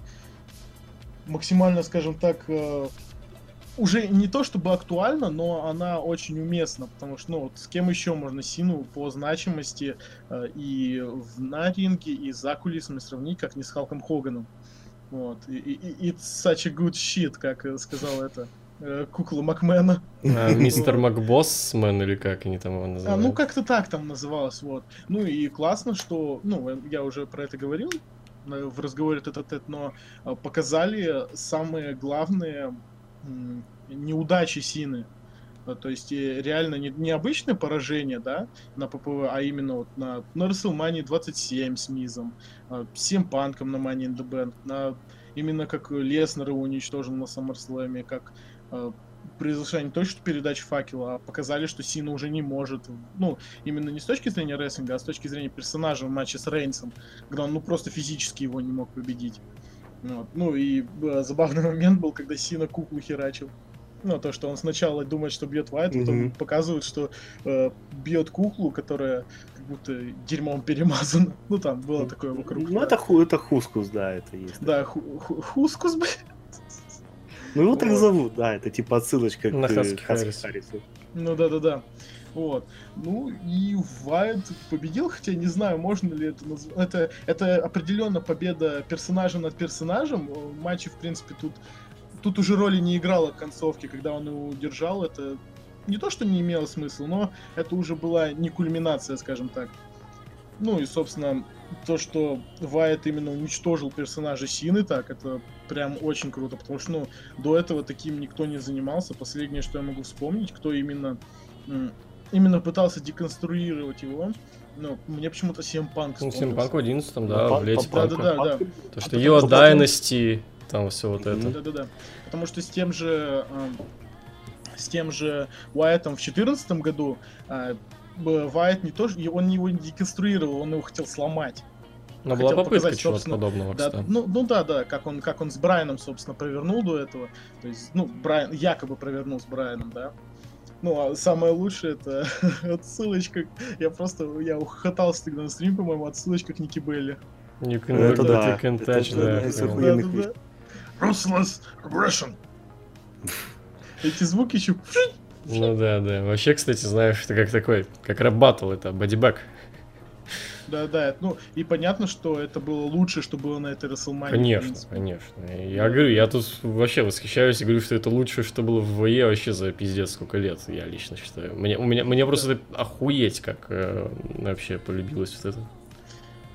[SPEAKER 4] максимально, скажем так, э, уже не то чтобы актуальна, но она очень уместна, потому что, ну, вот с кем еще можно Сину по значимости э, и в, на ринге, и за кулисами сравнить, как не с Халком Хоганом. Вот. И, и, it's such a good shit, как сказал это э, кукла Макмена.
[SPEAKER 3] А, мистер Макбоссмен или как они там его называют?
[SPEAKER 4] А, ну, как-то так там называлось, вот. Ну, и классно, что, ну, я уже про это говорил э, в разговоре этот тет но э, показали самые главные неудачи Сины. Э, то есть реально не, не обычное поражение, да, на ППВ, а именно вот на, на WrestleMania 27 с Мизом, э, с Панком на Money in the Bank, на, именно как Леснер его уничтожил на SummerSlam, как э, произошла не то, что передача факела, а показали, что Сина уже не может. Ну, именно не с точки зрения рестлинга, а с точки зрения персонажа в матче с Рейнсом, когда он ну просто физически его не мог победить. Вот. Ну и э, забавный момент был, когда Сина куклу херачил. Ну, то, что он сначала думает, что бьет Вайт, потом mm-hmm. показывает, что э, бьет куклу, которая как будто дерьмом перемазана. Ну, там было такое вокруг.
[SPEAKER 5] Ну, это, ху, это хускус, да, это есть.
[SPEAKER 4] Да, ху, ху, хускус, блядь.
[SPEAKER 5] Ну, его так зовут, да, это типа отсылочка
[SPEAKER 3] к Хаски
[SPEAKER 4] Харрису. Ну, да-да-да. Вот. Ну и Вайт победил, хотя не знаю, можно ли это назвать. Это, это определенно победа персонажа над персонажем. Матчи, в принципе, тут, тут уже роли не играла к концовке, когда он его удержал. Это не то, что не имело смысла, но это уже была не кульминация, скажем так. Ну и, собственно, то, что Вайт именно уничтожил персонажа Сины, так, это прям очень круто, потому что, ну, до этого таким никто не занимался. Последнее, что я могу вспомнить, кто именно именно пытался деконструировать его. Ну, мне почему-то CM Punk
[SPEAKER 3] Ну, CM Punk в 11 да, ну, в лете
[SPEAKER 4] Да, да, да, да.
[SPEAKER 3] То, что ее Dynasty, там все вот это.
[SPEAKER 4] Да, да, да. Потому что с тем же с тем же Уайтом в 2014 году Вайт не то, он его не деконструировал, он его хотел сломать.
[SPEAKER 3] Но была попытка чего-то подобного,
[SPEAKER 4] да,
[SPEAKER 3] кстати.
[SPEAKER 4] Ну, ну да, да, как он, как он с Брайаном, собственно, провернул до этого. То есть, ну, Брайан якобы провернул с Брайаном, да. Ну, а самое лучшее это отсылочка. Я просто, я ухохотался тогда на стриме, по-моему, отсылочка к Ники Белли.
[SPEAKER 3] You can это да. You can touch, да.
[SPEAKER 4] да, да, Ruthless aggression. Эти звуки еще...
[SPEAKER 3] Ну да, да. Вообще, кстати, знаешь, это как такой, как рэп это бодибэк.
[SPEAKER 4] Да, да. Ну, и понятно, что это было лучше, что было на этой WrestleMania.
[SPEAKER 3] Конечно, конечно. Я говорю, я тут вообще восхищаюсь и говорю, что это лучшее, что было в ВЕ вообще за пиздец сколько лет, я лично считаю. Мне, у меня, мне просто охуеть, как э, вообще полюбилось вот это.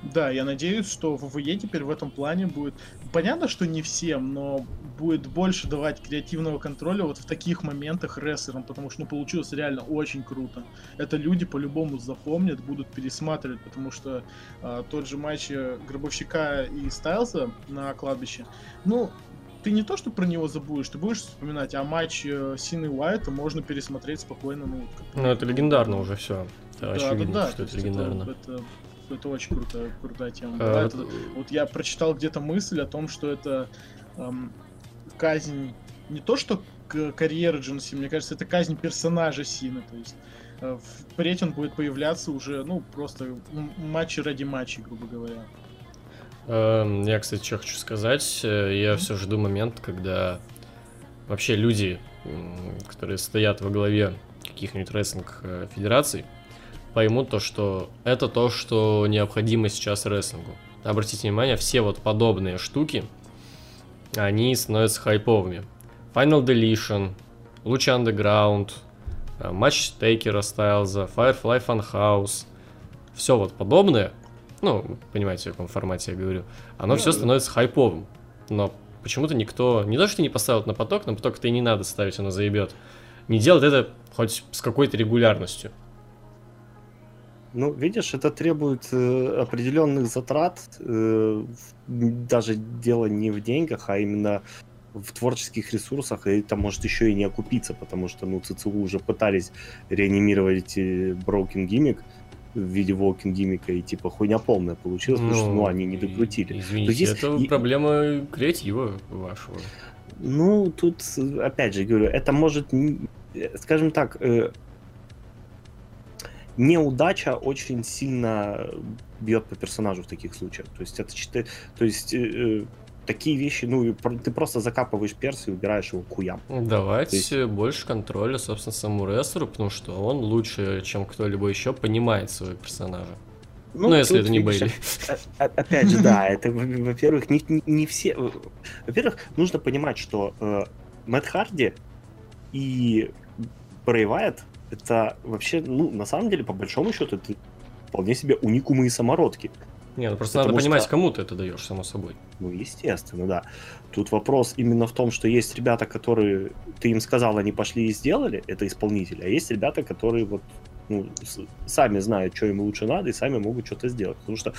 [SPEAKER 4] Да, я надеюсь, что ВВЕ теперь в этом плане будет... Понятно, что не всем, но будет больше давать креативного контроля вот в таких моментах рестлерам, потому что ну, получилось реально очень круто. Это люди по-любому запомнят, будут пересматривать, потому что а, тот же матч э, Гробовщика и Стайлза на кладбище, ну, ты не то, что про него забудешь, ты будешь вспоминать, а матч э, Сины Уайта можно пересмотреть спокойно. Ну,
[SPEAKER 3] ну это легендарно уже все. Это да, очевидно, да, да, что это легендарно.
[SPEAKER 4] Это, это это очень круто, крутая тема. А, это, вот я прочитал где-то мысль о том, что это эм, казнь не то, что карьера Джона мне кажется, это казнь персонажа Сина, то есть э, впредь он будет появляться уже, ну, просто матчи ради матчей, грубо говоря.
[SPEAKER 3] Эм, я, кстати, что хочу сказать, э, я все жду момент, когда вообще люди, которые стоят во главе каких-нибудь рестлинг-федераций, э, поймут то, что это то, что необходимо сейчас рестлингу. Обратите внимание, все вот подобные штуки, они становятся хайповыми. Final Deletion, Lucha Underground, э, матч Тейкера Стайлза, Firefly Funhouse, все вот подобное, ну, понимаете, в каком формате я говорю, оно все становится хайповым. Но почему-то никто, не то, что не поставил на поток, на поток-то и не надо ставить, оно заебет. Не делает это хоть с какой-то регулярностью.
[SPEAKER 5] Ну, видишь, это требует э, определенных затрат. Э, даже дело не в деньгах, а именно в творческих ресурсах, и это может еще и не окупиться, потому что, ну, ЦЦУ уже пытались реанимировать Broken Gimmick, в виде walking гиммика, и типа хуйня полная получилась, потому что, ну, они не докрутили.
[SPEAKER 3] Извините,
[SPEAKER 5] есть-
[SPEAKER 3] это
[SPEAKER 5] и-
[SPEAKER 3] проблема креатива вашего.
[SPEAKER 5] Ну, тут, опять же, говорю, это может, э, скажем так, э, неудача очень сильно бьет по персонажу в таких случаях. То есть это чисто- то есть э, э, такие вещи, ну, ты просто закапываешь перс и убираешь его к хуям.
[SPEAKER 3] Давать
[SPEAKER 5] То есть-
[SPEAKER 3] больше контроля, собственно, самому рестлеру, потому что он лучше, чем кто-либо еще, понимает своего персонажа. Ну, если
[SPEAKER 5] тут,
[SPEAKER 3] это не Бейли.
[SPEAKER 5] о- о- Опять же, да, это, во- во-первых, не, не- не все... Во-первых, нужно понимать, что э, Мэтт Харди и Брэй Вайт это вообще, ну, на самом деле, по большому счету, это вполне себе уникумы и самородки.
[SPEAKER 3] Не, ну просто
[SPEAKER 5] Потому
[SPEAKER 3] надо понимать,
[SPEAKER 5] что-
[SPEAKER 3] кому ты это даешь, само собой.
[SPEAKER 5] Ну, естественно, да. Тут вопрос именно в том, что есть ребята, которые, ты им сказал, они пошли и сделали, это исполнители, а есть ребята, которые вот ну, сами знают, что им лучше надо, и сами могут что-то сделать. Потому что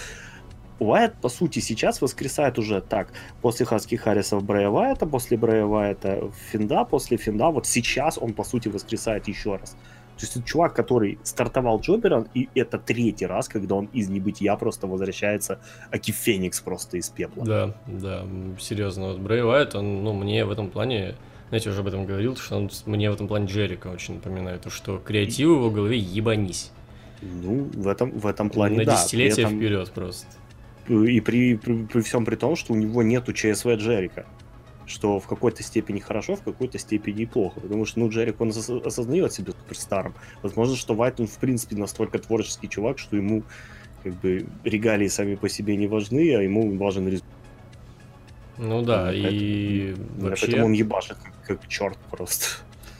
[SPEAKER 5] Уайт, по сути, сейчас воскресает уже так. После Хаски Харриса Брэя Вайта, после Брэя Вайта Финда, после Финда, вот сейчас он, по сути, воскресает еще раз. То есть это чувак, который стартовал Джобером, и это третий раз, когда он из небытия просто возвращается, аки Феникс просто из пепла.
[SPEAKER 3] Да, да, серьезно. Вот Брэй Уайт, он, ну, мне в этом плане, знаете, уже об этом говорил, что он мне в этом плане Джерика очень напоминает, то, что креатив в его голове ебанись.
[SPEAKER 5] Ну, в этом, в этом плане,
[SPEAKER 3] На
[SPEAKER 5] да. При
[SPEAKER 3] десятилетия
[SPEAKER 5] этом-
[SPEAKER 3] вперед просто.
[SPEAKER 5] И при, при, при всем при том, что у него нету ЧСВ Джерика. Что в какой-то степени хорошо, в какой-то степени и плохо. Потому что, ну, Джерик, он осоз- осознает себя суперстаром. Возможно, что Вайт, он, в принципе, настолько творческий чувак, что ему, как бы, регалии сами по себе не важны, а ему важен результат.
[SPEAKER 3] Ну да,
[SPEAKER 5] Ну,
[SPEAKER 3] и вообще...
[SPEAKER 5] Поэтому он ебашит как, как черт просто.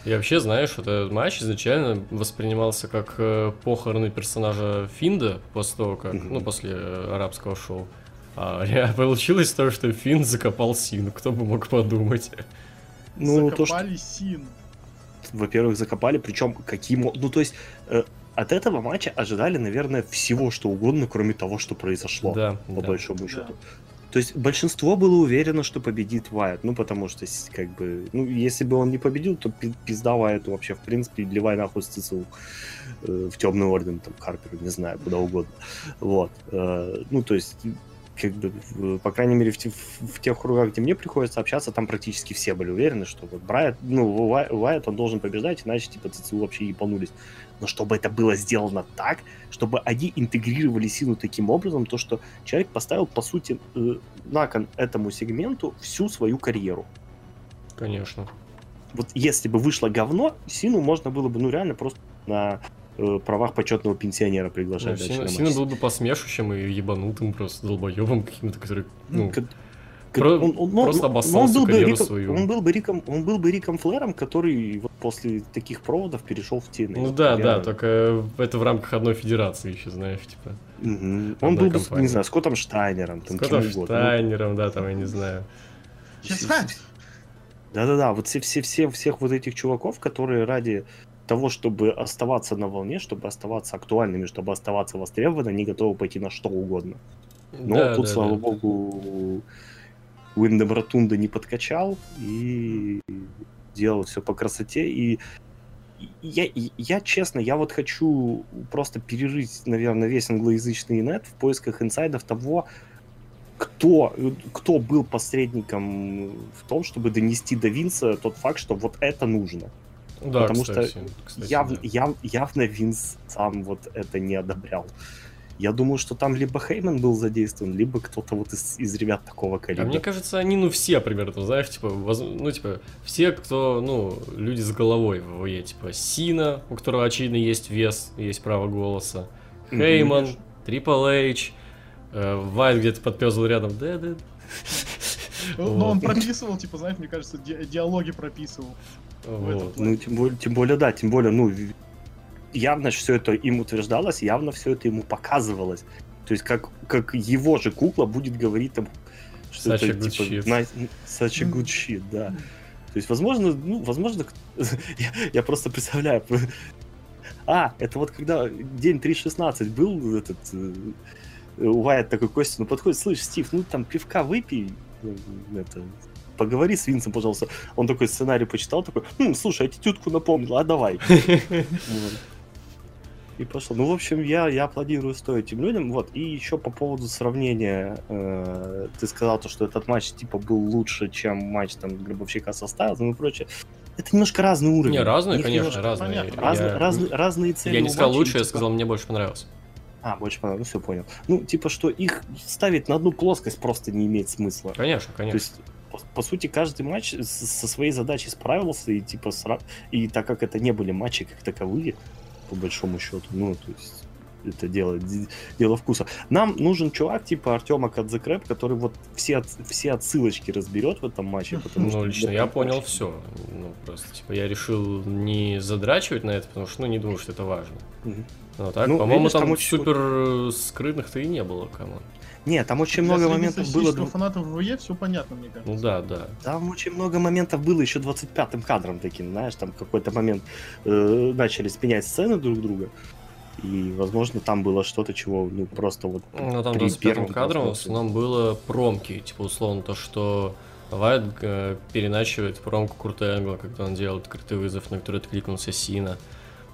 [SPEAKER 3] И вообще, знаешь, вот этот матч изначально воспринимался как э, похороны персонажа Финда после того, как,
[SPEAKER 5] Мгм.
[SPEAKER 3] ну, после э, арабского шоу. А получилось то, что Финн закопал Сину, кто бы мог подумать.
[SPEAKER 5] Ну, то, что
[SPEAKER 4] Закопали Син.
[SPEAKER 5] во-первых, закопали, причем каким... Ну, то есть, э, от этого матча ожидали, наверное, всего, что угодно, кроме того, что произошло.
[SPEAKER 3] Да,
[SPEAKER 5] по
[SPEAKER 3] да.
[SPEAKER 5] большому счету. То есть большинство было уверено, что победит Вайт. Ну, потому что, как бы, ну, если бы он не победил, то пи- пизда Вайту вообще, в принципе, ливай нахуй с ЦСУ э, в темный орден, там, Карперу, не знаю, куда угодно. Вот. Э, ну, то есть, по крайней мере, в, в- в тех кругах, где мне приходится общаться, там практически все были уверены, что вот Брайт, ну, Уайт, он должен побеждать, иначе, типа, ЦСУ вообще ебанулись. Но чтобы это было сделано так, чтобы они интегрировали силу таким образом, то что человек поставил, по сути, э, на кон этому сегменту всю свою карьеру.
[SPEAKER 3] Конечно.
[SPEAKER 5] Вот если бы вышло говно, Сину можно было бы, ну, реально просто на правах почетного пенсионера
[SPEAKER 3] Ну,
[SPEAKER 5] приглашать. дальше
[SPEAKER 3] Сина,
[SPEAKER 5] на
[SPEAKER 3] Сина был бы посмешищем и ебанутым просто долбоебом каким-то, который, ну,
[SPEAKER 5] Как-
[SPEAKER 3] про-
[SPEAKER 5] он, он-
[SPEAKER 3] просто
[SPEAKER 5] ну,
[SPEAKER 3] обоссал
[SPEAKER 5] он был бы Риком,
[SPEAKER 3] свою.
[SPEAKER 5] Он был бы Риком, он был бы Риком Флэром, который вот после таких проводов перешел в TNA.
[SPEAKER 3] ну да,
[SPEAKER 5] Я-
[SPEAKER 3] да, только это в рамках одной федерации еще, знаешь, типа. Одной
[SPEAKER 5] Он был бы,
[SPEAKER 3] компании.
[SPEAKER 5] не знаю, Скоттом Штайнером, там,
[SPEAKER 3] С Коттом
[SPEAKER 5] кем угодно. Ну,
[SPEAKER 3] Штайнером, да, там, я не знаю.
[SPEAKER 5] Да-да-да, вот все, все, все, всех вот этих чуваков, которые ради того, чтобы оставаться на волне, чтобы оставаться актуальными, чтобы оставаться востребованными, они готовы пойти на что угодно. Но
[SPEAKER 3] Да,
[SPEAKER 5] тут,
[SPEAKER 3] да,
[SPEAKER 5] слава
[SPEAKER 3] да.
[SPEAKER 5] богу, Уиндем Ротунда не подкачал и делал все по красоте. И я, я, честно, я вот хочу просто перерыть, наверное, весь англоязычный нет в поисках инсайдов того, кто, кто был посредником в том, чтобы донести до Винса тот факт, что вот это нужно.
[SPEAKER 3] Да,
[SPEAKER 5] потому
[SPEAKER 3] кстати,
[SPEAKER 5] что
[SPEAKER 3] кстати,
[SPEAKER 5] Яв-
[SPEAKER 3] да.
[SPEAKER 5] яв- явно Винс сам вот это не одобрял. Я думаю, что там либо Хейман был задействован, либо кто-то вот из, из ребят такого
[SPEAKER 3] А
[SPEAKER 5] калибра.
[SPEAKER 3] мне кажется, они, ну, все примерно, знаешь, типа, воз- ну, типа, все, кто, ну, люди с головой в ВВЕ, типа, Сина, у которого, очевидно, есть вес, есть право голоса. Хейман, Трипл Эйч, Вайт где-то подпезал рядом, да, да.
[SPEAKER 4] Ну, но он прописывал, типа, знаешь, мне кажется, ди- диалоги прописывал.
[SPEAKER 3] Вот.
[SPEAKER 5] Ну, тем более, тем более, да, тем более, ну, явно все это им утверждалось, явно все это ему показывалось. То есть, как, как его же кукла будет говорить там, что
[SPEAKER 3] Such
[SPEAKER 5] это, типа,
[SPEAKER 3] shit.
[SPEAKER 5] nice- such a good shit, да. То есть, возможно, ну, возможно, я, я просто представляю, а, это вот когда день 3.16 был этот, э, Уайт такой Костину подходит, слышь, Стив, ну там пивка выпей, э, это, поговори с Винсом, пожалуйста. Он такой сценарий почитал, такой, «Хм, слушай, я тебе тетку напомнил, а давай. И пошло. Ну, в общем, я, я аплодирую стоя этим людям. Вот. И еще по поводу сравнения. э, ты сказал то, что этот матч типа был лучше, чем матч там Гробовщика со Стайлзом и прочее. Это немножко разный уровень.
[SPEAKER 3] Не, разные, конечно,
[SPEAKER 5] немножко
[SPEAKER 3] разные.
[SPEAKER 4] понятно.
[SPEAKER 5] Разные,
[SPEAKER 3] Я-
[SPEAKER 5] разные, разные цели.
[SPEAKER 3] Я не сказал
[SPEAKER 5] матчей,
[SPEAKER 3] лучше, я
[SPEAKER 5] типа-
[SPEAKER 3] сказал, мне больше понравился.
[SPEAKER 5] А, больше понравилось, все понял. Ну, типа, что их ставить на одну плоскость просто не имеет смысла.
[SPEAKER 3] Конечно,
[SPEAKER 5] То
[SPEAKER 3] конечно.
[SPEAKER 5] есть, по, по сути, каждый матч со своей задачей справился, и типа сра- и так как это не были матчи как таковые, по большому счету, ну, то есть это дело, дело вкуса. Нам нужен чувак типа Артема Кадзекрэп, который вот все, от- все отсылочки разберет в этом матче, потому что...
[SPEAKER 3] Ну, лично
[SPEAKER 5] это
[SPEAKER 3] я понял
[SPEAKER 5] очень-
[SPEAKER 3] все. Ну, просто, типа, я решил не задрачивать на это, потому что, ну, не думаю, что это важно.
[SPEAKER 5] Мгм.
[SPEAKER 3] Ну, так,
[SPEAKER 5] Ну,
[SPEAKER 3] по-моему, там, супер э, скрытных-то и не было команд.
[SPEAKER 5] Не, там очень
[SPEAKER 4] Для
[SPEAKER 5] много моментов было...
[SPEAKER 4] среднестатистического фанатов ВВЕ все понятно, мне кажется.
[SPEAKER 3] Ну да, да.
[SPEAKER 5] Там очень много моментов было еще 25-м кадром таким, знаешь, там какой-то момент э, начали спенять сцены друг друга, и, возможно, там было что-то, чего, ну, просто вот...
[SPEAKER 3] Ну, там
[SPEAKER 5] при
[SPEAKER 3] 25
[SPEAKER 5] первом
[SPEAKER 3] кадром в основном было промки, типа, условно, то, что Вайт э, переначивает промку Курта Энгла, когда он делает открытый вызов, на который откликнулся Сина.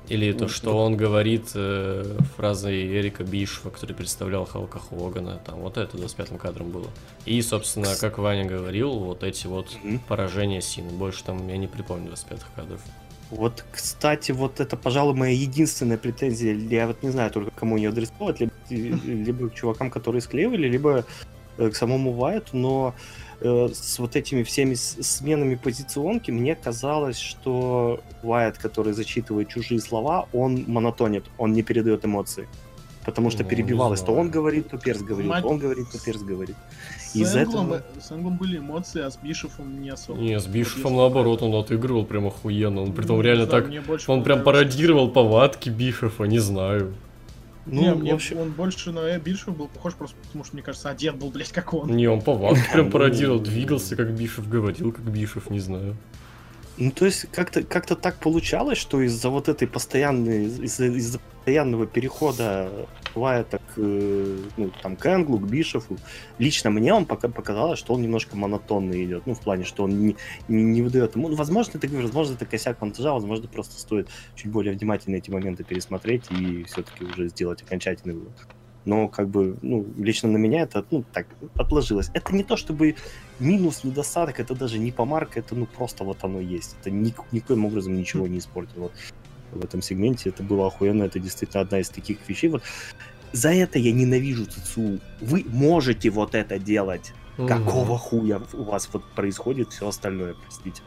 [SPEAKER 3] Или то, что он говорит э, фразой Эрика Бишева, который представлял Халка Хогана. Там вот это 25 кадром было. И, собственно, как Ваня говорил, вот эти вот
[SPEAKER 5] Мгм.
[SPEAKER 3] поражения Сины. Больше там я не припомню 25 кадров.
[SPEAKER 5] Вот, кстати, вот это, пожалуй, моя единственная претензия. Я вот не знаю только, кому ее адресовать, либо, либо к чувакам, которые склеивали, либо э, к самому Вайту, но э, с вот этими всеми сменами позиционки мне казалось, что Вайт, который зачитывает чужие слова, он монотонит, он не передает эмоции. Потому что
[SPEAKER 3] Ну,
[SPEAKER 5] перебивалось, то он говорит, то Перс говорит,
[SPEAKER 4] Мать-
[SPEAKER 5] то он говорит, то Перс говорит.
[SPEAKER 4] С
[SPEAKER 5] Из-за
[SPEAKER 4] Энглом,
[SPEAKER 5] этого-
[SPEAKER 4] э, с Энглом были эмоции, а с Бишефом не особо.
[SPEAKER 3] Не, с Бишефом наоборот, он отыгрывал прям охуенно. Он притом
[SPEAKER 4] Ну,
[SPEAKER 3] реально так... Он прям пародировал повадки Бишефа, не знаю.
[SPEAKER 5] Ну,
[SPEAKER 4] не, мне
[SPEAKER 5] общем,
[SPEAKER 4] он больше на э, Бишефа был похож просто потому, что, мне кажется, одет был, блядь, как он.
[SPEAKER 3] Не, он повадки прям пародировал, двигался как Бишев, говорил как Бишев, не знаю.
[SPEAKER 5] Ну, то есть как-то как так получалось, что из-за вот этой постоянной, из-за, из-за постоянного перехода Вайта к, э, ну, там, к Энглу, к Бишефу, лично мне он пока показалось, что он немножко монотонный идет, ну, в плане, что он не, не, не выдает ну, возможно, говоришь, возможно, это косяк монтажа, возможно, просто стоит чуть более внимательно эти моменты пересмотреть и все-таки уже сделать окончательный вывод. Но, как бы, ну, лично на меня это, ну, так, отложилось. Это не то, чтобы минус, недостаток, это даже не помарка, это, ну, просто вот оно есть. Это ник- никоим образом ничего не испортило в этом сегменте. Это было охуенно, это действительно одна из таких вещей. Вот за это я ненавижу ЦЦУ. Вы можете вот это делать. Какого хуя у вас вот происходит все остальное, простите.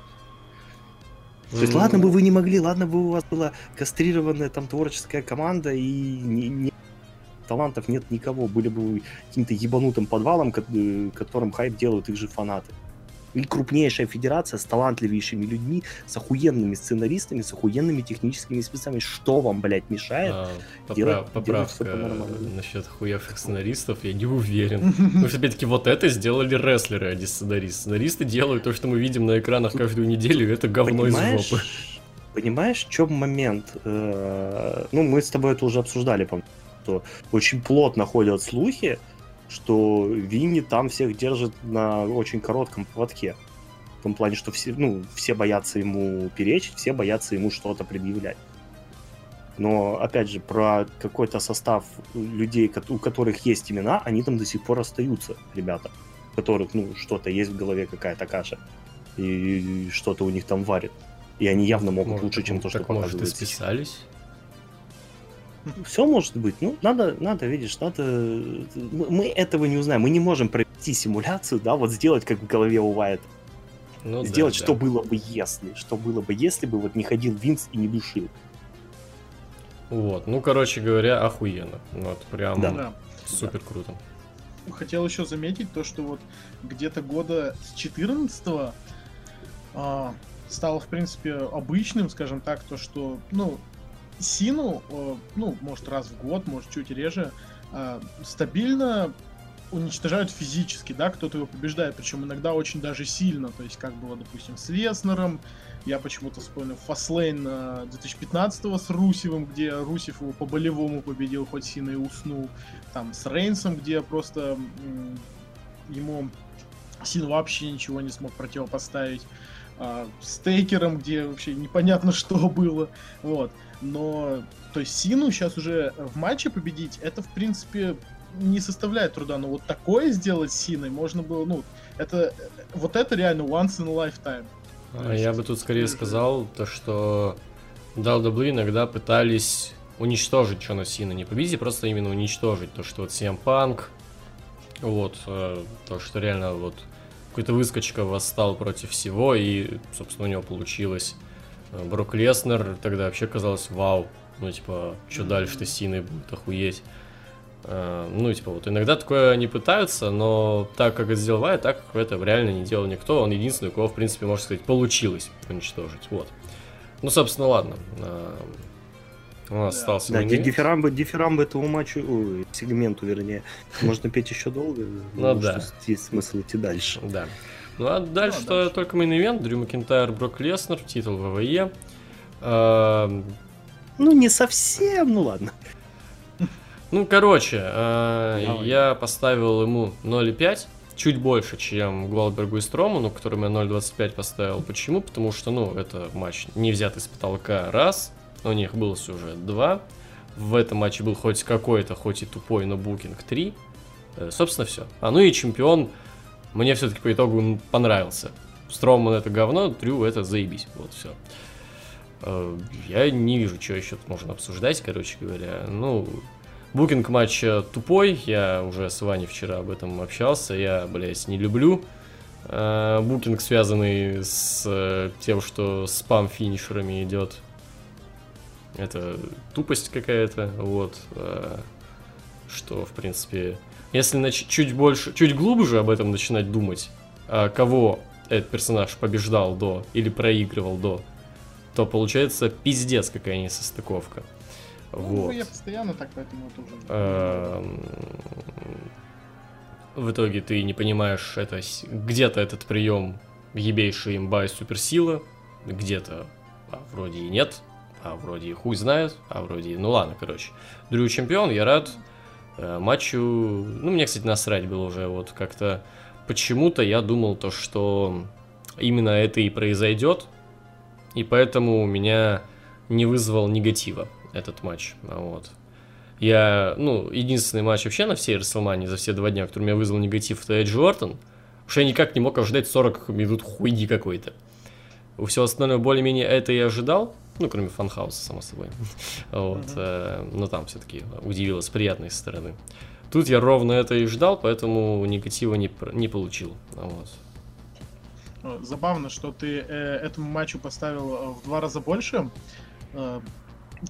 [SPEAKER 5] То есть, ладно бы вы не могли, ладно бы у вас была кастрированная там творческая команда и не- не- талантов нет никого, были бы каким-то ебанутым подвалом, э, которым хайп делают их же фанаты. И крупнейшая федерация с талантливейшими людьми, с охуенными сценаристами, с охуенными техническими спецами. Что вам, блядь, мешает?
[SPEAKER 3] А, попра-
[SPEAKER 5] делать- делать
[SPEAKER 3] поправка
[SPEAKER 5] по-нормальному.
[SPEAKER 3] насчет хуевших сценаристов, я не уверен. Что, опять-таки, вот это сделали рестлеры, а не сценаристы. Сценаристы делают то, что мы видим на экранах каждую неделю, это говно из
[SPEAKER 5] Понимаешь,
[SPEAKER 3] жопы.
[SPEAKER 5] понимаешь, в чем момент? Э, Ну, мы с тобой это уже обсуждали, по что очень плотно ходят слухи, что Винни там всех держит на очень коротком поводке. В том плане, что все, ну, все боятся ему перечить, все боятся ему что-то предъявлять. Но, опять же, про какой-то состав людей, у которых есть имена, они там до сих пор остаются, ребята. У которых, ну, что-то есть в голове, какая-то каша. И что-то у них там варит. И они явно могут
[SPEAKER 3] Может,
[SPEAKER 5] лучше, чем
[SPEAKER 3] ну,
[SPEAKER 5] то, что
[SPEAKER 3] может, и
[SPEAKER 5] показывают сейчас.
[SPEAKER 3] списались?
[SPEAKER 5] Все может быть. Ну, надо, надо, видишь, надо... Мы, мы этого не узнаем. Мы не можем провести симуляцию, да, вот сделать, как в голове у Вайта.
[SPEAKER 3] Ну, да,
[SPEAKER 5] сделать,
[SPEAKER 3] да.
[SPEAKER 5] что было бы, если. Что было бы, если бы вот не ходил Винс и не душил.
[SPEAKER 3] Вот, ну, короче говоря, охуенно. Вот, прям
[SPEAKER 5] Да.
[SPEAKER 4] Да.
[SPEAKER 3] супер круто.
[SPEAKER 4] Хотел еще заметить то, что вот где-то года с 14 стало, в принципе, обычным, скажем так, то, что, ну, Сину, э, ну, может, раз в год, может, чуть реже, э, стабильно уничтожают физически, да, кто-то его побеждает, причем иногда очень даже сильно, то есть как было, допустим, с Леснером, я почему-то вспомнил Фаслейн 2015 с Русевым, где Русев его по-болевому победил, хоть Сина и уснул, там с Рейнсом, где просто ему Син вообще ничего не смог противопоставить. с Тейкером, где вообще непонятно, что было. Вот. Но, то есть, Сину сейчас уже в матче победить, это, в принципе, не составляет труда. Но вот такое сделать с Синой можно было, ну, это, вот это реально once in a lifetime.
[SPEAKER 3] А я бы тут скорее сказал, то, что WWE иногда пытались уничтожить Джона Сина. Не победить, а просто именно уничтожить. То, что вот CM Punk, вот, э, то, что реально вот какой-то выскочка восстал против всего, и, собственно, у него получилось. Э, Брок Леснер тогда вообще казалось, вау, ну, типа, что дальше-то Синой будет охуеть. Э, Ну, типа, вот иногда такое они пытаются, но так как это сделал Вайт, так как это реально не делал никто. Он единственный, у кого, в принципе, можно сказать, получилось уничтожить. Вот. Ну, собственно, ладно. Э, У нас
[SPEAKER 4] Да.
[SPEAKER 3] остался
[SPEAKER 5] Да, дифирамбы, дифирамбы этому матчу, ой, сегменту, вернее, можно петь еще долго.
[SPEAKER 3] Ну да.
[SPEAKER 5] Есть смысл идти дальше.
[SPEAKER 3] Да. Ну а дальше,
[SPEAKER 4] Ну, а дальше?
[SPEAKER 3] только main event. Дрю Макинтайр, Брок Леснер, титул WWE. Эм,
[SPEAKER 5] Ну, не совсем, ну ладно.
[SPEAKER 3] Ну, короче, э, я поставил ему 0,5, чуть больше, чем Голдбергу и Строману, которым я 0,25 поставил. Почему? Потому что, ну, это матч не взятый с потолка, раз, у них был сюжет, два. В этом матче был хоть какой-то, хоть и тупой, но букинг, три. Э, Собственно, все. А ну и чемпион мне все-таки по итогу понравился. Строман это говно, Дрю это заебись. Вот все. Я не вижу, что еще тут можно обсуждать, короче говоря. Ну, Букинг матча тупой, я уже с Ваней вчера об этом общался, я, блядь, не люблю. э, Букинг, связанный с э, тем, что спам-финишерами идет. Это тупость какая-то, вот. э, Что, в принципе, если нач- чуть больше, чуть глубже об этом начинать думать, а кого этот персонаж побеждал до или проигрывал до, то получается пиздец какая несостыковка.
[SPEAKER 4] Ну,
[SPEAKER 3] Вот.
[SPEAKER 4] я постоянно так, поэтому тоже.
[SPEAKER 3] Эм, В итоге ты не понимаешь, это где-то этот прием ебейший имба и суперсила, где-то а, вроде и нет, а вроде и хуй знает, а вроде и... Ну ладно, короче. Дрю чемпион, я рад. Э, Матчу... Ну, мне, кстати, насрать было уже вот как-то... Почему-то я думал то, что именно это и произойдет, и поэтому у меня не вызвал негатива этот матч. А Вот. Я, ну, единственный матч вообще на всей Расселмане за все два дня, который меня вызвал негатив, это Эдж Уортон. Потому что я никак не мог ожидать 40 минут хуйни какой-то. У всего остального более-менее это я ожидал, ну, кроме фанхауса, само собой. Вот, э, но там все-таки удивило с приятной стороны. Тут я ровно это и ждал, поэтому негатива не, не получил. Вот.
[SPEAKER 4] Э, Забавно, что ты э, этому матчу поставил э, в два раза больше, э,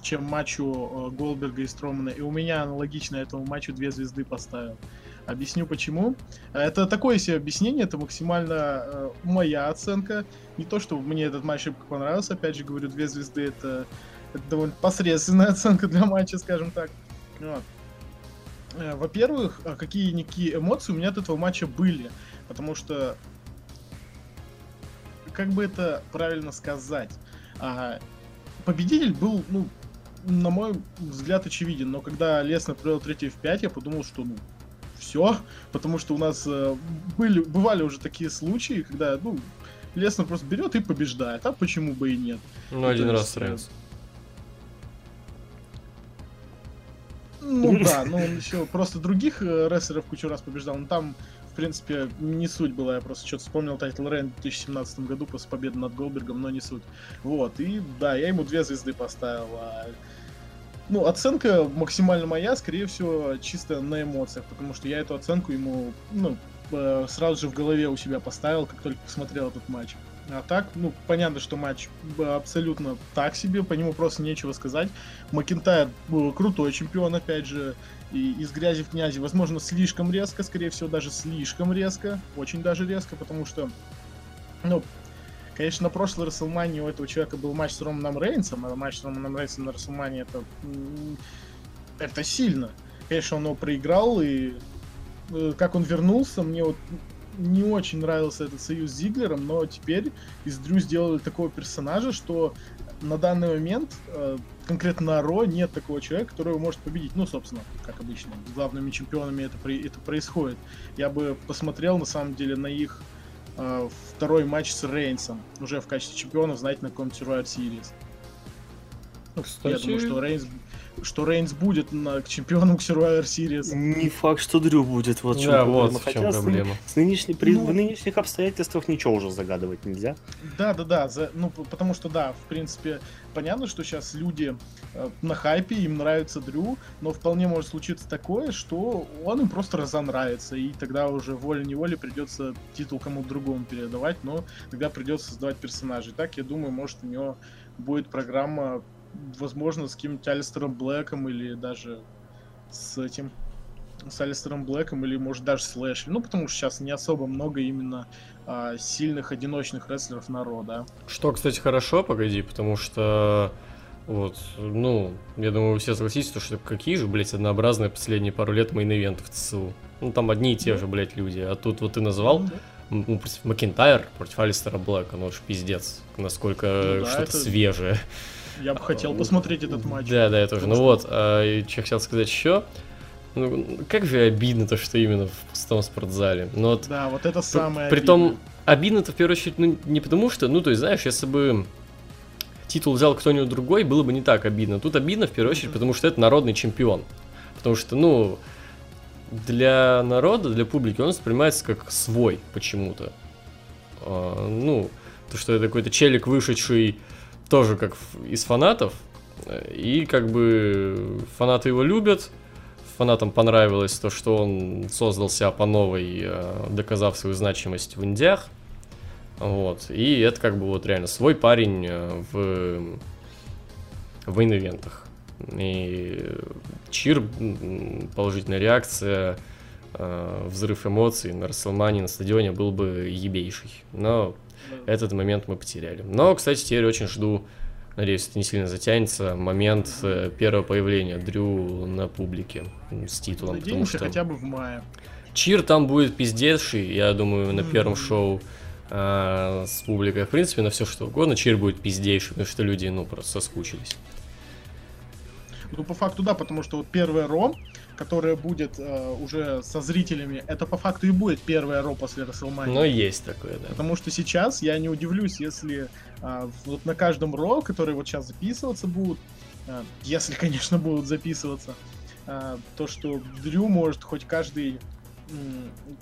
[SPEAKER 4] чем матчу э, Голдберга и Стромана. И у меня аналогично этому матчу две звезды поставил. Объясню почему. Это такое себе объяснение, это максимально э, моя оценка. Не то, что мне этот матч шибко понравился, опять же говорю, две звезды это, это довольно посредственная оценка для матча, скажем так. Вот. Э, Во-первых, какие-никакие эмоции у меня от этого матча были. Потому что как бы это правильно сказать? А, победитель был, ну, на мой взгляд, очевиден, но когда Леснер провел третий в 5, я подумал, что, ну, все, потому что у нас э, были, бывали уже такие случаи, когда, ну, Леснер просто берет и побеждает, а почему бы и нет?
[SPEAKER 3] Ну,
[SPEAKER 4] Ну,
[SPEAKER 3] один раз
[SPEAKER 4] есть,
[SPEAKER 3] с Рейнс.
[SPEAKER 4] Ну да, ну он еще просто других э, рестлеров кучу раз побеждал, но там, в принципе, не суть была, я просто что-то вспомнил title reign в 2017 году после победы над Голдбергом, но не суть. Вот, и да, я ему две звезды поставил. а, Ну, оценка максимально моя, скорее всего, чисто на эмоциях, потому что я эту оценку ему, ну, э, сразу же в голове у себя поставил, как только посмотрел этот матч. А так, ну, понятно, что матч э, абсолютно так себе, по нему просто нечего сказать. Макинтайр э, крутой чемпион, опять же, и из грязи в князи, возможно, слишком резко, скорее всего, даже слишком резко, очень даже резко, потому что, ну, конечно, на прошлой Расселмании у этого человека был матч с Романом Рейнсом, а матч с Романом Рейнсом на Расселмании это, это сильно. Конечно, он его проиграл, и э, как он вернулся, мне вот не очень нравился этот союз с Зиглером, но теперь из Дрю сделали такого персонажа, что на данный момент э, конкретно на Ро нет такого человека, который его может победить. Ну, собственно, как обычно, с главными чемпионами это, это происходит. Я бы посмотрел, на самом деле, на их э, второй матч с Рейнсом, уже в качестве чемпиона, знаете, на каком Survivor Series. Ну, Я
[SPEAKER 3] Кстати-
[SPEAKER 4] думаю, что Рейнс, что Рейнс будет на, к чемпиону к Survivor Series.
[SPEAKER 5] Не факт, что Дрю будет. Вот
[SPEAKER 3] Да, вот
[SPEAKER 5] проблема.
[SPEAKER 3] в чем
[SPEAKER 5] Хотя с
[SPEAKER 3] проблема.
[SPEAKER 5] С нынешней, при,
[SPEAKER 4] Ну-
[SPEAKER 5] в нынешних обстоятельствах ничего уже загадывать нельзя.
[SPEAKER 4] Да, да, да. За, ну, потому что, да, в принципе, понятно, что сейчас люди э, на хайпе, им нравится Дрю, но вполне может случиться такое, что он им просто разонравится, и тогда уже волей-неволей придется титул кому-то другому передавать, но тогда придется создавать персонажей. Так, я думаю, может, у него будет программа, возможно, с каким-нибудь Алистером Блэком или даже с этим с Алистером Блэком или может даже с Лэшли. Ну, потому что сейчас не особо много именно а, сильных одиночных рестлеров народа.
[SPEAKER 3] Что, кстати, хорошо, погоди, потому что вот, ну, я думаю, вы все согласитесь, то, что какие же, блядь, однообразные последние пару лет мейн-ивенты в ЦСУ. Ну, там одни и те же, блядь, люди. А тут вот ты назвал
[SPEAKER 4] Ну, да.
[SPEAKER 3] ну, против Макинтайр против Алистера Блэка, ну, уж пиздец, насколько
[SPEAKER 4] Ну да,
[SPEAKER 3] что-то
[SPEAKER 4] это-
[SPEAKER 3] свежее.
[SPEAKER 4] Я бы хотел посмотреть этот матч.
[SPEAKER 3] Да, да, я тоже. Ну вот, а, что хотел сказать еще. Ну, как же обидно то, что именно в пустом спортзале. Ну вот,
[SPEAKER 4] Да, вот это
[SPEAKER 3] При-
[SPEAKER 4] самое
[SPEAKER 3] Притом,
[SPEAKER 4] обидное.
[SPEAKER 3] обидно-то в первую очередь, ну, не потому что, ну, то есть, знаешь, если бы титул взял кто-нибудь другой, было бы не так обидно. Тут обидно в первую очередь, потому что это народный чемпион. Потому что, ну, для народа, для публики он воспринимается как свой почему-то. А, ну, то, что это какой-то челик, вышедший тоже как из фанатов, и как бы фанаты его любят, фанатам понравилось то, что он создал себя по новой, э, доказав свою значимость в Индиях. Вот. И это как бы вот реально свой парень э, в в мейн-ивентах. И чир, положительная реакция, э, взрыв эмоций на Расселмане на стадионе был бы ебейший. Но этот момент мы потеряли. Но, кстати, теперь очень жду, надеюсь, это не сильно затянется, момент э, первого появления Дрю на публике с титулом. потому
[SPEAKER 4] Надеемся
[SPEAKER 3] что
[SPEAKER 4] хотя бы в мае.
[SPEAKER 3] Чир там будет пиздецший, я думаю, на первом
[SPEAKER 4] Мгм.
[SPEAKER 3] шоу а, с публикой. В принципе, на все что угодно. Чир будет пиздейший, потому что люди, ну, просто соскучились.
[SPEAKER 4] Ну, по факту, да, потому что вот первое Raw, которое будет э, уже со зрителями, это по факту и будет первое Raw после Рестлмании.
[SPEAKER 3] Но есть такое, да.
[SPEAKER 4] Потому что сейчас я не удивлюсь, если а, вот на каждом Raw, которые вот сейчас записываться будут, а, если, конечно, будут записываться, а, то, что Дрю может хоть каждый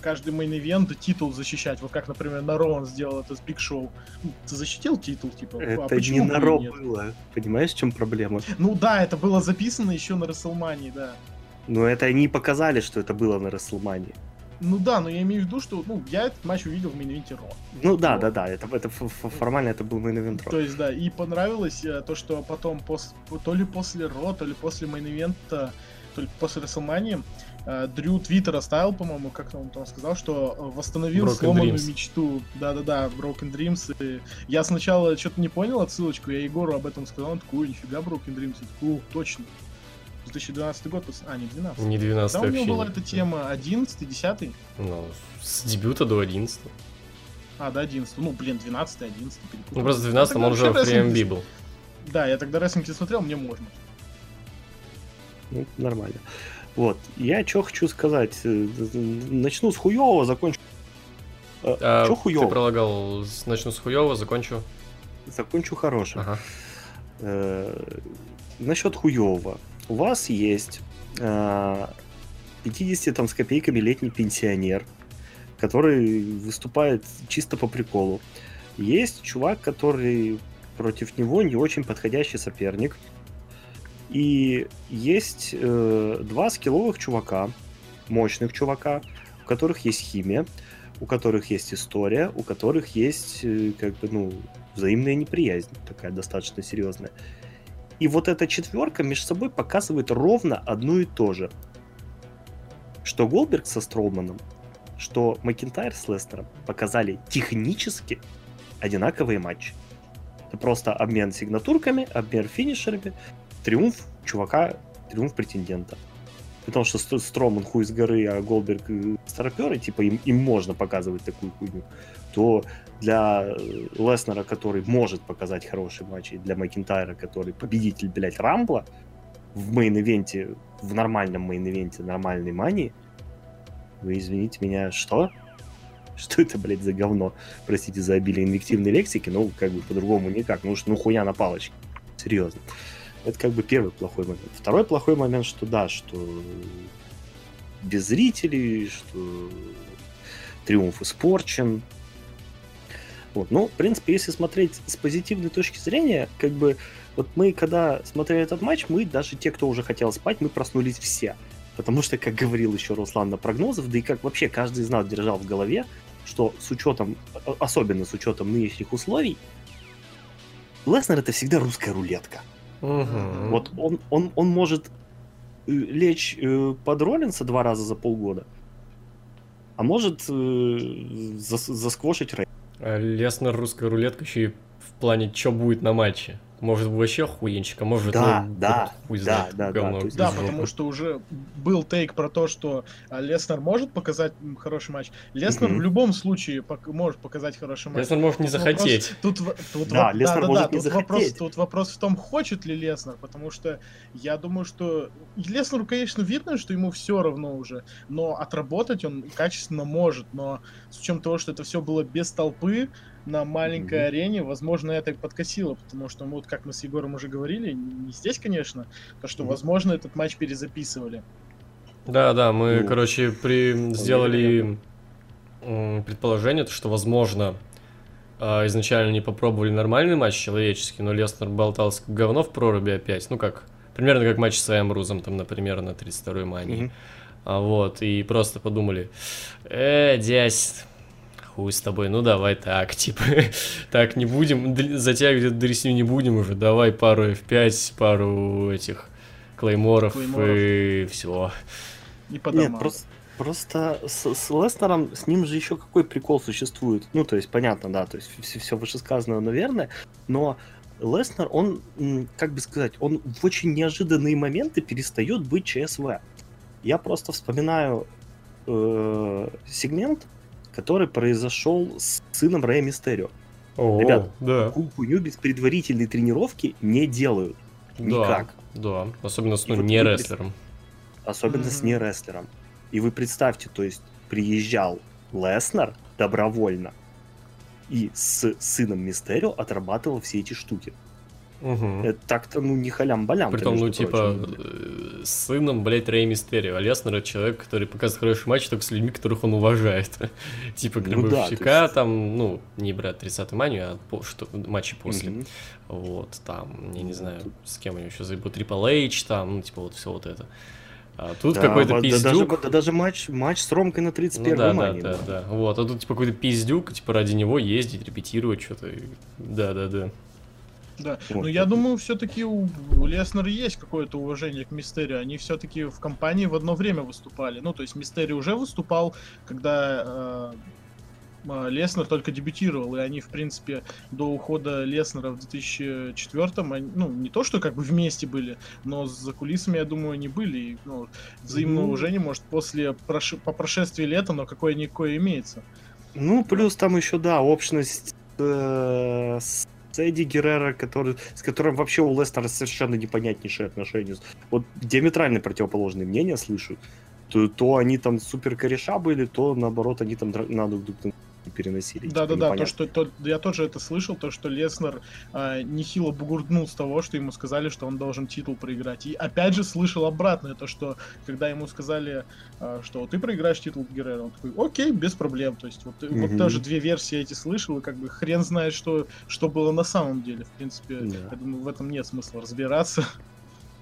[SPEAKER 4] каждый мейн-ивент титул защищать. Вот как, например, на Raw он сделал это с Биг Шоу. Ну, Ты защитил титул, типа, а
[SPEAKER 5] Это
[SPEAKER 4] почему
[SPEAKER 5] не на
[SPEAKER 4] Raw
[SPEAKER 5] было. Понимаешь, в чем проблема?
[SPEAKER 4] Ну да, это было записано еще на Рестлмании, да.
[SPEAKER 5] Но это они показали, что это было на Рестлмании.
[SPEAKER 4] Ну да, но я имею в виду, что ну, я этот матч увидел в мейн-ивенте Raw.
[SPEAKER 5] Ну да, да, да, это, это формально это был main event Raw.
[SPEAKER 4] То есть, да, и понравилось э, то, что потом, пос- то ли после Raw, то ли после мейн-ивента, то ли после Рестлмании, э, Дрю твит оставил, по-моему, как он там сказал, что э, восстановил
[SPEAKER 3] Broken
[SPEAKER 4] сломанную
[SPEAKER 3] Dreams.
[SPEAKER 4] мечту. Да-да-да, Broken Dreams. И я сначала что-то не понял отсылочку, я Егору об этом сказал, он такой, «Ой, нифига Broken Dreams. Я такой, «О, точно. 2012 год, а, не 12.
[SPEAKER 3] Не 12
[SPEAKER 4] Да, у него была
[SPEAKER 3] не-
[SPEAKER 4] эта тема 11 10
[SPEAKER 3] Ну, с дебюта до 11
[SPEAKER 4] А, да, 11 Ну, блин, 12 11
[SPEAKER 3] Ну, просто в 12 он уже в PMB был.
[SPEAKER 4] Да, я тогда рестлинг не смотрел, мне можно.
[SPEAKER 5] Ну, нормально. Вот. Я что хочу сказать. э, Начну с хуевого, закончу.
[SPEAKER 3] А,
[SPEAKER 5] Чё
[SPEAKER 3] ты
[SPEAKER 5] хуёво?
[SPEAKER 3] пролагал, с- начну с хуёва, закончу.
[SPEAKER 5] Закончу хорошим.
[SPEAKER 3] Ага.
[SPEAKER 5] Э, Насчет хуевого. У вас есть э, 50 там с копейками летний пенсионер, который выступает чисто по приколу. Есть чувак, который против него не очень подходящий соперник. И есть э, два скилловых чувака, мощных чувака, у которых есть химия, у которых есть история, у которых есть э, как бы, ну, взаимная неприязнь такая достаточно серьезная. И вот эта четверка между собой показывает ровно одно и то же. Что Голберг со Строуманом, что Макинтайр с Лестером показали технически одинаковые матчи. Это просто обмен сигнатурками, обмен финишерами, триумф чувака, триумф претендента. Потому что Стр- Строман хуй с горы, а Голдберг э, старпер, и типа им, им можно показывать такую хуйню, то для э, Леснера, который может показать хороший матч, и для Макинтайра, который победитель, блядь, Рамбла, в мейн-ивенте, в нормальном мейн-ивенте, нормальной мании, вы извините меня, что? Что это, блядь, за говно? Простите за обилие инвективной лексики, но как бы по-другому никак. Ну что, ну хуя на палочке. Серьезно. Это как бы первый плохой момент. Второй плохой момент, что да, что без зрителей, что триумф испорчен. Вот. Ну, в принципе, если смотреть с позитивной точки зрения, как бы вот мы, когда смотрели этот матч, мы, даже те, кто уже хотел спать, мы проснулись все. Потому что, как говорил еще Руслан на прогнозов, да и как вообще каждый из нас держал в голове, что с учетом, особенно с учетом нынешних условий, Леснер это всегда русская рулетка.
[SPEAKER 3] Мгм.
[SPEAKER 5] Вот он, он, он может э, лечь э, под Роллинса два раза за полгода, а может э, зас- засквошить Рэй.
[SPEAKER 3] А Леснер русская рулетка еще и в плане, что будет на матче. Может вообще охуенчик, а может,
[SPEAKER 5] Да,
[SPEAKER 3] ну,
[SPEAKER 5] да,
[SPEAKER 3] вот хуй
[SPEAKER 5] да,
[SPEAKER 3] знает,
[SPEAKER 5] да, да,
[SPEAKER 3] говно
[SPEAKER 4] Да,
[SPEAKER 3] жопы.
[SPEAKER 4] потому что уже был тейк про то, что а, Леснер может показать хороший матч. Леснер
[SPEAKER 5] Мгм.
[SPEAKER 4] в любом случае пок- может показать хороший матч.
[SPEAKER 3] Леснер может не
[SPEAKER 4] Тут вопрос-
[SPEAKER 3] захотеть.
[SPEAKER 4] Тут, в- тут
[SPEAKER 5] Да,
[SPEAKER 4] воп-
[SPEAKER 5] Леснер может не
[SPEAKER 4] тут вопрос,
[SPEAKER 5] захотеть.
[SPEAKER 4] тут вопрос в том, хочет ли Леснер, потому что я думаю, что Леснеру, конечно, видно, что ему все равно уже, но отработать он качественно может, но с учетом того, что это все было без толпы, на маленькой
[SPEAKER 5] Мгм.
[SPEAKER 4] арене, возможно, это и подкосило, потому что, ну, вот как мы с Егором уже говорили, не здесь, конечно, то, что,
[SPEAKER 5] Мгм.
[SPEAKER 4] возможно, этот матч перезаписывали.
[SPEAKER 3] Да, да, мы,
[SPEAKER 5] Ну,
[SPEAKER 3] короче, при... сделали предположение, то, что, возможно, а, изначально не попробовали нормальный матч человеческий, но Леснер болтался как говно в проруби опять. Ну как, примерно как матч с Эмрузом, там, например, на 32-й мании. А вот, и просто подумали, э, дядь, хуй с тобой, ну давай так, типа, так не будем, затягивать эту дресню не будем уже, давай пару F5, пару этих клейморов,
[SPEAKER 4] Клейморов.
[SPEAKER 3] и все.
[SPEAKER 4] И по
[SPEAKER 5] Нет, просто, просто с, с Леснером, с ним же еще какой прикол существует. Ну, то есть, понятно, да, то есть все, все вышесказанное, наверное, но Леснер, он, как бы сказать, он в очень неожиданные моменты перестает быть ЧСВ. Я просто вспоминаю э, сегмент, который произошел с сыном Рэя Мистерио.
[SPEAKER 3] О,
[SPEAKER 5] Ребят,
[SPEAKER 3] да,
[SPEAKER 5] хуйню без предварительной тренировки не делают.
[SPEAKER 3] да,
[SPEAKER 5] Никак.
[SPEAKER 3] да, особенно с ну,
[SPEAKER 5] вот
[SPEAKER 3] не рестлером.
[SPEAKER 5] Особенно с
[SPEAKER 4] Мгм.
[SPEAKER 5] нерестлером. И вы представьте, то есть приезжал Леснер добровольно и с сыном Мистерио отрабатывал все эти штуки. Это так-то, ну, не халям-балям.
[SPEAKER 3] Притом, ну, типа, э, с сыном, блядь, Рэй Мистерио. А Леснер человек, который показывает хороший матч только с людьми, которых он уважает. типа,
[SPEAKER 5] Ну да, есть-
[SPEAKER 3] там, ну, не брать 30-й манию, а по- что, матчи после. Вот, там, я не
[SPEAKER 5] Ну,
[SPEAKER 3] знаю, с кем они еще заебут, Triple H, там, ну, типа, вот все вот это. А тут какой-то
[SPEAKER 5] да, даже,
[SPEAKER 3] пиздюк.
[SPEAKER 5] да даже матч, матч с Ромкой на 31
[SPEAKER 3] Ну да, да,
[SPEAKER 5] мании.
[SPEAKER 3] да, да. Вот, а тут типа какой-то пиздюк, типа ради него ездить, репетировать что-то. Да, да, да.
[SPEAKER 4] Да.
[SPEAKER 5] Вот.
[SPEAKER 4] Но я думаю, все-таки у, Леснера есть какое-то уважение к Мистерию. Они все-таки в компании в одно время выступали. Ну, то есть Мистерий уже выступал, когда э, э, Леснер только дебютировал, и они, в принципе, до ухода Леснера в 2004-м, они, ну, не то, что как бы вместе были, но за кулисами, я думаю, они были. И, ну, взаимное
[SPEAKER 5] Ну.
[SPEAKER 4] уважение, может, после прош- по прошествии лета, но какое-никакое имеется.
[SPEAKER 5] Ну, плюс там еще, да, общность э, с Эдди Геррера, который, с которым вообще у Лестера совершенно непонятнейшие отношения. Вот диаметрально противоположные мнения слышу. То, то они там супер кореша были, то наоборот они там на друг друга переносили. Типа,
[SPEAKER 4] Да-да-да, то,
[SPEAKER 5] непонятно.
[SPEAKER 4] что то- я тоже это слышал, то, что Леснер а, нехило бугурнул с того, что ему сказали, что он должен титул проиграть. И опять же слышал обратное, то, что когда ему сказали, а, что ты проиграешь титул Геррера, он такой, окей, без проблем. То есть вот, вот
[SPEAKER 5] Мгм.
[SPEAKER 4] тоже две версии эти слышал, и как бы хрен знает, что, что было на самом деле. В принципе,
[SPEAKER 5] Да.
[SPEAKER 4] я думаю, в этом нет смысла разбираться.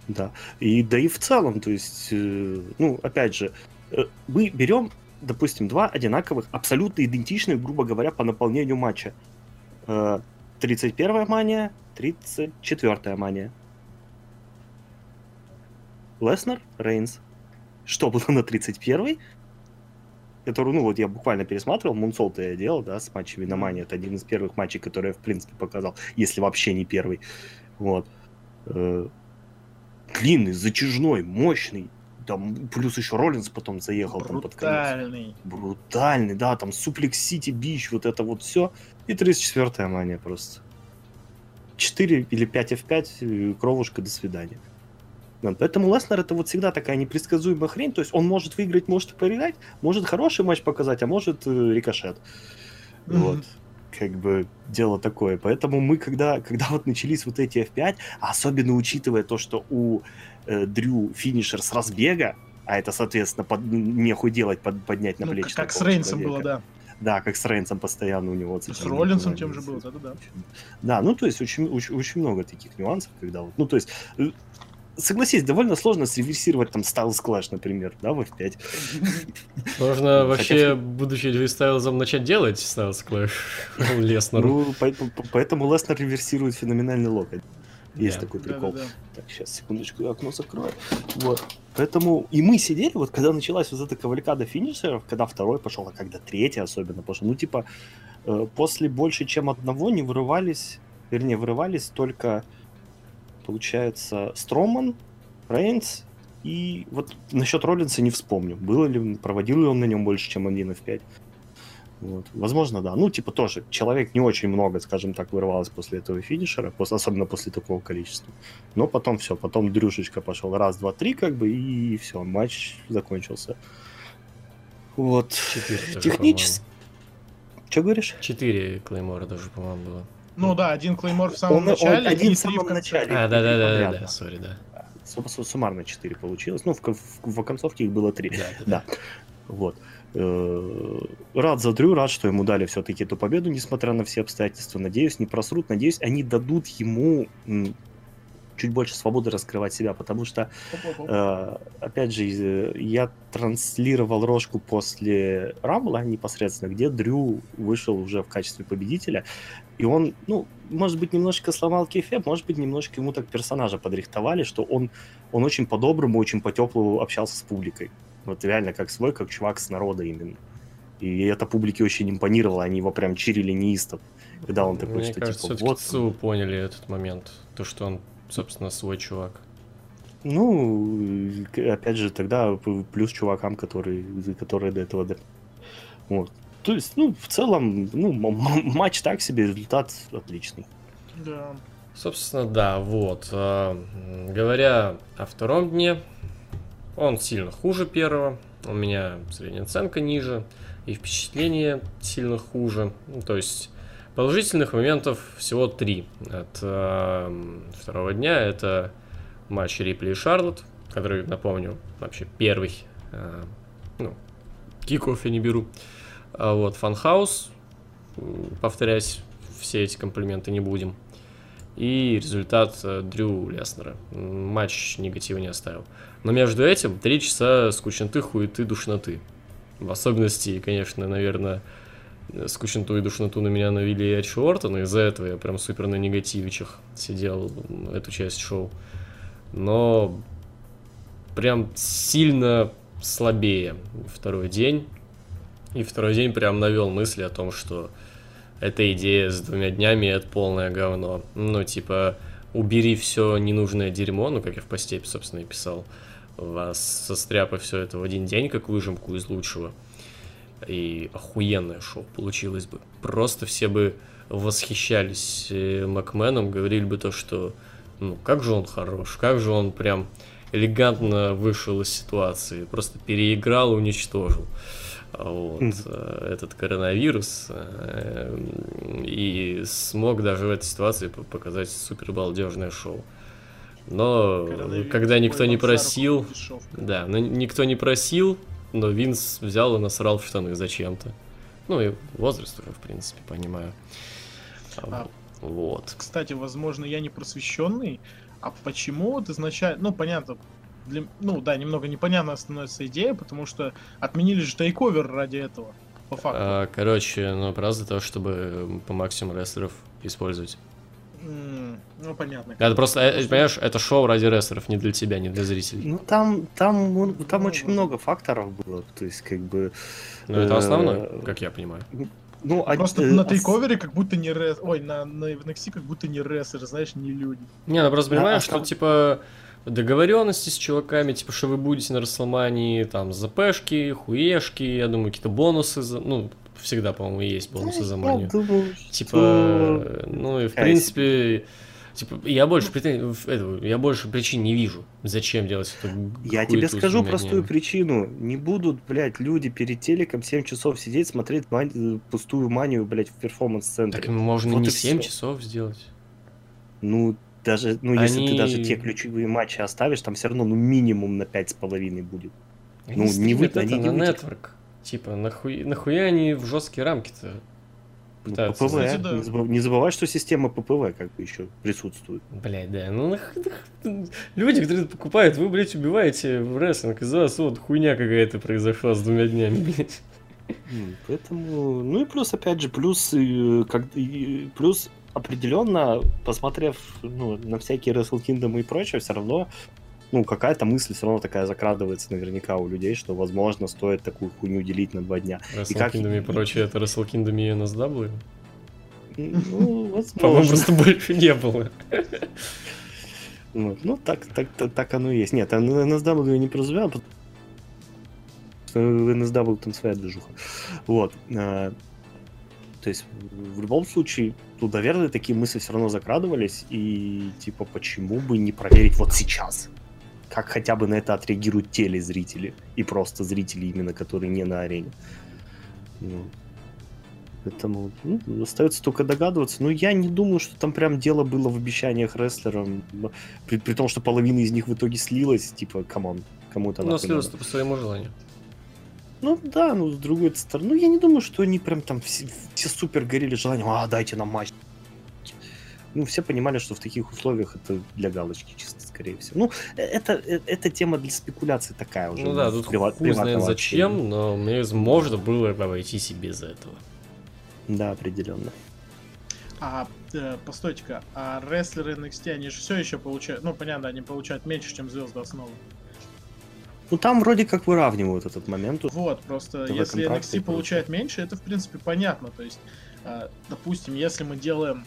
[SPEAKER 5] Да. И да и в целом, то есть, э, ну, опять же, э, мы берем, допустим, два одинаковых, абсолютно идентичных, грубо говоря, по наполнению матча. Э, 31-я мания, 34-я мания. Леснер, Рейнс. Что было на 31-й? Который, ну вот я буквально пересматривал, Мунсол-то я делал, да, с матчами на Мане. Это один из первых матчей, который я, в принципе, показал, если вообще не первый. Вот. Э, длинный, затяжной, мощный. Там плюс еще Роллинс потом заехал там под конец.
[SPEAKER 4] Брутальный.
[SPEAKER 5] Брутальный, да, там Суплекс Сити Бич, вот это вот все. И 34-я мания просто. 4 или 5 F5, э, кровушка, до свидания. Поэтому Леснер это вот всегда такая непредсказуемая хрень. То есть он может выиграть, может и проиграть, может хороший матч показать, а может э, рикошет.
[SPEAKER 4] Мгм.
[SPEAKER 5] Вот. Как бы дело такое. Поэтому мы, когда, когда вот начались вот эти F5, а особенно учитывая то, что у э, Дрю финишер с разбега, а это, соответственно, под, нехуй делать, под, поднять на
[SPEAKER 4] Ну,
[SPEAKER 5] плечи.
[SPEAKER 4] как с
[SPEAKER 5] такого
[SPEAKER 4] Рейнсом было, да.
[SPEAKER 5] Да, как с Рейнсом постоянно у него. вот
[SPEAKER 4] С Роллинсом тем же было, да-да-да.
[SPEAKER 5] Да, ну то есть очень, очень, очень много таких нюансов, когда вот, ну то есть, э, согласись, довольно сложно среверсировать там Styles Clash, например, да, в F5.
[SPEAKER 3] Можно вообще, будучи Джей Стайлзом, начать делать Стайлз Клэш Леснеру.
[SPEAKER 5] Ну, поэтому, Леснер реверсирует феноменальный локоть. Есть такой прикол. Так, сейчас, секундочку, я окно закрою. Вот. Поэтому и мы сидели, вот когда началась вот эта кавалькада финишеров, когда второй пошел, а когда третий особенно пошел, ну, типа, э, после больше, чем одного не вырывались, вернее, вырывались только, получается, Строман, Рейнс и вот насчет Роллинса не вспомню, было ли, проводил ли он на нем больше, чем один F5. Вот. Возможно, да. Ну, типа тоже, человек не очень много, скажем так, вырвалось после этого финишера, пос- особенно после такого количества. Но потом все, потом Дрюшечка пошел раз, два, три, как бы, и все, матч закончился. Вот. Технически... Что говоришь?
[SPEAKER 3] Четыре Клеймора даже, по-моему, было.
[SPEAKER 4] Ну да, один клеймор в самом
[SPEAKER 5] Он- он
[SPEAKER 4] начале
[SPEAKER 5] один
[SPEAKER 4] и
[SPEAKER 5] в самом начале.
[SPEAKER 3] А, да, да, да, да, да, сори, да.
[SPEAKER 5] Сум- сум- Суммарно 4 получилось. Ну, в, в, в оконцовке их было 3.
[SPEAKER 3] Да, да,
[SPEAKER 5] Да. Вот. Э, Рад за Дрю, рад, что ему дали все-таки эту победу, несмотря на все обстоятельства. Надеюсь, не просрут. Надеюсь, они дадут ему чуть больше свободы раскрывать себя, потому что. Э, опять же, я транслировал рожку после Рамбла непосредственно, где Дрю вышел уже в качестве победителя. И он, ну, может быть, немножко сломал кейфе, может быть, немножко ему так персонажа подрихтовали, что он, он очень по-доброму, очень по-теплому общался с публикой. Вот реально как свой, как чувак с народа именно. И это публике очень импонировало, они его прям чирили неистово, когда он такой,
[SPEAKER 3] Мне
[SPEAKER 5] что
[SPEAKER 3] кажется,
[SPEAKER 5] типа вот...
[SPEAKER 3] ЦУ поняли этот момент. То, что он, собственно, свой чувак.
[SPEAKER 5] Ну, опять же, тогда плюс чувакам, которые, которые до этого... Вот. То есть, ну, в целом, ну, матч так себе, результат отличный.
[SPEAKER 4] Да.
[SPEAKER 3] Собственно, да, вот. м, Говоря о втором дне, он сильно хуже первого. У меня средняя оценка ниже, и впечатление сильно хуже. Ну, то есть положительных моментов всего три от м, второго дня. Это матч Рипли и Шарлотт, который, напомню, вообще первый. а, ну, киков я не беру. А вот Фанхаус, повторясь, все эти комплименты не будем. И результат э, Дрю Леснера. Матч негатива не оставил. Но между этим три часа скучноты, хуеты, душноты. В особенности, конечно, наверное, э, скучноту и душноту на меня навели Эдж Уортон, и из-за этого я прям супер на негативичах сидел эту часть шоу. Но прям сильно слабее второй день. И второй день прям навел мысли о том, что эта идея с двумя днями это полное говно. Ну, типа, убери все ненужное дерьмо, ну, как я в посте, собственно, и писал, вас состряпай все это в один день, как выжимку из лучшего. И охуенное шоу получилось бы. Просто все бы восхищались э, Макменом, говорили бы то, что ну, как же он хорош, как же он прям элегантно вышел из ситуации, просто переиграл и уничтожил вот, э, этот коронавирус э, и смог даже в этой ситуации по- показать супер балдежное шоу. Но
[SPEAKER 4] Коронавирус,
[SPEAKER 3] когда никто не просил, да, но никто не просил, но Винс взял и насрал в штаны зачем-то. Ну и возраст уже, в принципе, понимаю. А,
[SPEAKER 4] А.
[SPEAKER 3] Вот.
[SPEAKER 4] Кстати, возможно, я не просвещенный, а почему вот изначально, ну, понятно, для- ну, да, немного непонятно становится идея, потому что отменили же тейковер ради этого, по факту.
[SPEAKER 3] А, короче, ну, просто для того, чтобы по максимуму рестлеров использовать.
[SPEAKER 4] Ну, понятно.
[SPEAKER 3] Это просто, э, понимаешь, это шоу ради рестлеров, не для тебя, не для зрителей.
[SPEAKER 5] Ну, там, там, он- там
[SPEAKER 4] Ну,
[SPEAKER 5] очень
[SPEAKER 4] вот.
[SPEAKER 5] много факторов было, то есть, как бы...
[SPEAKER 3] Но это
[SPEAKER 5] э,
[SPEAKER 3] основное, как я понимаю.
[SPEAKER 5] Ну, а-
[SPEAKER 4] Просто
[SPEAKER 5] э,
[SPEAKER 4] на тейковере как будто не рес... Ой, на, на NXT как будто не рестлер, знаешь, не люди.
[SPEAKER 3] Не, ну просто
[SPEAKER 5] А-
[SPEAKER 3] понимаешь,
[SPEAKER 5] а
[SPEAKER 3] что
[SPEAKER 5] там-
[SPEAKER 3] типа договоренности с чуваками, типа, что вы будете на Расселмании, там, ЗПшки, хуешки, я думаю, какие-то бонусы, за... ну, всегда, по-моему, есть бонусы за манию.
[SPEAKER 5] думаю,
[SPEAKER 3] Типа,
[SPEAKER 5] что-
[SPEAKER 3] ну и в принципе, Типа, я больше, этого, я больше причин не вижу, зачем делать эту
[SPEAKER 5] Я тебе скажу простую причину. Не будут, блядь, люди перед телеком 7 часов сидеть, смотреть мань- э, пустую манию, блядь, в перформанс-центре.
[SPEAKER 3] Так можно
[SPEAKER 5] Вот
[SPEAKER 3] не
[SPEAKER 5] и
[SPEAKER 3] 7
[SPEAKER 5] всё.
[SPEAKER 3] часов сделать.
[SPEAKER 5] Ну, даже, ну, если
[SPEAKER 3] Они-
[SPEAKER 5] ты даже те ключевые матчи оставишь, там все равно, ну, минимум на 5,5 будет.
[SPEAKER 3] Они
[SPEAKER 5] Ну, не
[SPEAKER 3] стримят
[SPEAKER 5] вы- они
[SPEAKER 3] это
[SPEAKER 5] не
[SPEAKER 3] на
[SPEAKER 5] вытек-
[SPEAKER 3] нетворк. Типа, нахуй, нахуя они в жесткие рамки-то
[SPEAKER 5] Ну,
[SPEAKER 3] пытаются?
[SPEAKER 5] ППВ.
[SPEAKER 4] Кстати, да.
[SPEAKER 5] не, забыв- не забывай, что система ППВ как бы еще присутствует.
[SPEAKER 3] Блять, да, ну нах- люди, которые это покупают, вы, блядь, убиваете в рестлинг, из-за вас вот хуйня какая-то произошла с двумя днями, блядь.
[SPEAKER 5] Поэтому, ну и плюс, опять же, плюс, э, как, и плюс определенно, посмотрев ну, на всякие Wrestle Kingdom и прочее, все равно, ну, какая-то мысль все равно такая закрадывается наверняка у людей, что, возможно, стоит такую хуйню делить на два дня.
[SPEAKER 3] Wrestle
[SPEAKER 5] как-
[SPEAKER 3] Kingdom и прочее, это Wrestle Kingdom и NSW.
[SPEAKER 5] Ну,
[SPEAKER 3] По-моему,
[SPEAKER 5] возможно.
[SPEAKER 3] просто больше не было.
[SPEAKER 5] Ну, ну, так, так, так, так оно и есть. Нет, а NSW я не подразумевал, потому что NSW там своя движуха. Вот. То есть, в любом случае, тут, наверное, такие мысли все равно закрадывались, и, типа, почему бы не проверить вот сейчас? Как хотя бы на это отреагируют телезрители, и просто зрители именно, которые не на арене. Ну, Поэтому ну, остается только догадываться. Но я не думаю, что там прям дело было в обещаниях рестлерам. При, при том, что половина из них в итоге слилась, типа, come on, кому это
[SPEAKER 3] Но
[SPEAKER 5] нахуй
[SPEAKER 3] слилось
[SPEAKER 5] надо.
[SPEAKER 3] по своему желанию.
[SPEAKER 5] Ну да, ну с другой стороны, ну я не думаю, что они прям там все, все супер горели желанием, а дайте нам матч. Ну, все понимали, что в таких условиях это для галочки чисто, скорее всего. Ну, э- это, э- это тема для спекуляции такая уже.
[SPEAKER 3] Ну да, тут
[SPEAKER 5] прива-
[SPEAKER 3] хуй знает
[SPEAKER 5] общения.
[SPEAKER 3] зачем, но мне можно было бы обойтись и без этого.
[SPEAKER 5] Да, определенно.
[SPEAKER 4] А, э, постойте-ка, а рестлеры NXT, они же все еще получают, ну, понятно, они получают меньше, чем звезды основы.
[SPEAKER 5] Ну там вроде как выравнивают этот момент.
[SPEAKER 4] Вот, просто
[SPEAKER 5] в
[SPEAKER 4] если NXT получает меньше, это, в принципе, понятно. То есть, э, допустим, если мы делаем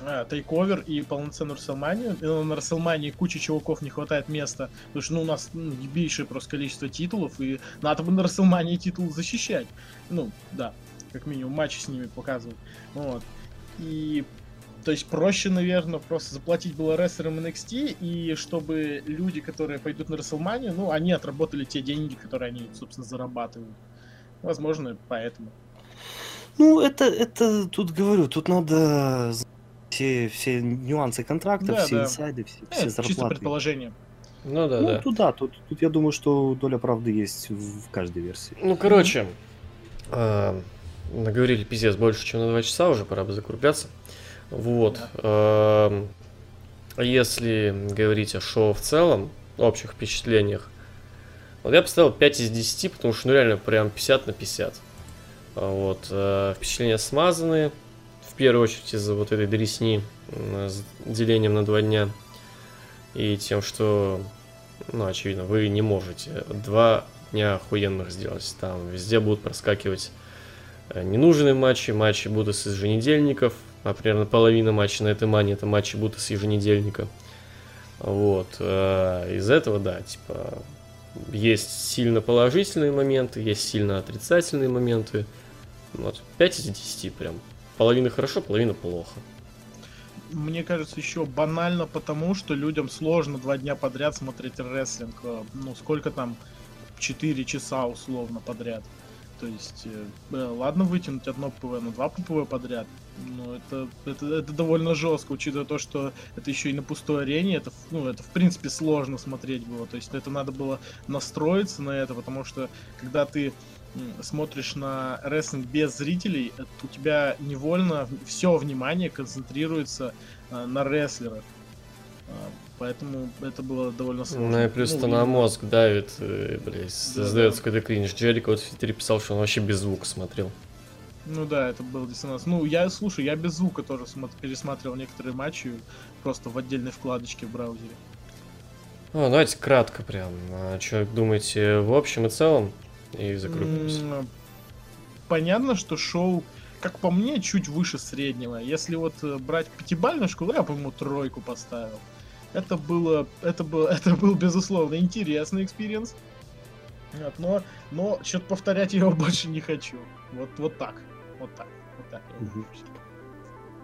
[SPEAKER 4] э, тейковер и полноценную Расселманию, и на Расселмании куча чуваков не хватает места, потому что ну, у нас ну, ебейшее просто количество титулов, и надо бы на Расселмании титул защищать. Ну, да, как минимум матчи с ними показывать. Вот. И то есть проще, наверное, просто заплатить было рестлерам NXT, и чтобы люди, которые пойдут на WrestleMania, ну, они отработали те деньги, которые они, собственно, зарабатывают. Возможно, поэтому.
[SPEAKER 5] Ну, это, это тут говорю, тут надо все, все нюансы контракта,
[SPEAKER 4] Да,
[SPEAKER 5] все
[SPEAKER 4] да.
[SPEAKER 5] инсайды, все,
[SPEAKER 4] Э,
[SPEAKER 5] все
[SPEAKER 4] чисто
[SPEAKER 5] зарплаты.
[SPEAKER 4] предположение.
[SPEAKER 3] Ну да,
[SPEAKER 5] ну,
[SPEAKER 3] да.
[SPEAKER 5] тут да, тут, тут я думаю, что доля правды есть в в каждой версии.
[SPEAKER 3] Ну, короче, а, наговорили пиздец больше, чем на 2 часа, уже пора бы закругляться. Вот. а, Если говорить о шоу в целом, общих впечатлениях, вот я поставил 5 из 10, потому что ну реально прям 50 на 50. А Вот. а, Впечатления смазанные, в первую очередь из-за вот этой дресни с делением на два дня и тем, что, ну, очевидно, вы не можете два дня охуенных сделать. Там везде будут проскакивать э, ненужные матчи, матчи будут из еженедельников, а примерно половина матчей на этой мане это матчи будут из еженедельника. Вот. э, Из этого, да, типа, есть сильно положительные моменты, есть сильно отрицательные моменты. Вот, 5 из 10 прям. Половина хорошо, половина плохо.
[SPEAKER 4] Мне кажется, еще банально потому, что людям сложно два дня подряд смотреть рестлинг. э, Ну, сколько там? 4 часа условно подряд. То есть, э, э, ладно вытянуть одно PPV, но два PPV подряд. Ну, это, это, это довольно жестко, учитывая то, что это еще и на пустой арене, это, ну, это в принципе сложно смотреть было. То есть это надо было настроиться на это, потому что когда ты смотришь на рестлинг без зрителей, это у тебя невольно все внимание концентрируется э, на рестлерах. А, Поэтому это было довольно сложно.
[SPEAKER 3] Ну и плюс
[SPEAKER 4] Ну,
[SPEAKER 3] на мозг давит, э, блядь, создается какой-то кринж. Джерика вот в Твиттере писал, что он вообще без звука смотрел.
[SPEAKER 4] Ну да, это был диссонанс. Ну, я, слушай, я без звука тоже смо- пересматривал некоторые матчи просто в отдельной вкладочке в браузере.
[SPEAKER 3] Ну, давайте кратко прям. Что думаете в общем и целом? И закруглимся.
[SPEAKER 4] Понятно, что шоу, как по мне, чуть выше среднего. Если вот э, брать пятибалльную шкалу, я, по-моему, тройку поставил. Это было, это был, это был безусловно интересный experience. Но, но что-то повторять я его больше не хочу. Вот, вот так, вот так, вот так.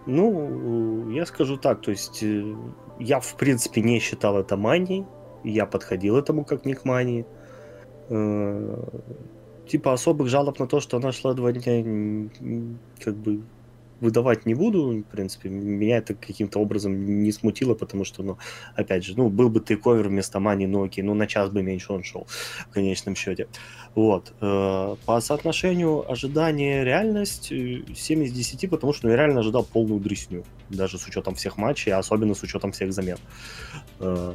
[SPEAKER 5] Ну, я скажу так, то есть э, я, в принципе, не считал это манией, я подходил этому как не к мании. Э, Типа особых жалоб на то, что она шла два дня, как бы выдавать не буду, в принципе, меня это каким-то образом не смутило, потому что, ну, опять же, ну, был бы тейковер вместо мани, ну, окей, ну, на час бы меньше он шел, в конечном счете. Вот. Э, По соотношению ожидания реальность э, 7 из 10, потому что ну, я реально ожидал полную дресню, даже с учетом всех матчей, а особенно с учетом всех замен. Э,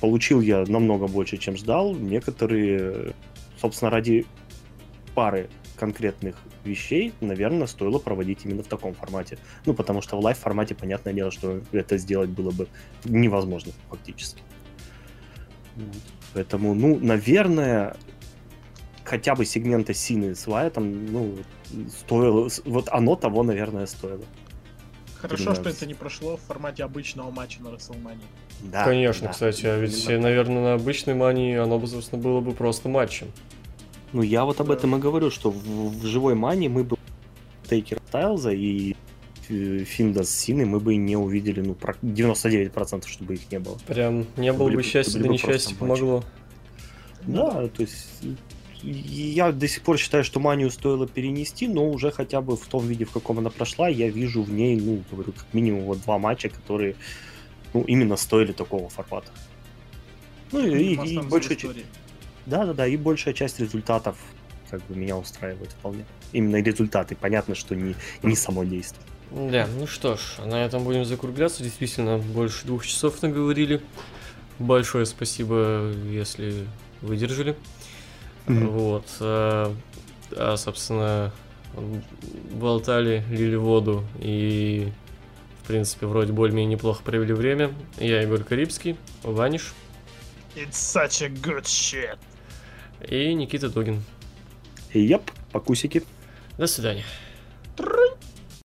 [SPEAKER 5] Получил я намного больше, чем ждал. Некоторые, собственно, ради пары конкретных вещей, наверное, стоило проводить именно в таком формате. Ну, потому что в лайв-формате, понятное дело, что это сделать было бы невозможно фактически. Поэтому, ну, наверное, хотя бы сегмента Сины с Вайтом, ну, стоило, вот оно того, наверное, стоило.
[SPEAKER 4] Хорошо, что это не прошло в формате обычного матча на WrestleMania.
[SPEAKER 5] Да,
[SPEAKER 3] Конечно,
[SPEAKER 5] да.
[SPEAKER 3] кстати, а ведь,
[SPEAKER 5] Именно.
[SPEAKER 3] наверное, на обычной мании оно бы, собственно, было бы просто матчем.
[SPEAKER 5] Ну, я вот об
[SPEAKER 4] Да.
[SPEAKER 5] этом и говорю, что в, в живой мане мы бы Тейкера Стайлза и Финда с Синой мы бы не увидели, ну, про- 99% чтобы их не было.
[SPEAKER 3] Прям не было бы
[SPEAKER 5] бы-
[SPEAKER 3] счастья, да несчастье помогло.
[SPEAKER 5] Да, то есть я до сих пор считаю, что манию стоило перенести, но уже хотя бы в том виде, в каком она прошла, я вижу в ней, ну, говорю, как минимум вот два матча, которые, ну, именно стоили такого формата. Ну, и, и- и большая часть...
[SPEAKER 4] истории.
[SPEAKER 5] Да-да-да, и большая часть результатов как бы меня устраивает вполне. Именно результаты, понятно, что не, не само действие.
[SPEAKER 3] Да, ну что ж, на этом будем закругляться. Действительно, больше двух часов наговорили. Большое спасибо, если выдержали.
[SPEAKER 5] Мгм.
[SPEAKER 3] Вот. А, а, собственно, болтали, лили воду и, в принципе, вроде более-менее неплохо провели время. Я Егор Карибский, Ваниш
[SPEAKER 4] It's such a good shit.
[SPEAKER 3] И Никита Дугин.
[SPEAKER 5] Яп, покусики.
[SPEAKER 3] До свидания.